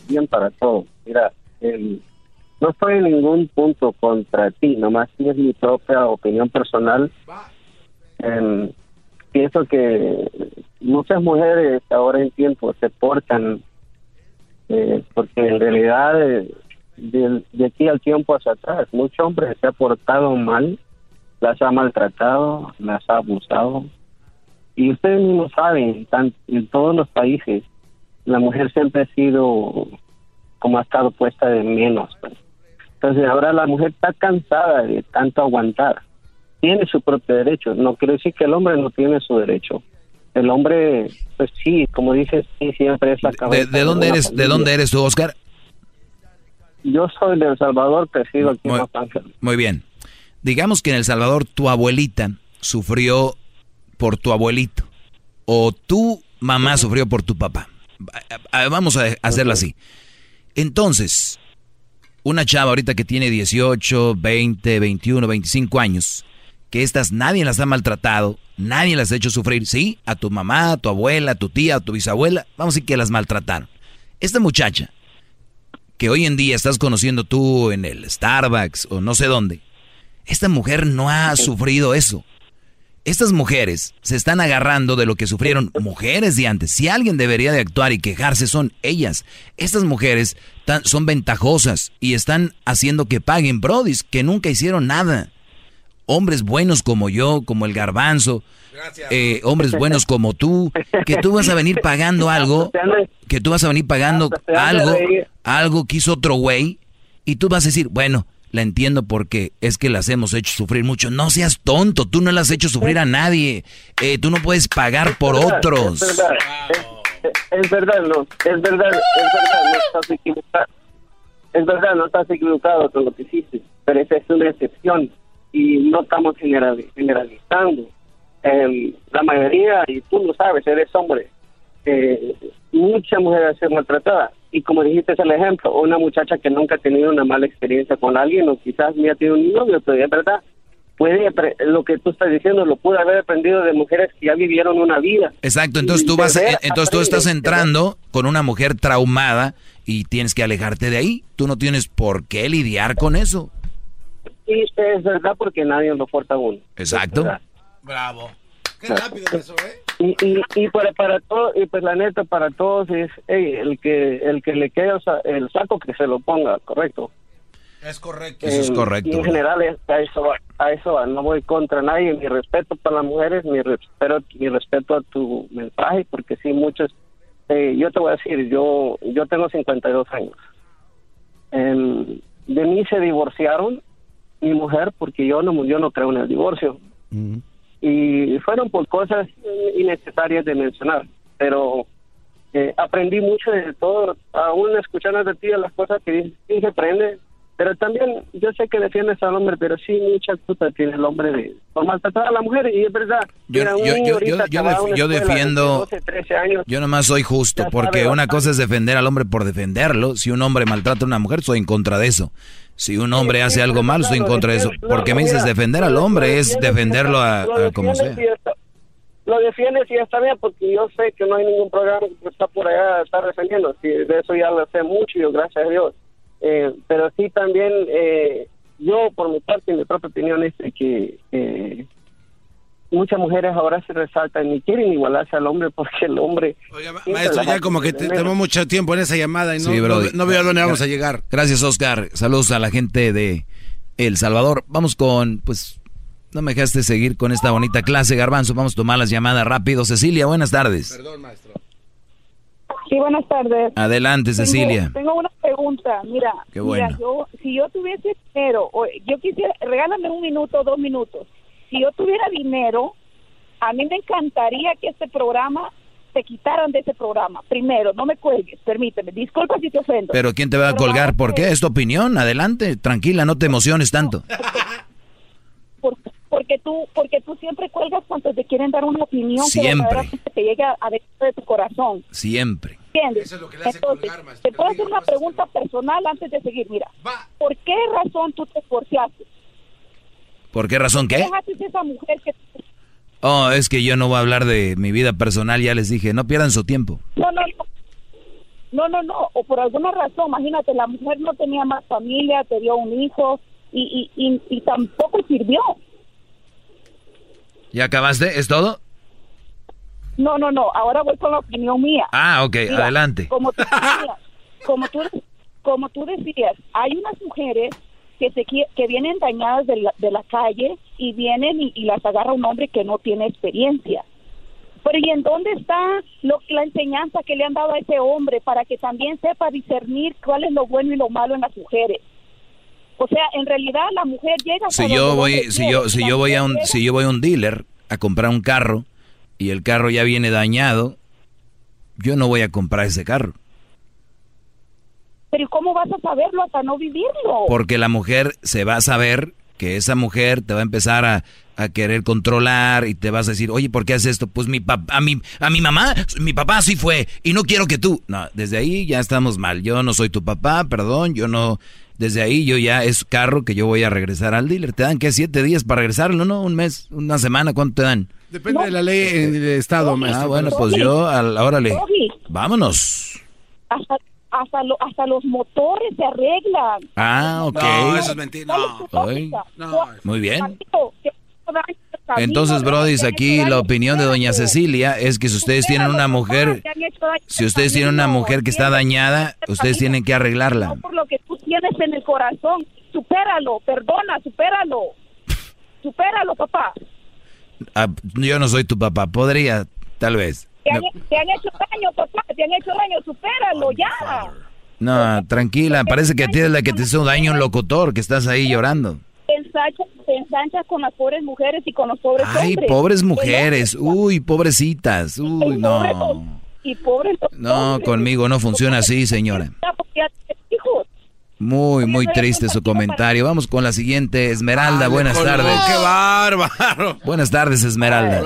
Bien para todo. Mira, no estoy en ningún punto contra ti, nomás es mi propia opinión personal. Em, pienso que muchas mujeres ahora en tiempo se portan eh, porque en realidad eh, de, de, aquí al tiempo hacia atrás muchos hombres se han portado mal las ha maltratado las ha abusado y ustedes mismos saben en todos los países la mujer siempre ha sido como ha estado puesta de menos pues. entonces ahora la mujer está cansada de tanto aguantar tiene su propio derecho no quiere decir que el hombre no tiene su derecho el hombre, pues sí, como dices, sí, siempre es la cabeza. ¿De, dónde eres? ¿De dónde eres tú, Oscar? Yo soy de El Salvador, crecido aquí muy, en Los Ángeles. Muy bien. Digamos que en El Salvador tu abuelita sufrió por tu abuelito o tu mamá sufrió por tu papá. Vamos a hacerlo así. Entonces, una chava ahorita que tiene 18, 20, 21, 25 años, que estas nadie las ha maltratado, Nadie las ha hecho sufrir, ¿sí? A tu mamá, a tu abuela, a tu tía, a tu bisabuela. Vamos a decir que las maltrataron. Esta muchacha, que hoy en día estás conociendo tú en el Starbucks o no sé dónde, esta mujer no ha sufrido eso. Estas mujeres se están agarrando de lo que sufrieron mujeres de antes. Si alguien debería de actuar y quejarse son ellas. Estas mujeres son ventajosas y están haciendo que paguen brodis que nunca hicieron nada hombres buenos como yo, como el garbanzo, eh, hombres buenos como tú, que tú vas a venir pagando (laughs) algo, que tú vas a venir pagando algo, algo que hizo otro güey, y tú vas a decir, bueno, la entiendo porque es que las hemos hecho sufrir mucho. No seas tonto, tú no las has hecho sufrir a nadie. Eh, tú no puedes pagar por otros. Es verdad, es, verdad, no, es verdad, es verdad, no estás equivocado. Es verdad, no estás equivocado con lo que hiciste, pero esa es una excepción y no estamos generalizando. Em, la mayoría, y tú lo sabes, eres hombre, eh, muchas mujeres han maltratadas. Y como dijiste es el ejemplo, una muchacha que nunca ha tenido una mala experiencia con alguien o quizás ni ha tenido un novio, pero es verdad, puede lo que tú estás diciendo lo puede haber aprendido de mujeres que ya vivieron una vida. Exacto, entonces tú vas entonces tú estás entrando con una mujer traumada y tienes que alejarte de ahí. Tú no tienes por qué lidiar con eso. Sí, es verdad porque nadie lo porta uno. Exacto. Bravo. Qué rápido eso, ¿eh? Y, y, y para, para todos, y pues la neta, para todos es el que el que le quede el saco que se lo ponga, ¿correcto? Es correcto. Eso es correcto. en general, a eso, a eso no voy contra nadie. Mi respeto para las mujeres, mi respeto, mi respeto a tu mensaje, porque sí, muchos. Eh, yo te voy a decir, yo yo tengo 52 años. Eh, de mí se divorciaron mi mujer porque yo no yo no creo en el divorcio y fueron por cosas innecesarias de mencionar pero eh, aprendí mucho de todo aún escuchando de ti las cosas que dices sí se prende pero también yo sé que defiendes al hombre pero sí mucha culpa tiene el hombre de por maltratar a la mujer y es verdad yo, yo, yo, yo defiendo yo nomás soy justo porque una cosa es defender al hombre por defenderlo si un hombre maltrata a una mujer soy en contra de eso si un hombre hace algo mal, estoy en contra de eso. Porque me dices defender al hombre, es defenderlo a, como sea. Lo defiendes y está bien, porque yo sé que no hay ningún programa que está por allá, está defendiendo. de eso ya lo sé mucho, y gracias a Dios. Eh, pero sí también, eh, yo por mi parte, mi propia opinión es que eh, muchas mujeres ahora se resaltan y quieren igualarse al hombre porque el hombre... Oiga, maestro, ya como que tenemos mucho tiempo en esa llamada y no, no, veo a dónde vamos a llegar. Gracias, Oscar. Saludos a la gente de El Salvador. Vamos con, pues, no me dejaste seguir con esta bonita clase, Garbanzo. Vamos a tomar las llamadas rápido. Cecilia, buenas tardes. Perdón, maestro. Sí, buenas tardes. Adelante, Cecilia. Tengo una pregunta. Mira, Qué bueno. mira yo, si yo tuviese dinero, yo quisiera, regálame un minuto, dos minutos si yo tuviera dinero, a mí me encantaría que este programa te quitaran de ese programa. Primero, no me cuelgues, permíteme. Disculpa si te ofendo. Pero ¿quién te va a colgar? ¿Por qué? Es tu opinión. Adelante, tranquila, no te emociones tanto. Porque, tú porque tú siempre cuelgas cuando te quieren dar una opinión siempre. que te llegue a, dentro de tu corazón. Siempre. ¿Entiendes? Entonces, te puedo hacer una pregunta personal antes de seguir. Mira, ¿por qué razón tú te esforzaste? ¿Por qué razón qué? Oh, es que yo no voy a hablar de mi vida personal, ya les dije, no pierdan su tiempo. No, no, No, no, no, o por alguna razón, imagínate, la mujer no tenía más familia, te dio un hijo y, y, y, y tampoco sirvió. ¿Ya acabaste? ¿Es todo? No, no, no, ahora voy con la opinión mía. Ah, ok, Mira, adelante. Como tú, (laughs) decías, como, tú, como tú decías, hay unas mujeres que, se, que vienen dañadas de la, de la calle y vienen y, y las agarra un hombre que no tiene experiencia. Pero ¿y en dónde está lo, la enseñanza que le han dado a ese hombre para que también sepa discernir cuál es lo bueno y lo malo en las mujeres? O sea, en realidad la mujer llega Si yo voy, si yo, si yo voy a un, si yo voy a un dealer a comprar un carro y el carro ya viene dañado, yo no voy a comprar ese carro. Pero ¿y ¿cómo vas a saberlo hasta no vivirlo? Porque la mujer se va a saber que esa mujer te va a empezar a, a querer controlar y te vas a decir, oye, ¿por qué haces esto? Pues mi papá, a mi, a mi mamá, mi papá sí fue y no quiero que tú. No, desde ahí ya estamos mal. Yo no soy tu papá, perdón, yo no. Desde ahí yo ya es carro que yo voy a regresar al dealer. ¿Te dan qué? ¿Siete días para regresarlo? ¿No? ¿Un mes? ¿Una semana? ¿Cuánto te dan? Depende de la ley en el estado, maestro. Ah, bueno, pues yo, al, órale, vámonos. hasta hasta, lo- hasta los motores se arreglan. Ah, ok. No, eso es mentira. No. Muy bien. Entonces. Brody, aquí la opinión de doña Cecilia es que si ustedes tienen una mujer, si ustedes tienen una mujer que está dañada, ustedes tienen que arreglarla. Por lo que tú tienes en el corazón. Supéralo, perdona, supéralo. (laughs) Supéralo, papá. Ah, yo no soy tu papá, podría, tal vez. Te han, No, te han hecho daño, papá. Te han hecho daño, supéralo, ya. No, tranquila, parece que a ti es la que te hizo daño un locutor, que estás ahí llorando. Te ensanchas, te ensanchas con las pobres mujeres y con los pobres Ay, hombres. pobres mujeres, uy, pobrecitas, uy, no. Y pobres los No, conmigo no funciona así, señora. Ya, porque ya tienes hijos. Muy, muy triste su comentario. Vamos con la siguiente, Esmeralda, buenas tardes. ¡Qué bárbaro! Buenas tardes, Esmeralda.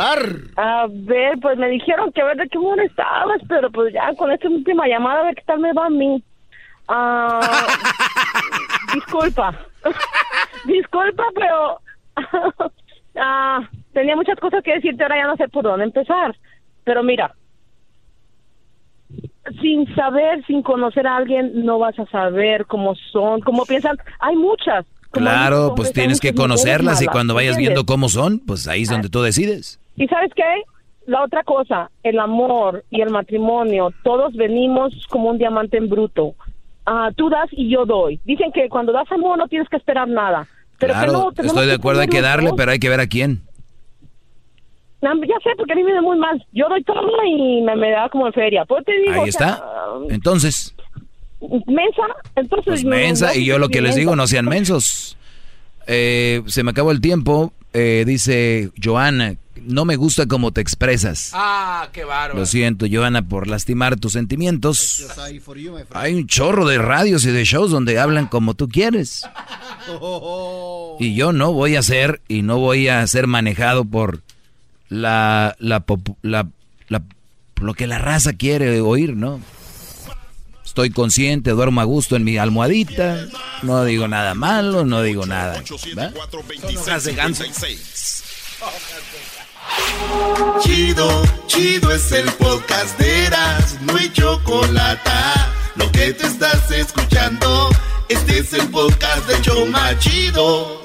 A ver, pues me dijeron que a ver de qué humor estabas, pero pues ya con esta última llamada a ver qué tal me va a mí. Ah, (laughs) disculpa. (laughs) disculpa, pero (laughs) ah, tenía muchas cosas que decirte, ahora ya no sé por dónde empezar. Pero mira, sin saber, sin conocer a alguien, no vas a saber cómo son, cómo piensan. Hay muchas. Claro, pues tienes que conocerlas y cuando vayas viendo cómo son, pues ahí es donde tú decides. ¿Y sabes qué? La otra cosa, el amor y el matrimonio, todos venimos como un diamante en bruto. Ah, tú das y yo doy. Dicen que cuando das amor no tienes que esperar nada. Pero que no, estoy de acuerdo, hay que darle, pero hay que ver a quién. No, Ya sé, porque a mí me da muy mal. Yo doy todo y me, me da como en feria. Pues te digo, Ahí o sea, está. Entonces, mensa, entonces... pues mensa, no, y yo lo que les digo, no sean mensos. Eh, se me acabó el tiempo, eh, dice Joana, no me gusta cómo te expresas. Ah, qué bárbaro. Lo siento, Joana, por lastimar tus sentimientos. Hay un chorro de radios y de shows donde hablan como tú quieres. (laughs) Y yo no voy a ser y no voy a ser manejado por la, la, la, la- lo que la raza quiere oír, ¿no? Estoy consciente, duermo a gusto en mi almohadita, no digo nada malo, no digo nada. Chido, chido es el podcast de Eras, no hay chocolate. Lo que te estás escuchando, este es el podcast de Choma Chido.